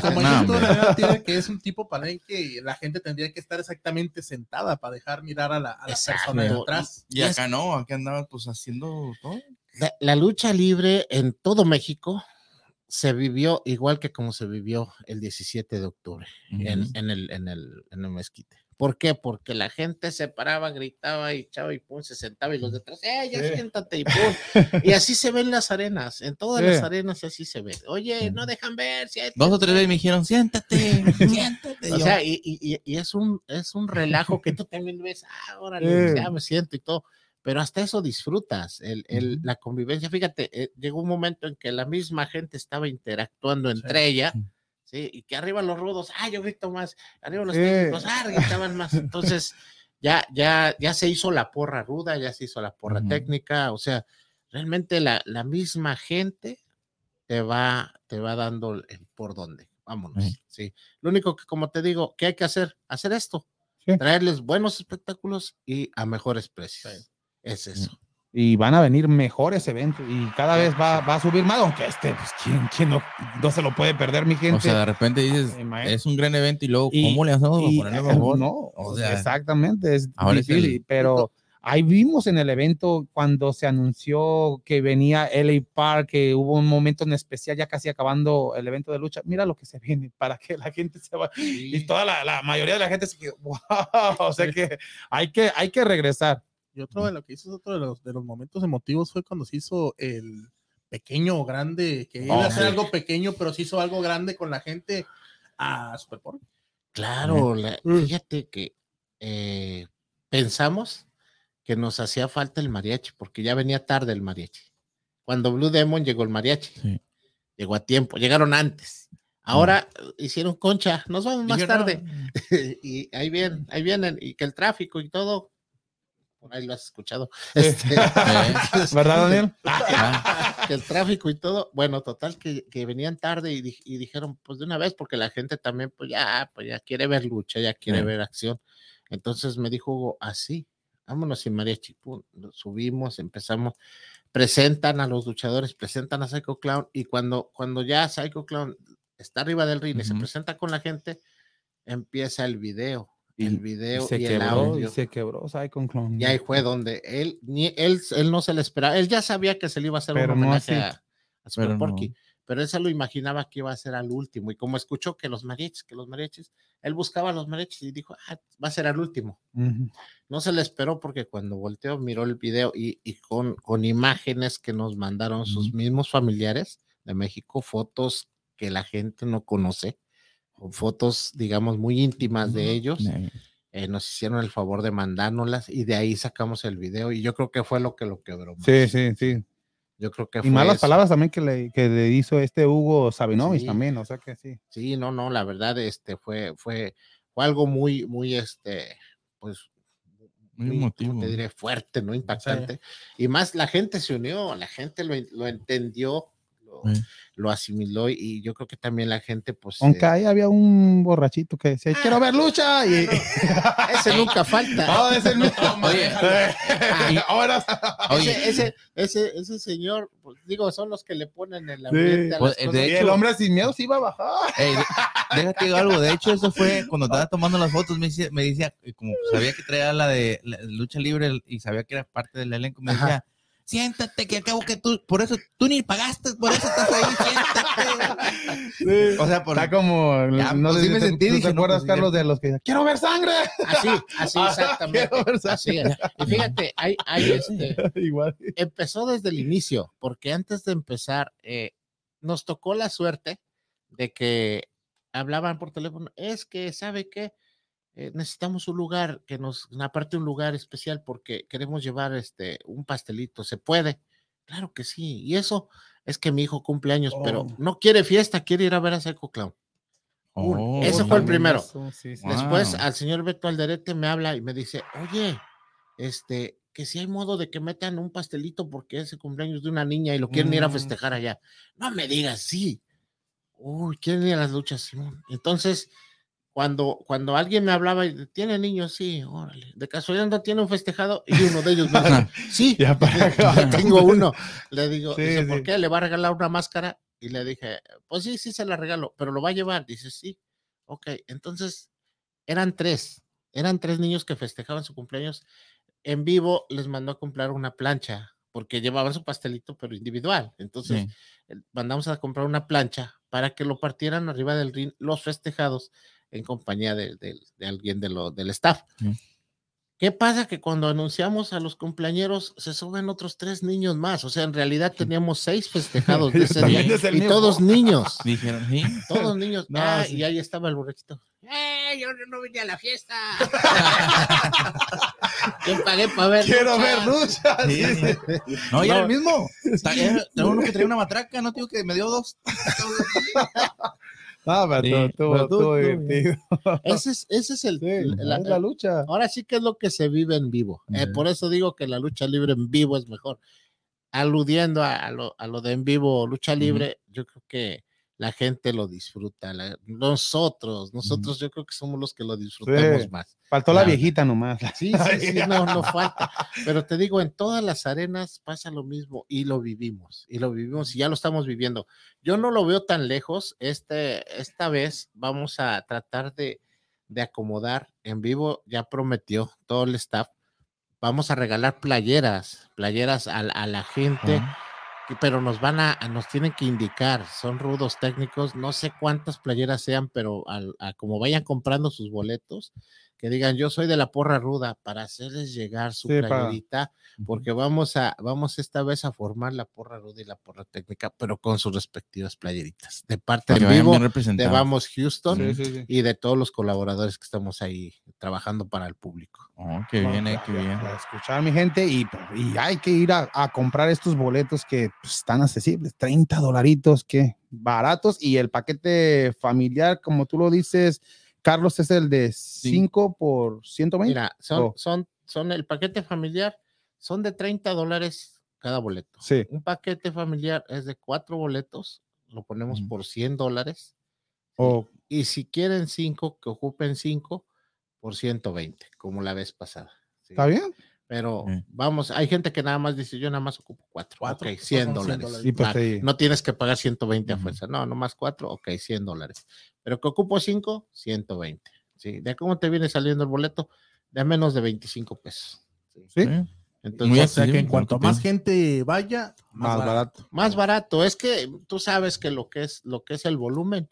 Como No, verdad, tiene que es un tipo para él que la gente tendría que estar exactamente sentada para dejar mirar a la, a la Exacto. persona de atrás. Y acá no, acá andaba pues haciendo todo. La, la lucha libre en todo México se vivió igual que como se vivió el 17 de octubre en, en el, en, el, en el mezquite. ¿Por qué? Porque la gente se paraba, gritaba y echaba y pum, se sentaba y los detrás, ¡eh, ya Sí. siéntate! Y pum. Y así se ven las arenas, en todas Sí. las arenas así se ve. Oye, no dejan ver. siéntate". Dos o tres veces me dijeron, siéntate, siéntate. O sea, y, y- y- y es un es un relajo que tú también ves, ah, órale, Sí. ya me siento y todo, pero hasta eso disfrutas, el, el- la convivencia. Fíjate, eh, llegó un momento en que la misma gente estaba interactuando entre ella, Sí. Y que arriba los rudos, ah, yo grito más, arriba los Sí. técnicos, ah, gritaban más. Entonces, ya, ya, ya se hizo la porra ruda, ya se hizo la porra técnica, o sea, realmente la, la misma gente te va, te va dando el por dónde. Vámonos. Sí. Sí. Lo único que, como te digo, ¿qué hay que hacer? Hacer esto. Sí. Traerles buenos espectáculos y a mejores precios. Es eso. Y van a venir mejores eventos y cada vez va, va a subir más, aunque este, pues, ¿quién, quién no, no se lo puede perder, mi gente? o sea, de repente dices, Ima- es un gran evento y luego, Y- ¿cómo le hacemos para Y, ponerlo eh, mejor? No, O sea, exactamente, es ahora es difícil, el- pero ahí vimos en el evento cuando se anunció que venía LA Park, que hubo un momento en especial, ya casi acabando el evento de lucha, mira lo que se viene, para que la gente se vaya, y toda la, la mayoría de la gente se quedó, wow, o sea que hay que, hay que regresar. Y otro de lo que hizo, otro de los, de los momentos emotivos fue cuando se hizo el pequeño o grande, que iba Oh, a ser sí. algo pequeño, pero se hizo algo grande con la gente a Super Bowl. Claro, la- fíjate que eh, pensamos que nos hacía falta el mariachi, porque ya venía tarde el mariachi. Cuando Blue Demon llegó el mariachi, Sí. llegó a tiempo, llegaron antes. Ahora hicieron concha, nos vamos más Dijeron, tarde. y ahí vienen, ahí vienen, y que el tráfico y todo, ahí lo has escuchado. Este, ¿Verdad, Daniel? Que el tráfico y todo, bueno, total que, que venían tarde y, di- y dijeron, pues de una vez, porque la gente también, pues ya, pues ya quiere ver lucha, ya quiere Sí. ver acción. Entonces me dijo Hugo, así, vámonos sin mariachi, subimos, empezamos, presentan a los luchadores, presentan a Psycho Clown, y cuando, cuando ya Psycho Clown está arriba del ring y se presenta con la gente, empieza el video, Y- el video y, se el quebró, audio. y se quebró. Y ahí fue donde él, ni, él, él no se le esperaba, él ya sabía que se le iba a hacer Pero un no homenaje así. a, a Super Pero no. Porky, pero él se lo imaginaba que iba a ser al último, y como escuchó que los mariachis, que los mariachis, él buscaba a los mariachis y dijo, ah, va a ser al último. No se le esperó porque cuando volteó, miró el video y, y con, con imágenes que nos mandaron sus mismos familiares de México, fotos que la gente no conoce, fotos, digamos, muy íntimas de ellos eh, nos hicieron el favor de mandárnoslas y de ahí sacamos el video y yo creo que fue lo que lo quebró. más. Sí, sí, sí. Yo creo que Y fue malas eso. palabras también que le, que le hizo este Hugo Sabinovich Sí. también, o sea que sí. Sí, no, no, la verdad, este fue, fue, fue algo muy, muy, este, pues, Muy ¿cómo emotivo. te diré? Fuerte, ¿no? Impactante. Y más la gente se unió, la gente lo, lo entendió, lo, Sí. lo asimiló y yo creo que también la gente, pues, Aunque eh, ahí había un borrachito que decía, quiero ver lucha. Y... ese nunca falta. No, ese no. Oye. ahora. Oye, Ese, ese, ese, ese señor, pues, digo, son los que le ponen el Sí. ambiente a Pues, las de cosas. Y hecho- el hombre sin miedo se iba a bajar. Ey, de- déjate digo algo. De hecho, eso fue cuando estaba tomando las fotos. Me decía, me decía como sabía que traía la de la de lucha libre y sabía que era parte del elenco, me Ajá. Siéntate, que acabo que tú, por eso tú ni pagaste, por eso estás ahí, siéntate. O sea, por, Está como, Ya, no pues sé si me te, sentí, ¿tú te no, acuerdas, pues, Carlos, de los que quiero ver sangre. Así, así, Ah, exactamente. quiero ver Así es. Y fíjate, hay, hay este, Igual. empezó desde el inicio, porque antes de empezar, eh, nos tocó la suerte de que hablaban por teléfono, es que, ¿sabe qué? Eh, necesitamos un lugar que nos, aparte un lugar especial porque queremos llevar este un pastelito, ¿se puede? Claro que sí, y eso es que mi hijo cumple años, pero Oh. no quiere fiesta, quiere ir a ver a Psycho Clown. Oh, Ese fue el primero. Sí, sí. Wow. Después al señor Beto Alderete me habla y me dice, oye, este, que si hay modo de que metan un pastelito porque es el cumpleaños de una niña y lo quieren ir a Mm. festejar allá. No me digas, sí. Uy, quieren ir a las luchas, Simón. Entonces, cuando, cuando alguien me hablaba y tiene niños, sí, órale. De casualidad no tiene un festejado y uno de ellos me dice, sí, Ya para tengo uno. Le digo, Sí, dice, ¿por sí. qué? ¿Le va a regalar una máscara? Y le dije, pues sí, sí se la regalo, pero lo va a llevar. Dice, sí. Ok, entonces eran tres, eran tres niños que festejaban su cumpleaños. En vivo les mandó a comprar una plancha, porque llevaban su pastelito, pero individual. Entonces, Sí. mandamos a comprar una plancha para que lo partieran arriba del ring los festejados en compañía de, de- de alguien de lo, del staff. Sí. ¿Qué pasa? Que cuando anunciamos a los cumpleañeros se suben otros tres niños más. O sea, en realidad teníamos seis festejados de ese día, es y mío. todos niños. Dijeron, sí. Todos niños. No, Ah, sí. Y ahí estaba el borrachito. ¡Eh! Yo no vine a la fiesta. yo pagué para ver. Quiero lucha. ver lucha. Sí. sí. No, y era el No. mismo. Era uno que traía una matraca, no digo que me dio dos. No, pero Sí, pero tú- estuvo tú- divertido. Ese es, ese es el, Sí, la- es la lucha. Ahora sí que es lo que se vive en vivo. Eh, por eso digo que la lucha libre en vivo es mejor. Aludiendo a, a lo, a lo de en vivo, lucha libre, yo creo que la gente lo disfruta. la- nosotros, nosotros yo creo que somos los que lo disfrutamos Sí. más. Faltó la viejita nomás. Sí, sí, sí, no, no falta. Pero te digo, en todas las arenas pasa lo mismo y lo vivimos, y lo vivimos y ya lo estamos viviendo. Yo no lo veo tan lejos. Este, esta vez vamos a tratar de, de acomodar en vivo, ya prometió todo el staff. Vamos a regalar playeras, playeras a, a la gente, pero nos van a, nos tienen que indicar, son rudos técnicos, no sé cuántas playeras sean, pero al- como vayan comprando sus boletos, que digan yo soy de la porra ruda para hacerles llegar su Sí, para- playerita, porque vamos a, vamos esta vez a formar la porra ruda y la porra técnica, pero con sus respectivas playeritas, de parte vayan vivo de. Vamos Houston Sí, sí, sí. y de todos los colaboradores que estamos ahí trabajando para el público. Oh, qué bien, eh, qué bien. Para escuchar mi gente y, y hay que ir a, a comprar estos boletos que pues, están accesibles, 30 dolaritos, que baratos y el paquete familiar, como tú lo dices, Carlos, es el de 5 por 120. Mira, son, Oh. son, son el paquete familiar, son de 30 dólares cada boleto. Sí. Un paquete familiar es de cuatro boletos, lo ponemos Ujú. por 100 dólares. O Y si quieren cinco, que ocupen cinco por 120, como la vez pasada. ¿sí? ¿Está bien? Pero Sí. vamos, hay gente que nada más dice, yo nada más ocupo cuatro. Cuatro, ok, pues 100 son 100 dólares. pues No tienes que pagar 120 a Ujú. fuerza. No, nomás cuatro, ok, 100 dólares. Pero que ocupo cinco, 120. ¿sí? ¿De cómo te viene saliendo el boleto? De menos de 25 pesos. ¿sí? Entonces, Muy O sea que en cuanto ¿cuánto más gente vaya, más barato. más barato. Es que tú sabes que lo que es, lo que es el volumen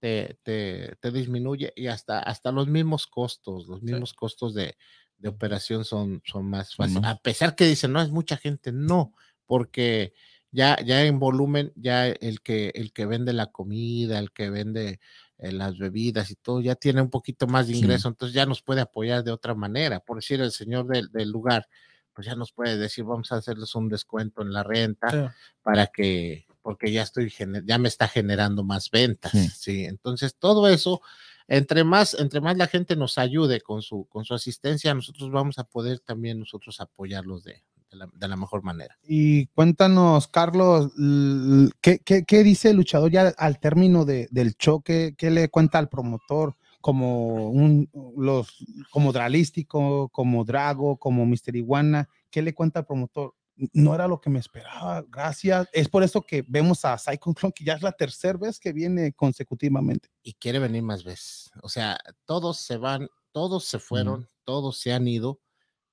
te, te, te disminuye y hasta, hasta los mismos costos, los mismos costos de, de operación son, son más fáciles. A pesar que dicen, no es mucha gente, no, porque ya, ya en volumen, ya el que, el que vende la comida, el que vende eh, las bebidas y todo, ya tiene un poquito más de Sí. ingreso, entonces ya nos puede apoyar de otra manera. Por decir, el señor del, del lugar, pues ya nos puede decir, vamos a hacerles un descuento en la renta Sí. para que, porque ya estoy, ya me está generando más ventas, Sí. sí. Entonces, todo eso, entre más, entre más la gente nos ayude con su, con su asistencia, nosotros vamos a poder también nosotros apoyarlos de, de la, mejor manera. Y cuéntanos, Carlos, l- ¿qué, qué, qué dice el luchador ya al término de- del choque? ¿Qué le cuenta al promotor? Como un los como Dralístico, como Drago, como Mister Iguana, ¿qué le cuenta al promotor? No era lo que me esperaba, gracias. Es por eso que vemos a Psycho Clone, que ya es la tercera vez que viene consecutivamente. Y quiere venir más veces. O sea, todos se van, todos se fueron, todos se han ido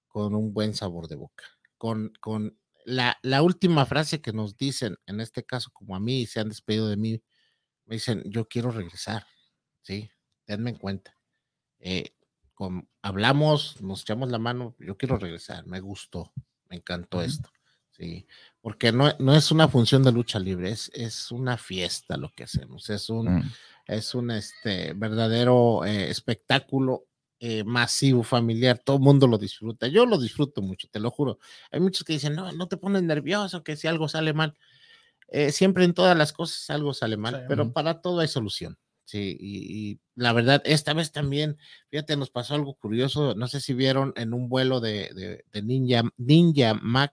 con un buen sabor de boca. Con, con la, la última frase que nos dicen, en este caso, como a mí, se han despedido de mí, me dicen, yo quiero regresar, ¿sí? Tenme en cuenta. Eh, con- hablamos, nos echamos la mano, yo quiero regresar, me gustó, me encantó esto, ¿sí? Porque no, no es una función de lucha libre, es, es una fiesta lo que hacemos, es un, Mm. es un este, verdadero eh, espectáculo eh, masivo, familiar, todo el mundo lo disfruta. Yo lo disfruto mucho, te lo juro. Hay muchos que dicen, no, no te pones nervioso, que si algo sale mal. Eh, siempre en todas las cosas algo sale mal, Sí, pero para todo hay solución. Sí, y, y la verdad, esta vez también, fíjate, nos pasó algo curioso. No sé si vieron en un vuelo de, de- de Ninja, Ninja Mac,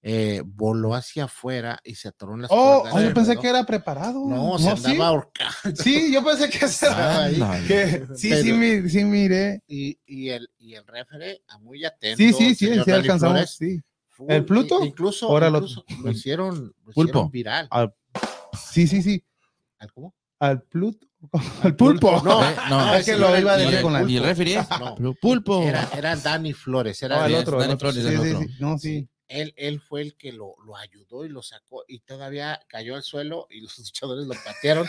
eh, voló hacia afuera y se atoró en las Oh, cuerdas oh, yo pensé que era preparado. No, se ¿sí? andaba ahorcando. Sí, yo pensé que era ahí. Ándale. que- sí, sí, Pero- mi- sí, mire. y, y el, y el refere, muy atento. Sí, sí, sí, sí, alcanzamos. Flores, Sí, full, ¿El Pluto? Incluso, Ahora lo- incluso lo hicieron, lo Pulpo. hicieron viral. Al- sí, sí, sí. ¿Al cómo? Al Pluto. Al pulpo. No, Eh, no, es que lo iba a decir con la- Y el referee es No, Pulpo. Era, era Dani Flores, era No, el otro, Dani el otro. Flores, Sí, el sí, otro. sí. No, sí. él, él fue el que lo, lo ayudó y lo sacó y todavía cayó al suelo y los luchadores lo patearon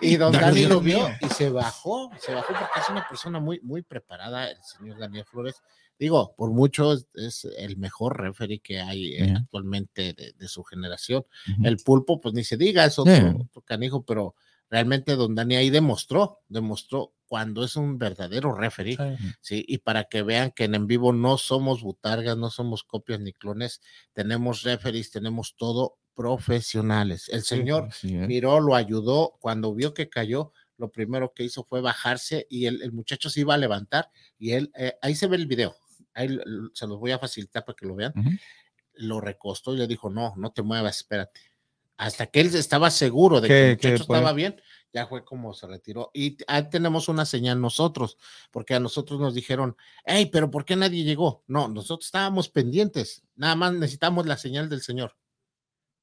y don Dani lo vio y se bajó, se bajó porque es una persona muy, muy preparada, el señor Daniel Flores. Digo, por mucho es, es el mejor referee que hay eh, actualmente de, de su generación. Ujú. El pulpo, pues ni se diga, es otro, otro canijo, pero realmente don Dani ahí demostró, demostró cuando es un verdadero referee. Sí, y para que vean que en en vivo no somos butargas, no somos copias ni clones, tenemos referees, tenemos todo profesionales. El señor es. miró, lo ayudó, cuando vio que cayó, lo primero que hizo fue bajarse y el, el muchacho se iba a levantar y él, eh, ahí se ve el video, ahí se los voy a facilitar para que lo vean, lo recostó y le dijo, no, no te muevas, espérate. Hasta que él estaba seguro de Que- el muchacho puede- estaba bien, ya fue como se retiró. Y ahí tenemos una señal nosotros, porque a nosotros nos dijeron, hey, pero ¿por qué nadie llegó? No, nosotros estábamos pendientes, nada más necesitamos la señal del Señor.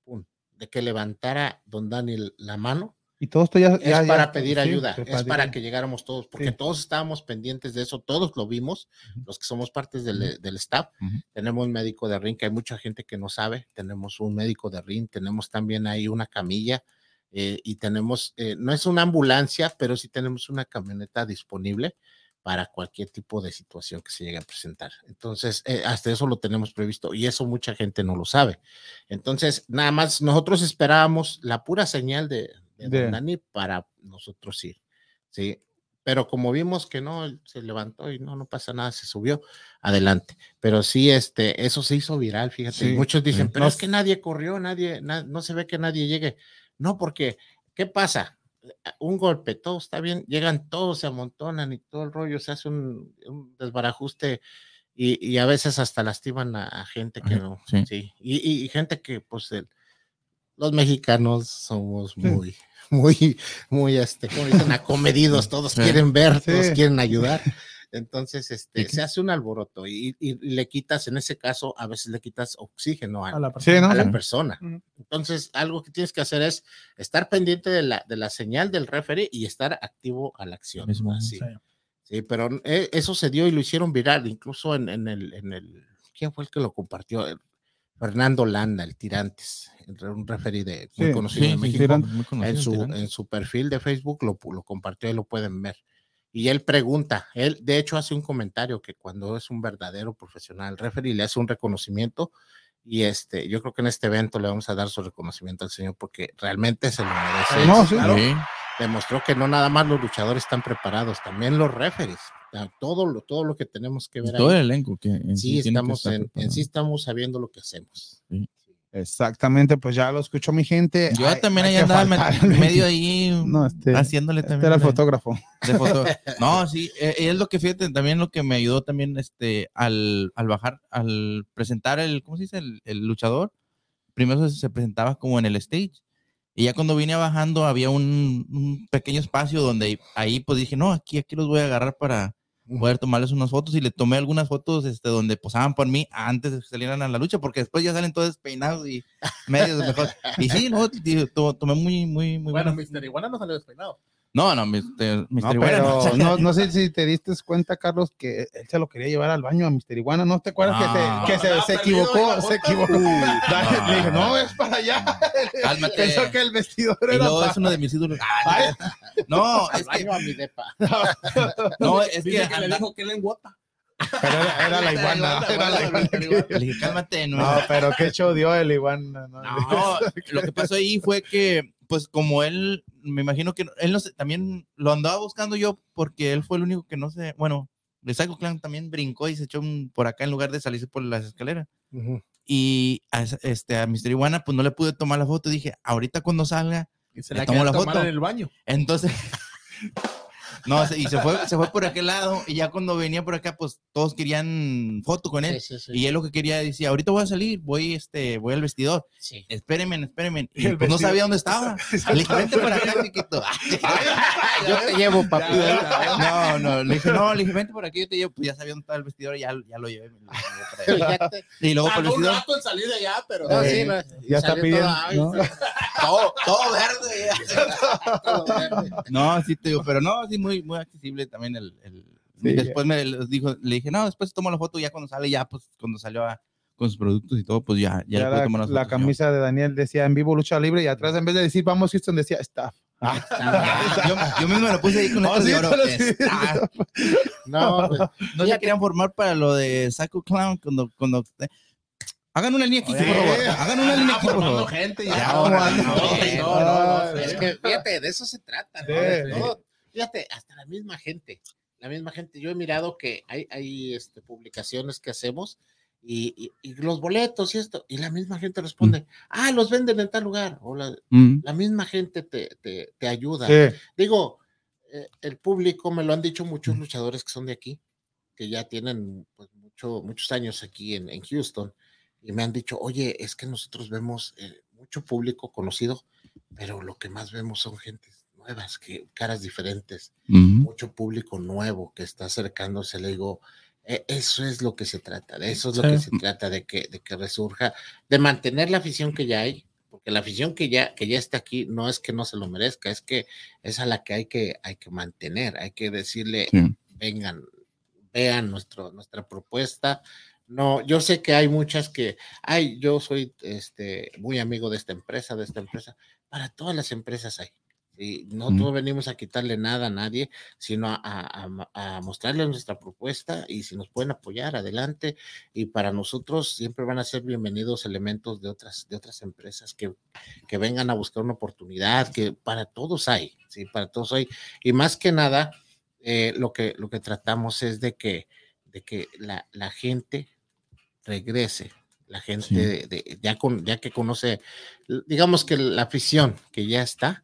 Pum, de que levantara don Daniel la mano Y todo esto ya. es ya- ya- para pedir sí, ayuda, es para que llegáramos todos, porque Sí. todos estábamos pendientes de eso, todos lo vimos, los que somos partes del, del staff. Tenemos un médico de ring, que hay mucha gente que no sabe, tenemos un médico de ring, tenemos también ahí una camilla eh, y tenemos, eh, no es una ambulancia, pero sí tenemos una camioneta disponible para cualquier tipo de situación que se llegue a presentar. Entonces, eh, hasta eso lo tenemos previsto y eso mucha gente no lo sabe. Entonces, nada más nosotros esperábamos la pura señal de, de, De- Don Dani para nosotros ir, ¿sí? Pero como vimos que no, se levantó y no, no pasa nada, se subió, adelante. Pero sí, este, eso se hizo viral, fíjate. y muchos dicen, sí. pero No es que nadie corrió, nadie, na- no se ve que nadie llegue. No, porque, ¿qué pasa? Un golpe, todo está bien, llegan todos, se amontonan y todo el rollo, se hace un, un desbarajuste y, y a veces hasta lastiman a, a gente que no, sí. sí, Y, y- y gente que, pues, el- los mexicanos somos muy, muy, muy, este, como dicen, acomedidos, todos Sí. quieren ver, todos Sí. quieren ayudar. Entonces, este, se hace un alboroto y, y- y le quitas, en ese caso, a veces le quitas oxígeno a, A la Sí, ¿no? a la persona. Entonces, algo que tienes que hacer es estar pendiente de la, de la señal del referee y estar activo a la acción. Mismo, Así. Sí. Sí, pero eh, eso se dio y lo hicieron viral, incluso en, en el, en el, ¿quién fue el que lo compartió? Fernando Landa, el Tirantes, el un referee de, muy Sí, conocido Sí, en sí, México. Muy conocido, en, su, en su perfil de Facebook lo, compartió y lo pueden ver. Y él pregunta, él de hecho hace un comentario que cuando es un verdadero profesional referee le hace un reconocimiento y este, yo creo que en este evento le vamos a dar su reconocimiento al señor porque realmente se lo merece. No, sí. Claro. Sí. Demostró que no nada más los luchadores están preparados, también los referees. Todo lo, todo lo que tenemos que ver Todo el ahí. elenco que en Sí, que estamos en, en sí estamos sabiendo lo que hacemos. Exactamente, pues ya lo escuchó mi gente. Yo Hay- también ahí andaba me- el medio ahí No, este- haciéndole Este también. era el fotógrafo. de foto. No, sí, eh, es lo que fíjate, también lo que me ayudó también este al, al bajar, al presentar el, ¿cómo se dice? El, el luchador. Primero se, se presentaba como en el stage. Y ya cuando vine bajando había un, un pequeño espacio donde ahí pues dije, no, aquí, aquí los voy a agarrar para poder tomarles unas fotos y le tomé algunas fotos este, donde posaban por mí antes de que salieran a la lucha, porque después ya salen todos peinados y medios mejor. Y sí, no, tío, tomé muy, muy, muy Bueno, buenas- Mr. Iguana no salió despeinado. No, no, Mr. No, no. pero no, no sé si te diste cuenta, Carlos, que él se lo quería llevar al baño a Mr. Iguana. ¿No te acuerdas Ah. que, se, que se, Andaba se perdido, equivocó? Se equivocó. Dale, no. le dije, no, es para allá. Cálmate. Pensó que el vestidor Y era para... es uno de mis ídolos. Ay, No, es que, baño a mi depa. no, es que, que le dijo que él en guata. Pero era, era la iguana. Era la iguana. le dije, cálmate, no. No, pero qué show dio el iguana. ¿no? No, lo que pasó ahí fue que, pues como él, me imagino que él no sé, también lo andaba buscando yo porque él fue el único que no sé, bueno, de Psycho Clan también brincó y se echó un- por acá en lugar de salirse por las escaleras. Y a, este, a Mr. Iguana, pues no le pude tomar la foto. Dije, ahorita cuando salga, se Le la quería la foto. en el baño. entonces. No, y se fue, se fue por aquel lado y ya cuando venía por acá, pues todos querían foto con él. Sí, sí, sí. Y él lo que quería decía, ahorita voy a salir, voy, este, voy al vestidor, Sí. espérenme, espérenme. Y, pues no sabía dónde estaba. Le dije, vente por acá, chiquito. Yo te llevo, papi. No, no, le dije, no, le dije, vente por aquí, yo te llevo. Pues ya sabía dónde estaba el vestidor y ya, ya lo llevé. me lo llevé para. Y luego por el un vestidor, rato en salir de allá, pero. No, Eh, sí, no, ya está salió pidiendo, todo, todo, todo verde. ya. todo verde. No, sí te digo, pero no, sí, muy, muy accesible también el. el- Sí. Después me dijo, le dije, no, después tomo la foto ya cuando sale, ya, pues cuando salió a, con sus productos y todo, pues ya, ya, Ya le la, tomar camisa de Daniel decía en vivo lucha libre y atrás en vez de decir vamos Houston decía staff. Ah, yo, yo mismo lo puse ahí con Oh, sí, de oro. pero sí. Está. No, pues, No se querían formar para lo de Saco Clown cuando, cuando hagan una línea aquí, Oye, por favor. Hagan una línea aquí, por formando favor. gente Ya, ya. ahora, no, no, no, no, no, no, es que fíjate, de eso se trata, ¿no? Fíjate, hasta la misma gente, la misma gente. Yo he mirado que hay, hay este, publicaciones que hacemos y, y- y los boletos y esto, y la misma gente responde, ah, los venden en tal lugar, o la, Mm. la misma gente te, te, te ayuda. Sí. Digo, eh, el público, me lo han dicho muchos luchadores que son de aquí, que ya tienen pues, mucho, muchos años aquí en, en Houston, y me han dicho, oye, es que nosotros vemos eh, mucho público conocido, pero lo que más vemos son gentes nuevas, que, caras diferentes, mucho público nuevo que está acercándose. Le digo, "E- eso es lo que se trata, de eso es lo Sí. que se trata, de que, de que resurja, de mantener la afición que ya hay, porque la afición que ya, que ya está aquí no es que no se lo merezca, es que es a la que hay que, hay que mantener, hay que decirle, Sí. vengan, vean nuestro, nuestra propuesta. No, yo sé que hay muchas que, ay, yo soy este, muy amigo de esta empresa, de esta empresa. Para todas las empresas hay. Y no Mm. venimos a quitarle nada a nadie, sino a, a, a- a mostrarles nuestra propuesta y si nos pueden apoyar, adelante. Y para nosotros siempre van a ser bienvenidos elementos de otras, de otras empresas que, que vengan a buscar una oportunidad, que para todos hay, sí, para todos hay. Y más que nada, eh, lo, que, lo que tratamos es de que, de que la, la gente regrese, la gente Sí. de- de- ya, con, ya que conoce, digamos que la afición que ya está,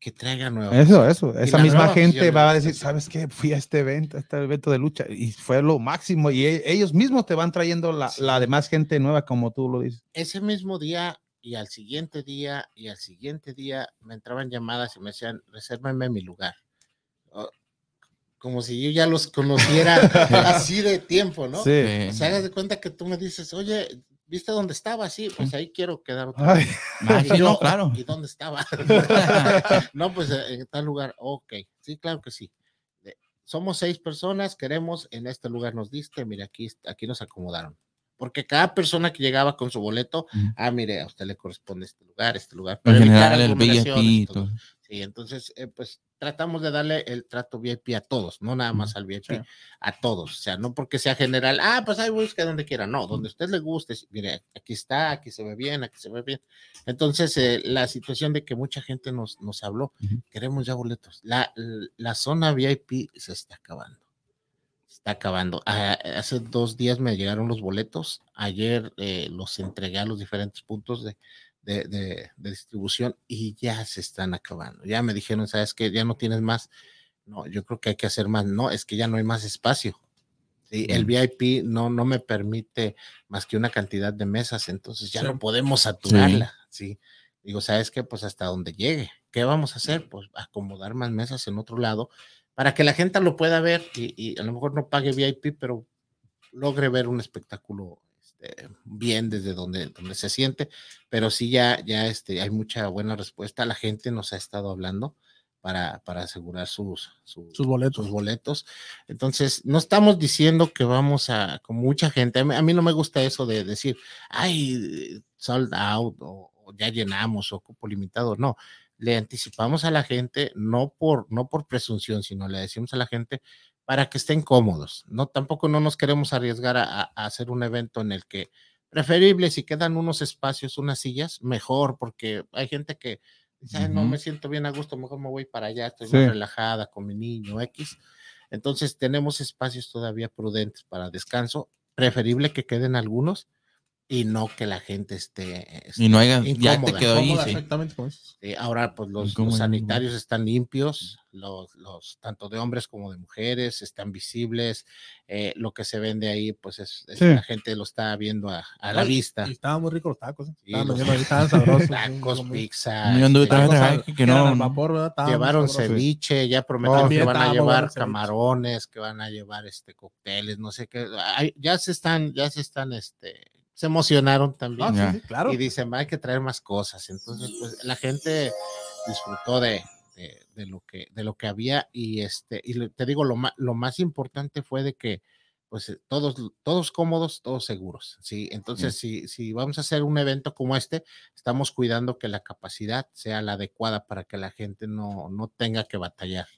que traiga nuevas. Eso, eso. Esa misma gente va a decir, ¿sabes qué? Fui a este evento, a este evento de lucha y fue lo máximo. Y e- ellos mismos te van trayendo la, Sí. la demás gente nueva, como tú lo dices. Ese mismo día y al siguiente día y al siguiente día me entraban llamadas y me decían, resérvame mi lugar. Oh, Como si yo ya los conociera así de tiempo, ¿no? Sí. O sea, hagas de cuenta que tú me dices, oye, ¿viste dónde estaba? Sí, pues ahí quiero quedar otra Ay, vez. Ah, Y sí, yo, no, claro. ¿Y dónde estaba? no, pues eh, en tal lugar. Ok, sí, claro que sí. De- Somos seis personas, queremos, en este lugar nos diste, mire, aquí, aquí nos acomodaron. Porque cada persona que llegaba con su boleto, Ujú. ah, mire, a usted le corresponde este lugar, este lugar. En para evitar general, el VIP. Sí, entonces, eh, pues tratamos de darle el trato VIP a todos, no nada más al VIP, Sí. a todos. O sea, no porque sea general, ah, pues ahí busque donde quiera, no, donde a usted le guste, mire, aquí está, aquí se ve bien, aquí se ve bien. Entonces, eh, la situación de que mucha gente nos, nos habló, queremos ya boletos. La, la zona VIP se está acabando. Se está acabando. Ah, hace dos días me llegaron los boletos. Ayer eh, los entregué a los diferentes puntos de, de, de- de distribución y ya se están acabando. Ya me dijeron, ¿sabes qué? Ya no tienes más. No, yo creo que hay que hacer más. No, es que ya no hay más espacio. Sí, el Mm. VIP no, no me permite más que una cantidad de mesas, entonces ya Sí. no podemos saturarla. Sí. Digo, ¿sabes qué? Pues hasta donde llegue. ¿Qué vamos a hacer? Pues acomodar más mesas en otro lado para que la gente lo pueda ver y, y a lo mejor no pague VIP, pero logre ver un espectáculo este, bien desde donde, donde se siente. Pero sí, ya, ya este, hay mucha buena respuesta. La gente nos ha estado hablando para, para asegurar sus, sus, Sus boletos. sus boletos. Entonces, no estamos diciendo que vamos a, con mucha gente. A mí, a mí no me gusta eso de decir, ay, sold out o, o ya llenamos o cupo limitado. No, le anticipamos a la gente, no por, no por presunción, sino le decimos a la gente para que estén cómodos. No, tampoco no nos queremos arriesgar a, hacer un evento en el que preferible si quedan unos espacios, unas sillas, mejor, porque hay gente que dice, "Ay, no me siento bien a gusto, mejor me voy para allá, estoy Sí. más relajada con mi niño X. Entonces tenemos espacios todavía prudentes para descanso, preferible que queden algunos y no que la gente esté, Y no haya, esté ya te quedó ahí, sí. Exactamente. Eh, ahora, pues los, sanitarios están limpios, los, los tanto de hombres como de mujeres están visibles. eh, lo que se vende ahí, pues es, es Sí. la gente lo está viendo a, a la Ay, vista. Y estaban muy ricos los tacos. ¿eh? Sí, Estaban los- estaban sabrosos. Tacos, pizza. Yo anduve este, llevaron ceviche, ya prometieron que van a llevar camarones, que van a llevar este cócteles, no sé qué. Ay, ya se están, ya se están, este, se emocionaron también Ah, Ya. sí, sí, claro. y dicen, hay que traer más cosas. Entonces, pues la gente disfrutó de, de, de lo, que, de lo que había y este, y te digo, lo más, lo más importante fue de que, pues todos, todos cómodos, todos seguros, ¿sí? Entonces, si, si vamos a hacer un evento como este, estamos cuidando que la capacidad sea la adecuada para que la gente no, no tenga que batallar.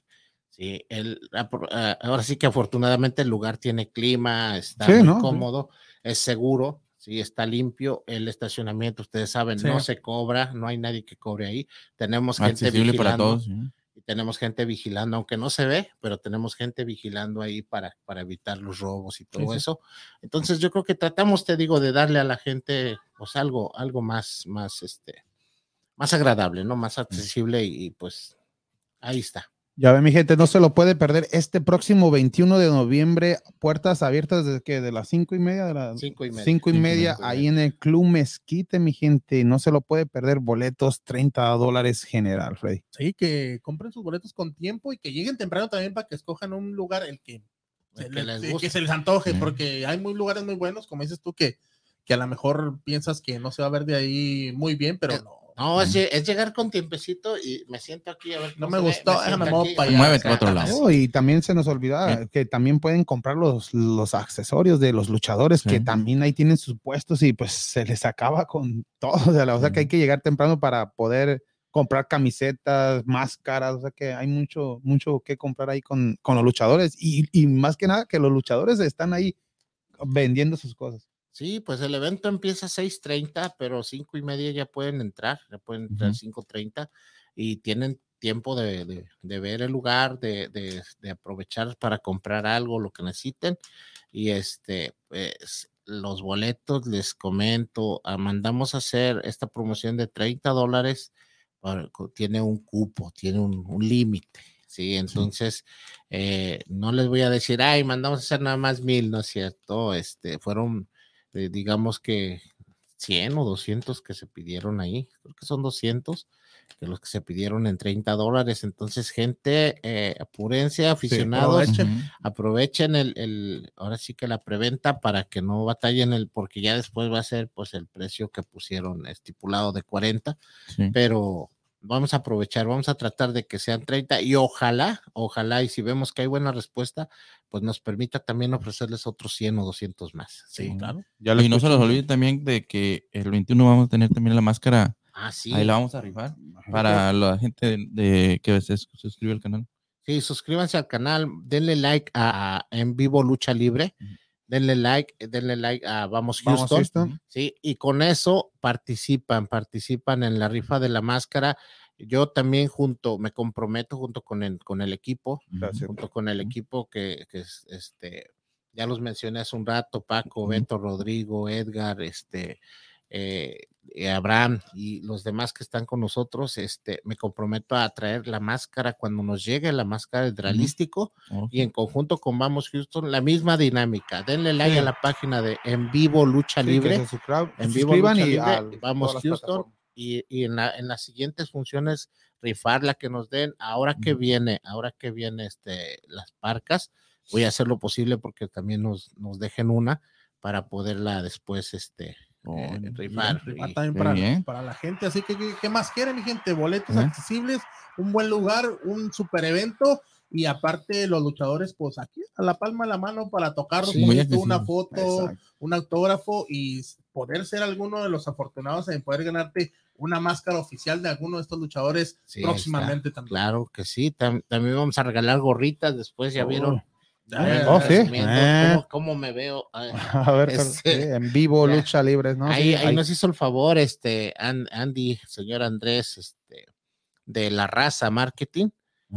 Sí, el, ah, ahora sí que afortunadamente el lugar tiene clima, está Sí, muy ¿no? Sí. cómodo, es seguro, sí, está limpio, el estacionamiento, ustedes saben, no se cobra, no hay nadie que cobre ahí, tenemos gente para vigilando, todos. ¿sí? y tenemos gente vigilando, aunque no se ve, pero tenemos gente vigilando ahí para, para evitar los robos y todo sí. eso. Entonces yo creo que tratamos, te digo, de darle a la gente pues algo, algo más, más, este, más agradable, ¿no? Más accesible y, y, pues ahí está. Ya ve, mi gente, no se lo puede perder este próximo 21 de noviembre, puertas abiertas desde que de las cinco y media de las Cinco y media. cinco y Cinco y media media. ahí en el Club Mezquite, mi gente, no se lo puede perder, boletos 30 dólares general, Freddy. Sí, que compren sus boletos con tiempo y que lleguen temprano también para que escojan un lugar el que, se que les, les que guste. se les antoje, porque hay muy lugares muy buenos, como dices tú, que, que a lo mejor piensas que no se va a ver de ahí muy bien, pero no. No, es, lle- es llegar con tiempecito y me siento aquí a ver. No me gustó, aquí, para allá. Muévete para otro lado. Oh, y también se nos olvida que también pueden comprar los, los accesorios de los luchadores, que también ahí tienen sus puestos y pues se les acaba con todo. O sea, la- o sea que hay que llegar temprano para poder comprar camisetas, máscaras, o sea que hay mucho, mucho que comprar ahí con, con los luchadores y, y más que nada que los luchadores están ahí vendiendo sus cosas. Sí, pues el evento empieza a 6:30, pero cinco y media ya pueden entrar, ya pueden entrar Ujú. 5:30 y tienen tiempo de, de- de ver el lugar, de, de- aprovechar para comprar algo, lo que necesiten. Y este, pues los boletos, les comento, ah, mandamos a hacer esta promoción de 30 dólares, tiene un cupo, tiene un, un límite. Sí, entonces eh, no les voy a decir, ay, mandamos a hacer nada más mil, no es cierto. Este, fueron eh, digamos que 100 o 200 que se pidieron ahí, creo que son 200, que los que se pidieron en 30 dólares. Entonces, gente, eh, apúrense, aficionados, aprovechen. El, el, ahora sí que la preventa para que no batallen el, porque ya después va a ser pues el precio que pusieron estipulado de 40, Sí. pero vamos a aprovechar, vamos a tratar de que sean 30 y ojalá, ojalá, y si vemos que hay buena respuesta, pues nos permita también ofrecerles otros 100 o 200 más. Sí, Sí. claro. Ya Y no se los olviden también de que el 21 vamos a tener también la máscara. Ah, sí. Ahí la vamos a rifar para la gente de, de que se suscribe al canal. Sí, suscríbanse al canal, denle like a, a En Vivo Lucha Libre. Denle like, denle like a Vamos Vamos, Houston, Houston. sí, y con eso participan, participan en la rifa de la máscara. Yo también junto, me comprometo junto con el, con el equipo, Gracias. junto con el equipo que, que es, este, ya los mencioné hace un rato, Paco. Beto, Rodrigo, Edgar, este, eh, eh, Abraham y los demás que están con nosotros, este, me comprometo a traer la máscara cuando nos llegue la máscara del realístico y en conjunto con Vamos Houston, la misma dinámica. Denle like Sí. a la página de En Vivo Lucha Sí, Libre. suscriban, en vivo Lucha y Libre, al- vamos Houston y, y en, la, en las siguientes funciones rifar la que nos den. Ahora que viene ahora que viene este las parcas voy a hacer lo posible porque también nos, nos dejen una para poderla después este oh, eh, rifar y- también qué para, bien. para la gente. Así que, ¿qué, qué más quiere, mi gente? Boletos ¿Eh? accesibles, un buen lugar, un super evento. Y aparte, los luchadores, pues aquí a la palma de la mano para tocar Sí, una foto, Exacto. un autógrafo y poder ser alguno de los afortunados en poder ganarte una máscara oficial de alguno de estos luchadores Sí, próximamente también. claro que sí tam- también vamos a regalar gorritas después ya Oh. vieron Eh, Oh, sí. Eh. ¿Cómo, cómo me veo Ay, A ver, Este, sí, en vivo, ya. lucha libre, ¿no? ahí, Sí, ahí ahí- nos hizo el favor, este, An- Andy, señor Andrés, este, de la raza marketing,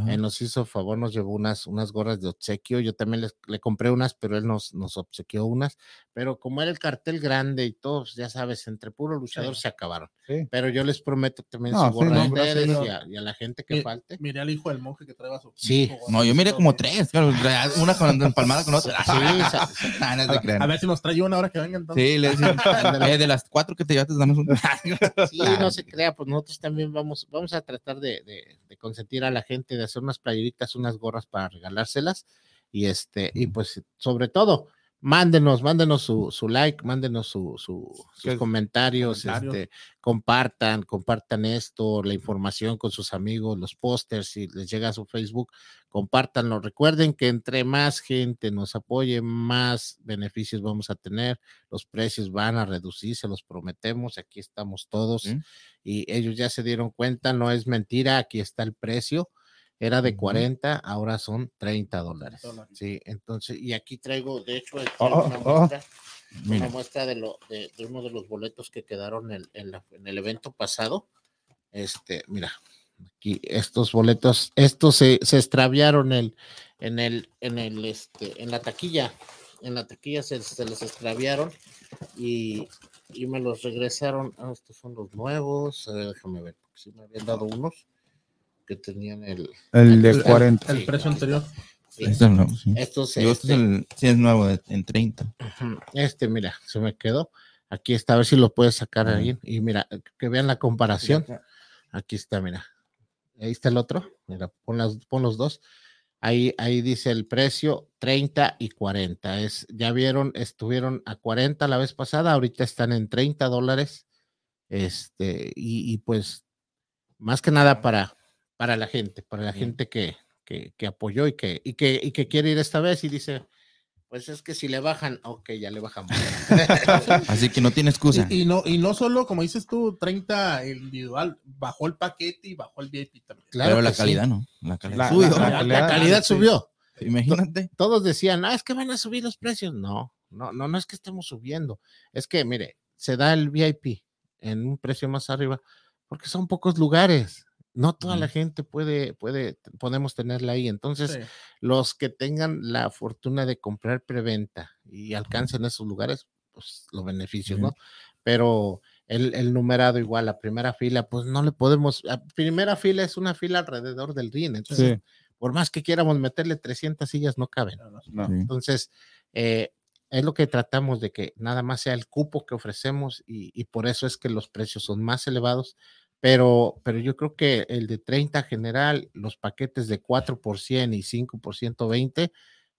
él nos hizo el favor, nos llevó unas, unas gorras de obsequio, yo también les- le compré unas, pero él nos, nos obsequió unas, pero como era el cartel grande y todos, ya sabes, entre puro luchador Sí. se acabaron, Sí. pero yo les prometo también No, su sí, gorra no, a ustedes no. y a, y a la gente que Mi- falte. Miré al hijo del monje que trae su. Sí. No, yo miré como tres, claro, una con empalmada con otra. Sí, A, a ver si nos trae una hora que venga entonces. Sí, le decía, eh, de las cuatro que te llevaste, danos un. Sí, no se crea, pues nosotros también vamos, vamos a tratar de, de- de consentir a la gente, de hacer unas playeritas, unas gorras para regalárselas y este, y pues sobre todo, Mándenos, mándenos su, su like, mándenos su, su- sus comentarios, este, compartan, compartan esto, la información con sus amigos, los pósters, si les llega a su Facebook, compártanlo. Recuerden que entre más gente nos apoye, más beneficios vamos a tener, los precios van a reducir, se los prometemos, aquí estamos todos y ellos ya se dieron cuenta, no es mentira, aquí está el precio. Era de Ujú. 40, ahora son 30 dólares. Sí, entonces, y aquí traigo, de hecho, Oh, una oh. muestra, una Mira, muestra de, lo, de, de uno de los boletos que quedaron en, en la- en el evento pasado. Este, mira, aquí estos boletos, estos se, se extraviaron el, en el, en el, este, en la taquilla, en la taquilla se, se les extraviaron y, y me los regresaron. Ah, estos son los nuevos, a ver, déjame ver, porque sí me habían dado unos que tenían el, El de El- 40. El precio anterior. sí, este sí. estos, este es este, el, sí es nuevo, en 30. Ujú, Este, mira, se me quedó. Aquí está, a ver si lo puedes sacar ahí. Y mira, que vean la comparación. Aquí está, mira. Ahí está el otro. Mira, pon, las, pon los dos. Ahí, ahí dice el precio 30 y 40. Es, ya vieron, estuvieron a 40 la vez pasada, ahorita están en 30 dólares. Este, y, y pues, más que nada para, para la gente, para la Bien. gente que, que, que apoyó y que, y, que, y que quiere ir esta vez y dice, pues es que si le bajan, ok, ya le bajamos. Así que no tiene excusa. Y, y no, y no solo, como dices tú, 30 el individual, bajó el paquete y bajó el VIP también. Claro pero la sí. calidad no. La calidad La- subió. la- La, calidad- calidad sí. subió. Imagínate. Todos decían, ah, es que van a subir los precios. No, no, no, no es que estemos subiendo. Es que, mire, se da el VIP en un precio más arriba porque son pocos lugares. No toda la gente puede, puede, podemos tenerla ahí. Entonces, Sí. los que tengan la fortuna de comprar preventa y alcancen esos lugares, pues los beneficios, Ujú. ¿no? Pero el, el numerado igual, la primera fila, pues no le podemos, la primera fila es una fila alrededor del ring, entonces, Sí. por más que quieramos meterle 300 sillas, no caben. No. Sí. Entonces, eh, es lo que tratamos de que nada más sea el cupo que ofrecemos y, y por eso es que los precios son más elevados. Pero, pero yo creo que el de 30 general, los paquetes de 4 por 100 y 5 por 120,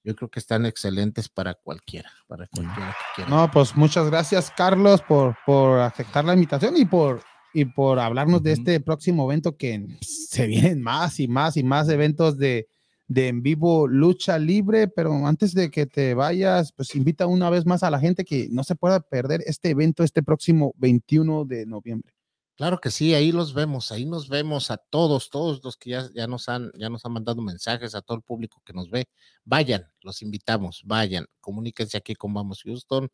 yo creo que están excelentes para cualquiera, para cualquiera que quiera. No, pues muchas gracias, Carlos, por, por aceptar la invitación y por, y por hablarnos de este próximo evento que se vienen más y más y más eventos de, de en vivo lucha libre. Pero antes de que te vayas, pues invita una vez más a la gente que no se pueda perder este evento este próximo 21 de noviembre. Claro que sí, ahí los vemos, ahí nos vemos a todos, todos los que ya, ya, nos han, ya nos han mandado mensajes, a todo el público que nos ve. Vayan, los invitamos, vayan, comuníquense aquí con Vamos Houston,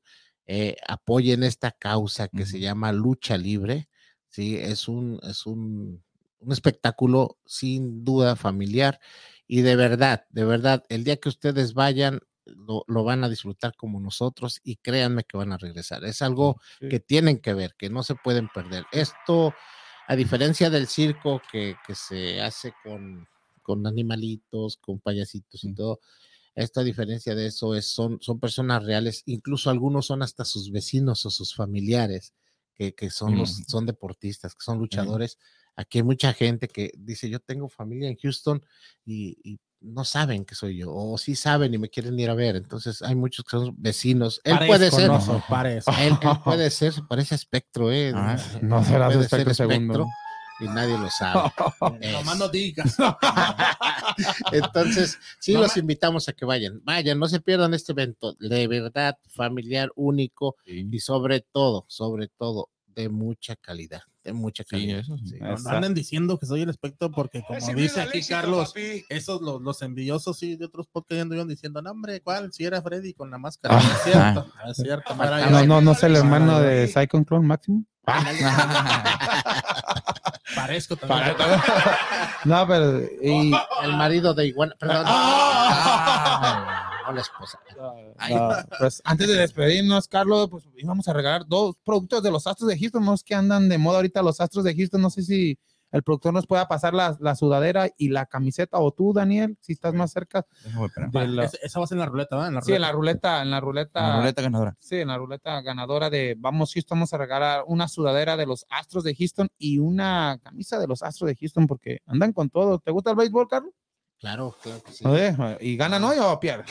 eh, apoyen esta causa que se llama Lucha Libre. Sí, es un, es un, un espectáculo sin duda familiar y de verdad, de verdad, el día que ustedes vayan, lo, lo van a disfrutar como nosotros y créanme que van a regresar. Es algo Sí. que tienen que ver, que no se pueden perder. Esto, a diferencia del circo que, que se hace con, con animalitos, con payasitos y Mm. todo, esto a diferencia de eso es, son, son personas reales, incluso algunos son hasta sus vecinos o sus familiares, que, que son, los, Mm. son deportistas, que son luchadores. Aquí hay mucha gente que dice, yo tengo familia en Houston y, y no saben que soy yo, o sí saben y me quieren ir a ver. Entonces hay muchos que son vecinos. Él puede ser, no parezco. él, él puede ser, se parece espectro, ¿eh? Ah, no será puede Espectro ser segundo. y nadie lo sabe. Nomás no digas. Entonces, sí No los invitamos a que vayan. Vayan, no se pierdan este evento, de verdad, familiar, único Sí, y sobre todo, sobre todo, de mucha calidad, de mucha sí, calidad. eso sí. Sí. No, no anden diciendo que soy el espectro porque como dice aquí Carlos, esos los, los envidiosos sí de otros podcasts anduvieron diciendo, no hombre, ¿cuál? Si era Freddy con la máscara. No es cierto, no es cierto. yo. No, no, no es el hermano de Cyclone Clone Máximo. Parezco también. No, pero y, El marido de Iguana, perdón. La esposa. Ah, pues antes de despedirnos, Carlos, pues íbamos a regalar dos productos de los Astros de Houston, no es que andan de moda ahorita los Astros de Houston, no sé si el productor nos pueda pasar la, la sudadera y la camiseta, o tú, Daniel, si estás más cerca Déjame esperar. de la, Esa- Esa va a ser en la ruleta, ¿verdad? En la sí, en la ruleta. en la ruleta, La ruleta ganadora. sí, en la ruleta ganadora de Vamos Houston, vamos a regalar una sudadera de los Astros de Houston y una camisa de los Astros de Houston porque andan con todo. ¿Te gusta el béisbol, Carlos? Claro, claro que sí. Ver, ¿Y ganan hoy o pierden?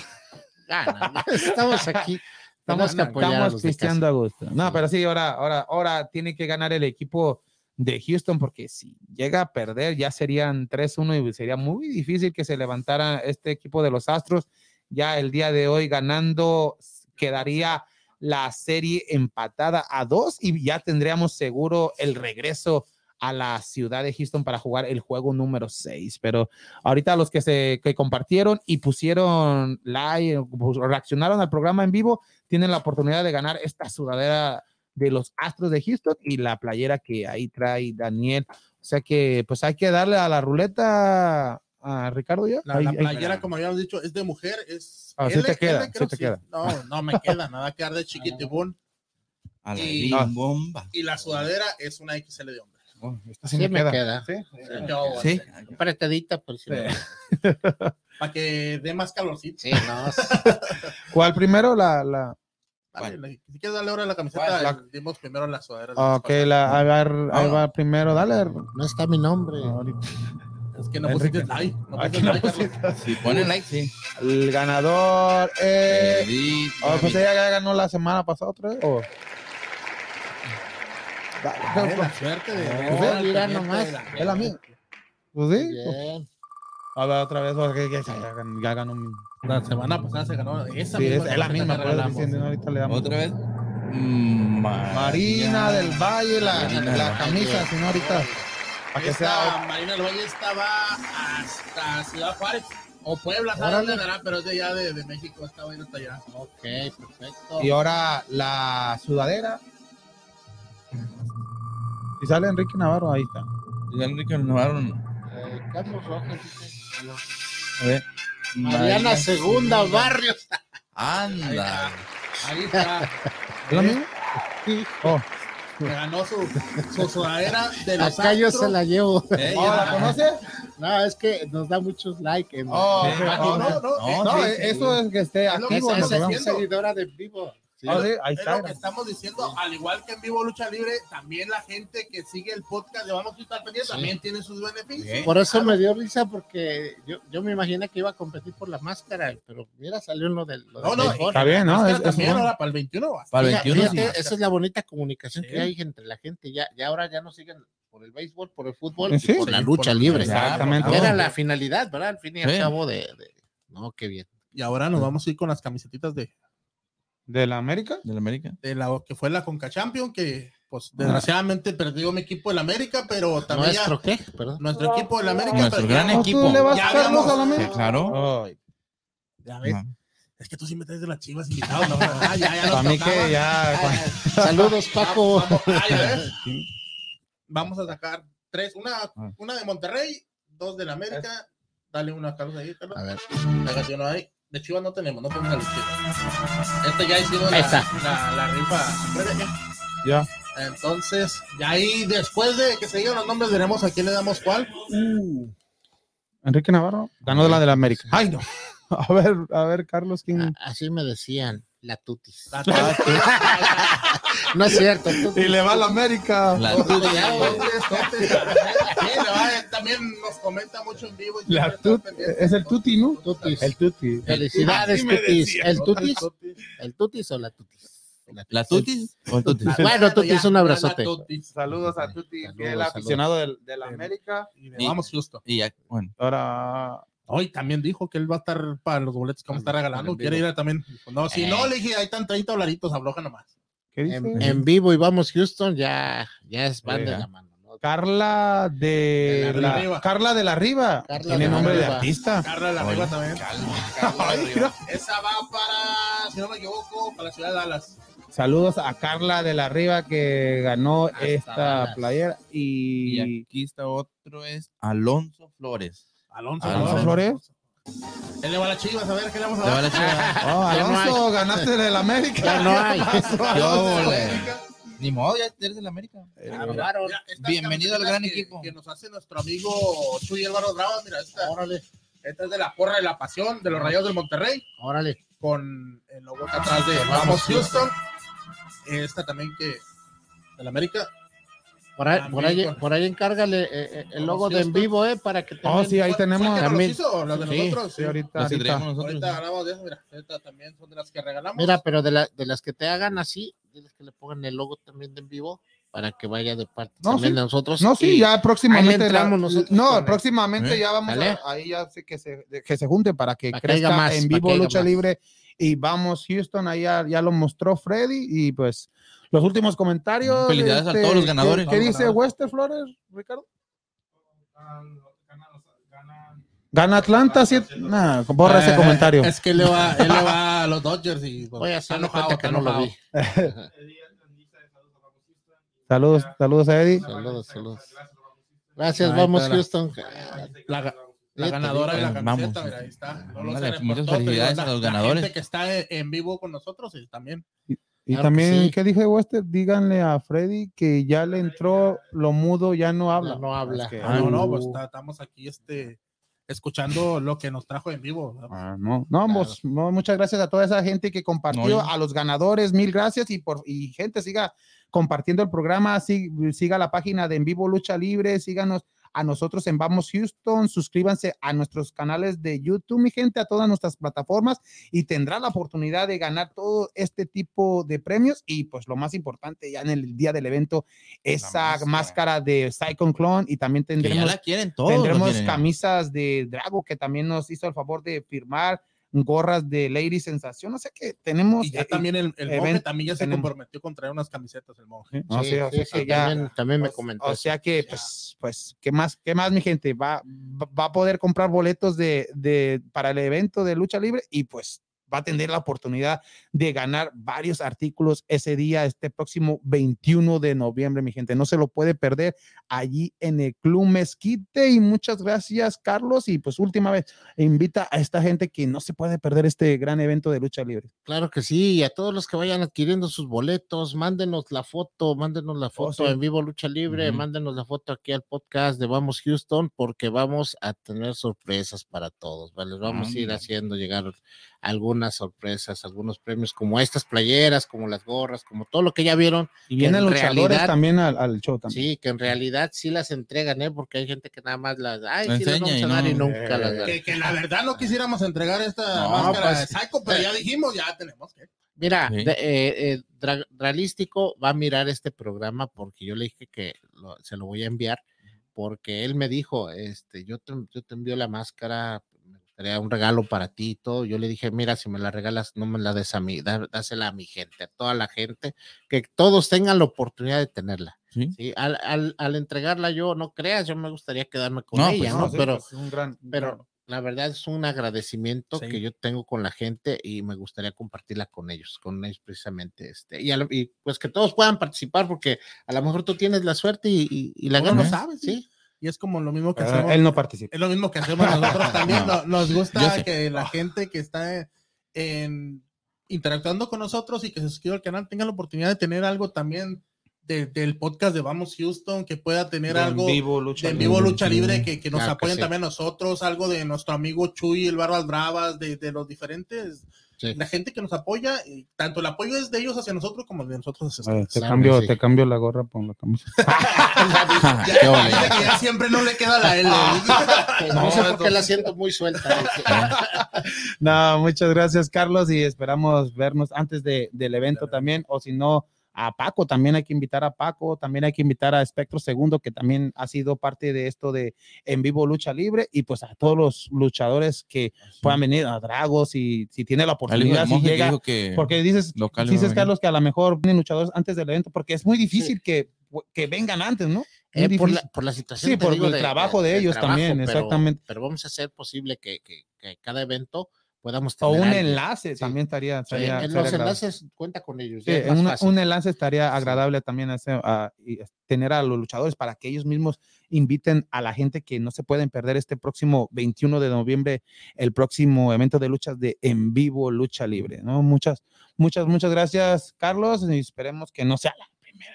No, estamos aquí. Estamos, apoyar a estamos pisteando a gusto. No, pero sí, ahora, ahora, ahora tiene que ganar el equipo de Houston porque si llega a perder ya serían 3-1 y sería muy difícil que se levantara este equipo de los Astros. Ya el día de hoy ganando quedaría la serie empatada a dos y ya tendríamos seguro el regreso a la ciudad de Houston para jugar el juego número 6. Pero ahorita los que se que compartieron y pusieron like, pues, reaccionaron al programa en vivo, tienen la oportunidad de ganar esta sudadera de los Astros de Houston y la playera que ahí trae Daniel. O sea que pues hay que darle a la ruleta a Ricardo ya. La, Ahí- la ahí- playera, como habíamos dicho, es de mujer, es. Ah, sí te queda, sí creo, te queda. No, no me queda, nada que dar de chiquitibún. A la Y- bomba. Y la sudadera es una XL de hombre. Oh, esta sí Sí me me queda. queda. Sí. Sí. Apretadita, por si no. Para que dé más calorcito. Sí, no. ¿Cuál primero? La, la... Si quieres darle ahora la camiseta, La- dimos primero la sudadera. Ok, la, a ver, ahí va primero, dale. No está mi nombre. Ahorita. Es que no Enrique. pusiste like. No Aquí pusiste no like, Carlos. Si ponen like, sí. El ganador es. Edith, Oh, pues ella ya ganó la semana pasada otra vez. ¿o? Dale la suerte de. Mira nomás. la- Es la mía. Pues sí. Bien. A ver, otra vez, ganó mi. La semana pasada se ganó. Esa Sí, es, misma es la misma, que ahorita le damos. Otra vez. Mm, Marina del Valle, la, Marina la camisa, si no, ahorita. Para que Esta sea. Marina del Valle estaba hasta Ciudad Juárez o Puebla, ¿sabes Órale. dónde? Pero es de allá de, de México, estaba yendo hasta allá. Ok, perfecto. Y ahora la sudadera. Si sale Enrique Navarro, ahí está. Ya Enrique Navarro. Eh, Carlos Rojas. dice. A ver. Mariana Segunda Barrios. Anda. Ahí está. ¿Es la mía? Oh, Me ganó su, su sudadera de los Acá yo Astros. se la llevo. Eh, oh, ya. ¿la conoces? No, es que nos da muchos likes. En Oh, Sí. Oh, no, no, no, No, No, sí, eh, sí. eso es que esté Es lo activo. hace programa. es seguidora de vivo. Sí. Ah, sí, ahí Es está. lo que estamos diciendo, al igual que en Vivo Lucha Libre, también la gente que sigue el podcast de Vamos a estar pendientes Sí. también tiene sus beneficios. Por eso me dio risa porque yo, yo me imaginé que iba a competir por la máscara, pero mira, salió lo del. Lo No, del no. Está bien, ¿no? Máscara Es- es también bueno. ahora para el 21. va. Para el Fíjate, 21 sí. fíjate, esa es la bonita comunicación que hay entre la gente. Ya, ya ahora ya no siguen por el béisbol, por el fútbol Sí, y por la lucha por- libre. Exactamente. Era la finalidad, ¿verdad? Al fin y al Sí. cabo de, de- No, qué bien. Y ahora nos vamos a ir con las camisetitas de, ¿De la América? ¿De la América? de la que fue la Conca Champion, que pues desgraciadamente perdió mi equipo del América, pero también ya- ¿Nuestro qué? Perdón. nuestro equipo del América. Nuestro gran ya- ¿No equipo. ¿Tú le vas Ya a la Sí, América? claro. Ay, Ya ves, es que tú sí me traes de las chivas invitados, ¿no? Ah, ya, ya nos para mí tocaba. que ya. Saludos, Paco. Vamos, ah, ya ves. Vamos a sacar tres, una, Ah. una de Monterrey, dos de la América. Dale una a Carlos ahí, Carlos. A ver, Hágate uno ahí. De Chivas no tenemos, no tenemos la luchita. Este ya hicimos la, la, la rifa. ya. Ya. Entonces, ya ahí después de que se digan los nombres, veremos a quién le damos cuál. Enrique Navarro ganó de la de la América. Ay, no. A ver, a ver, Carlos, ¿quién? a- así me decían, la tutis. La- No es cierto, tutis. Y le va a la América. La va- también nos comenta mucho en vivo. La siempre tut- está pendiente. es el Tuti, ¿no? Tutis. El Tuti. Felicidades, tutis. ¿El tutis? ¿El tutis o la tutis? ¿La Tutis o el Tutis? Ah, Bueno, Tutis, un abrazote. Tutis. Saludos a Tuti, Saludos, fiel saludos. aficionado del- de, la América. Y le Y- vamos justo. Y ya, bueno. Ahora, Hoy también dijo que él va a estar para los boletos que vamos a estar regalando. Quiere ir a también. No, si no, le dije, ahí están 30 dolaritos, afloja nomás. ¿qué dice? En, en vivo y vamos Houston, ya, ya es van de la mano. ¿no? Carla de, De la la, Riva. Carla de la Riva. Carla Tiene de la nombre de Riva. artista. Carla la arriba también. Ay, mira. Esa va para, si no me equivoco, para la ciudad de Dallas. Saludos a Carla de la Riva que ganó Hasta esta Dallas. playera. Y Y aquí está otro, es Alonso Flores. Alonso, Alonso Flores. Él le va a las chivas, a ver qué le vamos a Le va dar. la chiva. Oh, Ya no Alonso, ganaste del América. Ya no hay. Yo. Ni modo, ya eres de la América. Claro. Bienvenido al gran que- equipo. Que nos hace nuestro amigo Chuy Álvaro Brava. Mira, esta, Órale, esta es de la porra de la pasión de los Rayados del Monterrey. órale. Con el logo acá atrás de Vamos, Houston. Esta también que de la América. Por ahí, También por ahí, por ahí encárgale eh, eh, el logo de en vivo, eh, para que Oh, también- sí, ahí ¿Fue- tenemos. que también- hizo, las de sí, nosotros? Sí, ahorita, ahorita. Ahorita ganamos de eso, mira. Ahorita también son de las que regalamos. Mira, pero de, la- de las que te hagan así, diles que le pongan el logo también de en vivo para que vaya de parte No, también sí. de nosotros. No, sí, ya próximamente. entramos la- nosotros no, próximamente ¿Eh? ya vamos a, ahí ya sí que se, que se junte para que Para que crezca más, en vivo que lucha más. libre y vamos Houston, ahí ya, ya lo mostró Freddy y pues los últimos comentarios. Felicidades a todos los ¿qué- ganadores. ¿Qué, dice. Wester Flores, Ricardo? Gana Atlanta, siete. Nah, borra ese Eh, comentario. Es que él le va, él le va a los Dodgers y pues, Voy a hacerle enojado, que está no lo vi. Saludos, saludos a Eddie. Saludos, saludos. Gracias, vamos Houston. La, la ganadora de la bien. camiseta, Vamos. mira, ahí está. No lo sé, muchas felicidades la- a los la ganadores. gente que está en- vivo con nosotros y también. Y Claro que también, sí. ¿qué dije Wester? Díganle a Freddy que ya le entró lo mudo, ya no habla. No habla. Es que- Ah, no, no, pues Uh. está- estamos aquí este, escuchando lo que nos trajo en vivo. Ah, no, no, Claro. pues, no, muchas gracias a toda esa gente que compartió, No, a los ganadores, mil gracias y por y gente siga compartiendo el programa, sí, siga la página de En Vivo Lucha Libre, síganos a nosotros en Vamos Houston, suscríbanse a nuestros canales de YouTube, mi gente, a todas nuestras plataformas y tendrá la oportunidad de ganar todo este tipo de premios y pues lo más importante ya en el día del evento, esa máscara. máscara, de Cyclone Clone y también tendremos la quieren todos. lo Tendremos camisas de Drago que también nos hizo el favor de firmar, gorras de Lady Sensación, no sé qué, tenemos. Y ya eh, también el, el monje evento también ya se tenemos. comprometió con traer unas camisetas el monje. no Sí, o sí, sea sí, que ya- también, también me o- comentó. O sea que, pues, pues, ¿qué más, qué más, mi gente? Va, va va a poder comprar boletos de, de, para el evento de lucha libre y pues va a tener la oportunidad de ganar varios artículos ese día, este próximo 21 de noviembre, mi gente. No se lo puede perder allí en el Club Mezquite. Y muchas gracias, Carlos. Y pues última vez, invita a esta gente que no se puede perder este gran evento de lucha libre. Claro que sí, y a todos los que vayan adquiriendo sus boletos, mándenos la foto, mándenos la foto sí. en vivo Lucha Libre, mándenos la foto aquí al podcast de Vamos Houston, porque vamos a tener sorpresas para todos, ¿vale? Les vamos a ir haciendo llegar algunas sorpresas, algunos premios como estas playeras, como las gorras, como todo lo que ya vieron, Y vienen en luchadores realidad- también al, al show también. sí, que en realidad sí las entregan, ¿eh? Porque hay gente que nada más las, ay, sí las vamos y a dar y no. nunca las dan. Que, que la verdad no quisiéramos entregar esta No, máscara pues, de Psycho, pero ya dijimos, ya tenemos que. Mira, Sí. de- eh, eh, Dra- Dralístico va a mirar este programa porque yo le dije que lo- se lo voy a enviar porque él me dijo, este, yo te, yo te envío la máscara, gustaría un regalo para ti y todo. Yo le dije, mira, si me la regalas, no me la des a mí, dá- dásela a mi gente, a toda la gente, que todos tengan la oportunidad de tenerla. Sí. ¿sí? Al, al, al entregarla yo, no creas, yo me gustaría quedarme con No, ella, pues ¿no? sí, pero, pues, un gran, un pero gran- la verdad es un agradecimiento Sí. que yo tengo con la gente y me gustaría compartirla con ellos, con ellos precisamente. Este, y, a y, pues que todos puedan participar porque a lo mejor tú tienes la suerte y, y- y la Uno ganas. no sabe, sí. Y es como lo mismo que Ah, hacemos. él no participa. Es lo mismo que hacemos nosotros también. No. no- Nos gusta que la gente que está en, interactuando con nosotros y que se suscriba al canal tenga la oportunidad de tener algo también de- del podcast de Vamos Houston, que pueda tener De en algo vivo, lucha de en vivo lucha libre, que, que nos Claro que apoyen sí. también a nosotros, algo de nuestro amigo Chuy, el Barbas Bravas, de, de los diferentes, Sí. la gente que nos apoya, y tanto el apoyo es de ellos hacia nosotros como de nosotros hacia ustedes. te, cambio, sí. te cambio la gorra por la camisa. Ya, ya- ya siempre no le queda la L. No, sé por qué la siento muy suelta. No, muchas gracias, Carlos, y esperamos vernos antes de, del evento también, o si no, a Paco, también hay que invitar a Paco, también hay que invitar a Espectro Segundo, que también ha sido parte de esto de en vivo lucha libre, y pues a todos los luchadores que puedan venir, a Dragos, y si tiene la oportunidad, si llega, que porque dices, dices. Carlos, que a lo mejor vienen luchadores antes del evento, porque es muy difícil que, que vengan antes, ¿no? Eh, por, la, por la situación. Sí, por el trabajo de ellos también, pero- exactamente. Pero vamos a hacer posible que, que, que cada evento podamos O un enlace Sí. también estaría. Sí, estaría- en estaría los agradable. enlaces cuenta con ellos. Sí, un enlace estaría Sí. agradable también hacer, y tener a los luchadores para que ellos mismos inviten a la gente que no se pueden perder este próximo 21 de noviembre, el próximo evento de luchas de en vivo lucha libre, ¿no? Muchas, muchas, muchas gracias, Carlos, y esperemos que no sea la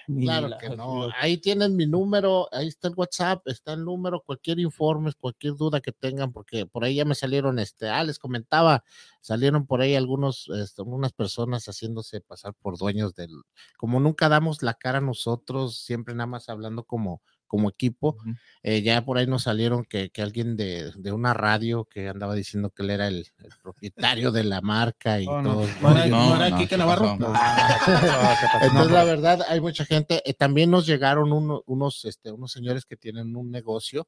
Ni Claro la- que no. Ahí tienen mi número, ahí está el WhatsApp, está el número, cualquier informe, cualquier duda que tengan, porque por ahí ya me salieron, este, ah, les comentaba, salieron por ahí algunos, este, unas personas haciéndose pasar por dueños del, como nunca damos la cara nosotros, siempre nada más hablando como, como equipo, eh, ya por ahí nos salieron que, que alguien de, de una radio que andaba diciendo que él era el, el propietario de la marca y Oh, todo. ¿No No, no era no, Quique ¿qué Navarro? Entonces, la verdad, hay mucha gente. eh, también nos llegaron uno- unos, este, unos señores que tienen un negocio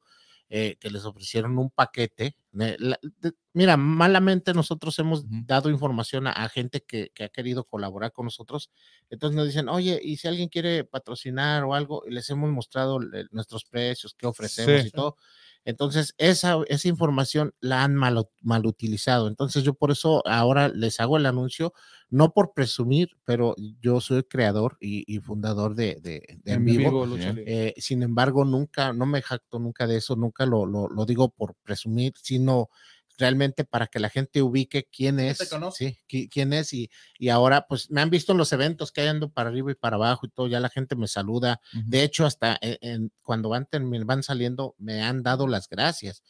eh, que les ofrecieron un paquete. eh, la- de- mira, malamente nosotros hemos dado información a, a gente que, que ha querido colaborar con nosotros. Entonces nos dicen, oye, y si alguien quiere patrocinar o algo, les hemos mostrado le- nuestros precios, qué ofrecemos Sí. y todo. Entonces, esa, esa información la han mal, mal utilizado. Entonces, yo por eso ahora les hago el anuncio, no por presumir, pero yo soy creador y, y fundador de, de, de En Vivo. Eh, sin embargo, nunca, no me jacto nunca de eso, nunca lo, lo, lo digo por presumir, sino realmente para que la gente ubique quién ¿Quién es, sí, qui- quién es y, y ahora pues me han visto en los eventos que hay ando para arriba y para abajo y todo, ya la gente me saluda, de hecho hasta en- en- cuando van, van saliendo me han dado las gracias,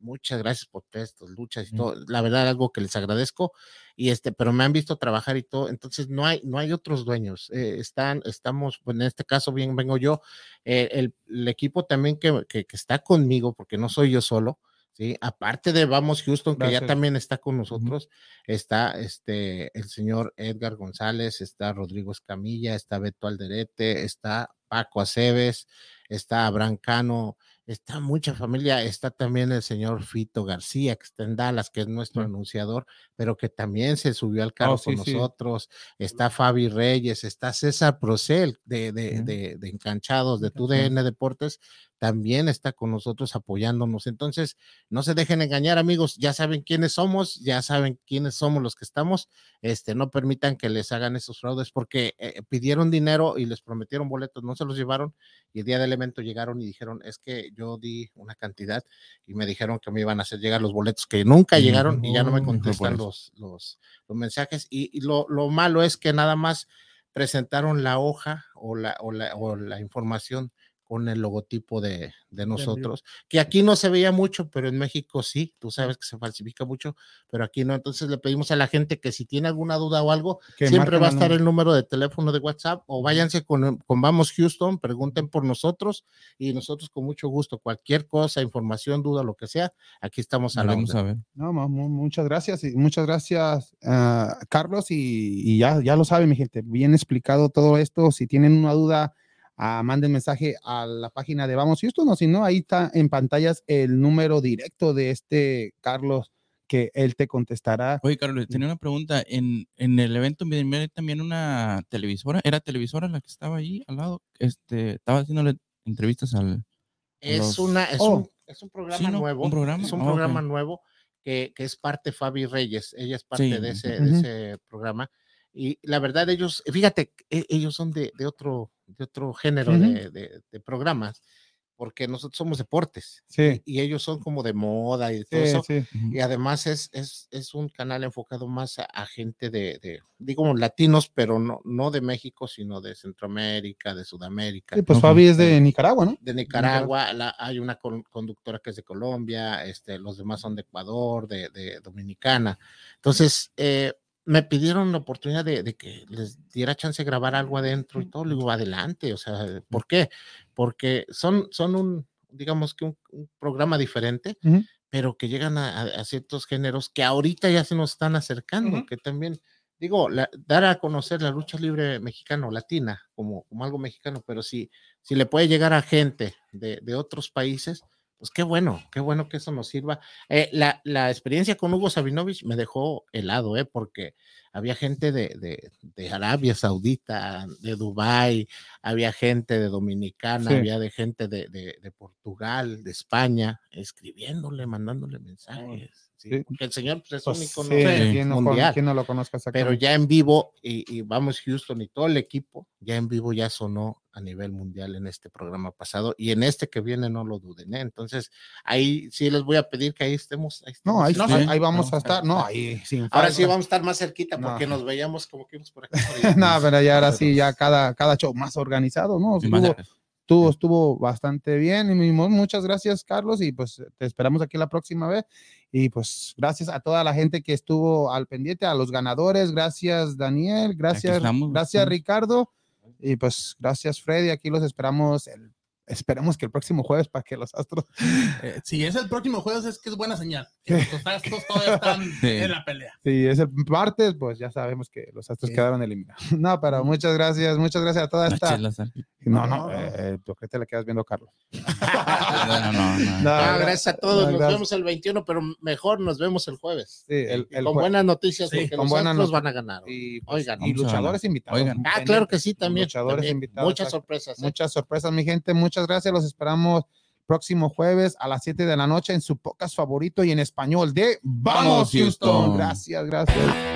muchas gracias por estas luchas y todo, la verdad algo que les agradezco y este, pero me han visto trabajar y todo, entonces no hay, no hay otros dueños, eh, están, estamos, en este caso bien vengo yo, eh, el, el equipo también que, que, que está conmigo, porque no soy yo solo, ¿sí? Aparte de Vamos Houston, que ya también está con nosotros, está este, el señor Edgar González, está Rodrigo Escamilla, está Beto Alderete, está Paco Aceves, está Abraham Cano, está mucha familia, está también el señor Fito García, que está en Dallas, que es nuestro anunciador, pero que también se subió al carro Oh, sí, con sí. nosotros, está Fabi Reyes, está César Procel de, de, de, de Encanchados, de. TUDN Deportes, también está con nosotros apoyándonos. Entonces, no se dejen engañar, amigos, ya saben quiénes somos, ya saben quiénes somos los que estamos, este, no permitan que les hagan esos fraudes porque eh, pidieron dinero y les prometieron boletos, no se los llevaron y el día del evento llegaron y dijeron, es que yo di una cantidad y me dijeron que me iban a hacer llegar los boletos que nunca llegaron y ya no me contestan por los, los, mensajes y, y lo, lo malo es que nada más presentaron la hoja o la, o la, o la información con el logotipo de, de nosotros, que aquí no se veía mucho, pero en México sí, tú sabes que se falsifica mucho, pero aquí no. Entonces le pedimos a la gente que si tiene alguna duda o algo, Que siempre va a estar el número de teléfono de WhatsApp o váyanse con, con Vamos Houston, pregunten por nosotros y nosotros con mucho gusto, cualquier cosa, información, duda, lo que sea, aquí estamos a la orden. a ver. No, mu- mu- muchas gracias y muchas gracias, ah, Carlos. Y, y ya, ya lo saben, mi gente, bien explicado todo esto. Si tienen una duda, ah, manden mensaje a la página de Vamos Houston, o si no, ahí está en pantallas el número directo de este Carlos que él te contestará. Oye, Carlos, tenía una pregunta. En, en el evento miren, también una televisora, ¿era televisora la que estaba ahí al lado? Este, estaba haciéndole entrevistas al... Es, los- una, es, Oh. un, es un programa Sí, ¿no? nuevo. Un programa. Es un Ah, programa nuevo que, que es parte Fabi Reyes. Ella es parte Sí, de, ese, ujú. de ese programa. Y la verdad, ellos, fíjate, e- ellos son de, de otro, de otro género Ujú. de, de- de programas, porque nosotros somos deportes Sí, y ellos son como de moda y todo sí, eso. sí. Y además es, es, es un canal enfocado más a, a gente de, de, digo, latinos, pero no, no de México, sino de Centroamérica, de Sudamérica Sí, pues. Fabi es de Nicaragua, ¿no? de Nicaragua, la- hay una con- conductora que es de Colombia, este, los demás son de Ecuador, de, de Dominicana. Entonces, eh, me pidieron la oportunidad de, de que les diera chance de grabar algo adentro y todo. Le digo, adelante, o sea, ¿por qué? Porque son, son un, digamos que un, un programa diferente, pero que llegan a, a- ciertos géneros que ahorita ya se nos están acercando, Ujú. que también, digo, la- dar a conocer la lucha libre mexicana o latina como, como algo mexicano, pero si, si le puede llegar a gente de, de otros países, pues qué bueno, qué bueno que eso nos sirva. Eh, la, la experiencia con Hugo Sabinovich me dejó helado, ¿eh? porque había gente de, de, de Arabia Saudita, de Dubái, había gente de Dominicana, Sí. había de gente de, de, de Portugal, de España, escribiéndole, mandándole mensajes. ¿Sí? Sí. Porque el señor pues, es Pues, un sí, icono ¿quién, no, mundial quién no lo conozca pero ya en vivo y, y vamos Houston y todo el equipo, ya en vivo ya sonó a nivel mundial en este programa pasado y en este que viene no lo duden. ¿eh? Entonces, ahí sí les voy a pedir que ahí estemos. ahí No, ahí, sí. ahí vamos No, a estar. No, ahí sin Ahora sí vamos a estar más cerquita No. porque nos veíamos como que íbamos por aquí. no, pero ya ahora sí, ya cada, cada show más organizado, ¿no? Sí, Estuvo. Estuvo, estuvo bastante bien. Y muchas gracias, Carlos, y pues te esperamos aquí la próxima vez. Y pues gracias a toda la gente que estuvo al pendiente, a los ganadores. Gracias, Daniel. Gracias, estamos, gracias, estamos. Ricardo. Y pues gracias, Freddy. Aquí los esperamos. El, esperemos que el próximo jueves para que los astros. Eh, si es el próximo jueves, es que es buena señal. Que los Astros todavía están Sí. en la pelea. Si es el martes, pues ya sabemos que los astros Sí. quedaron eliminados. No, pero muchas gracias, muchas gracias a toda esta. ¿eh? No, no, No, no. eh, ¿tú qué te le quedas viendo, Carlos? No, no, no. No, Ah, gra- gracias a todos. no, Nos gracias. vemos el 21, pero mejor nos vemos el jueves. Sí, el, con jue- buenas noticias, Sí, porque con los buenas Astros van a ganar. y, pues, Oigan, y luchadores invitados. Oigan. Ah, claro que sí, también. Luchadores también. invitados, Muchas sorpresas. ¿eh? Muchas sorpresas, mi gente. Muchas gracias. Los esperamos próximo jueves a las 7 de la noche en su podcast favorito y en español de Vamos. Houston. Gracias, gracias.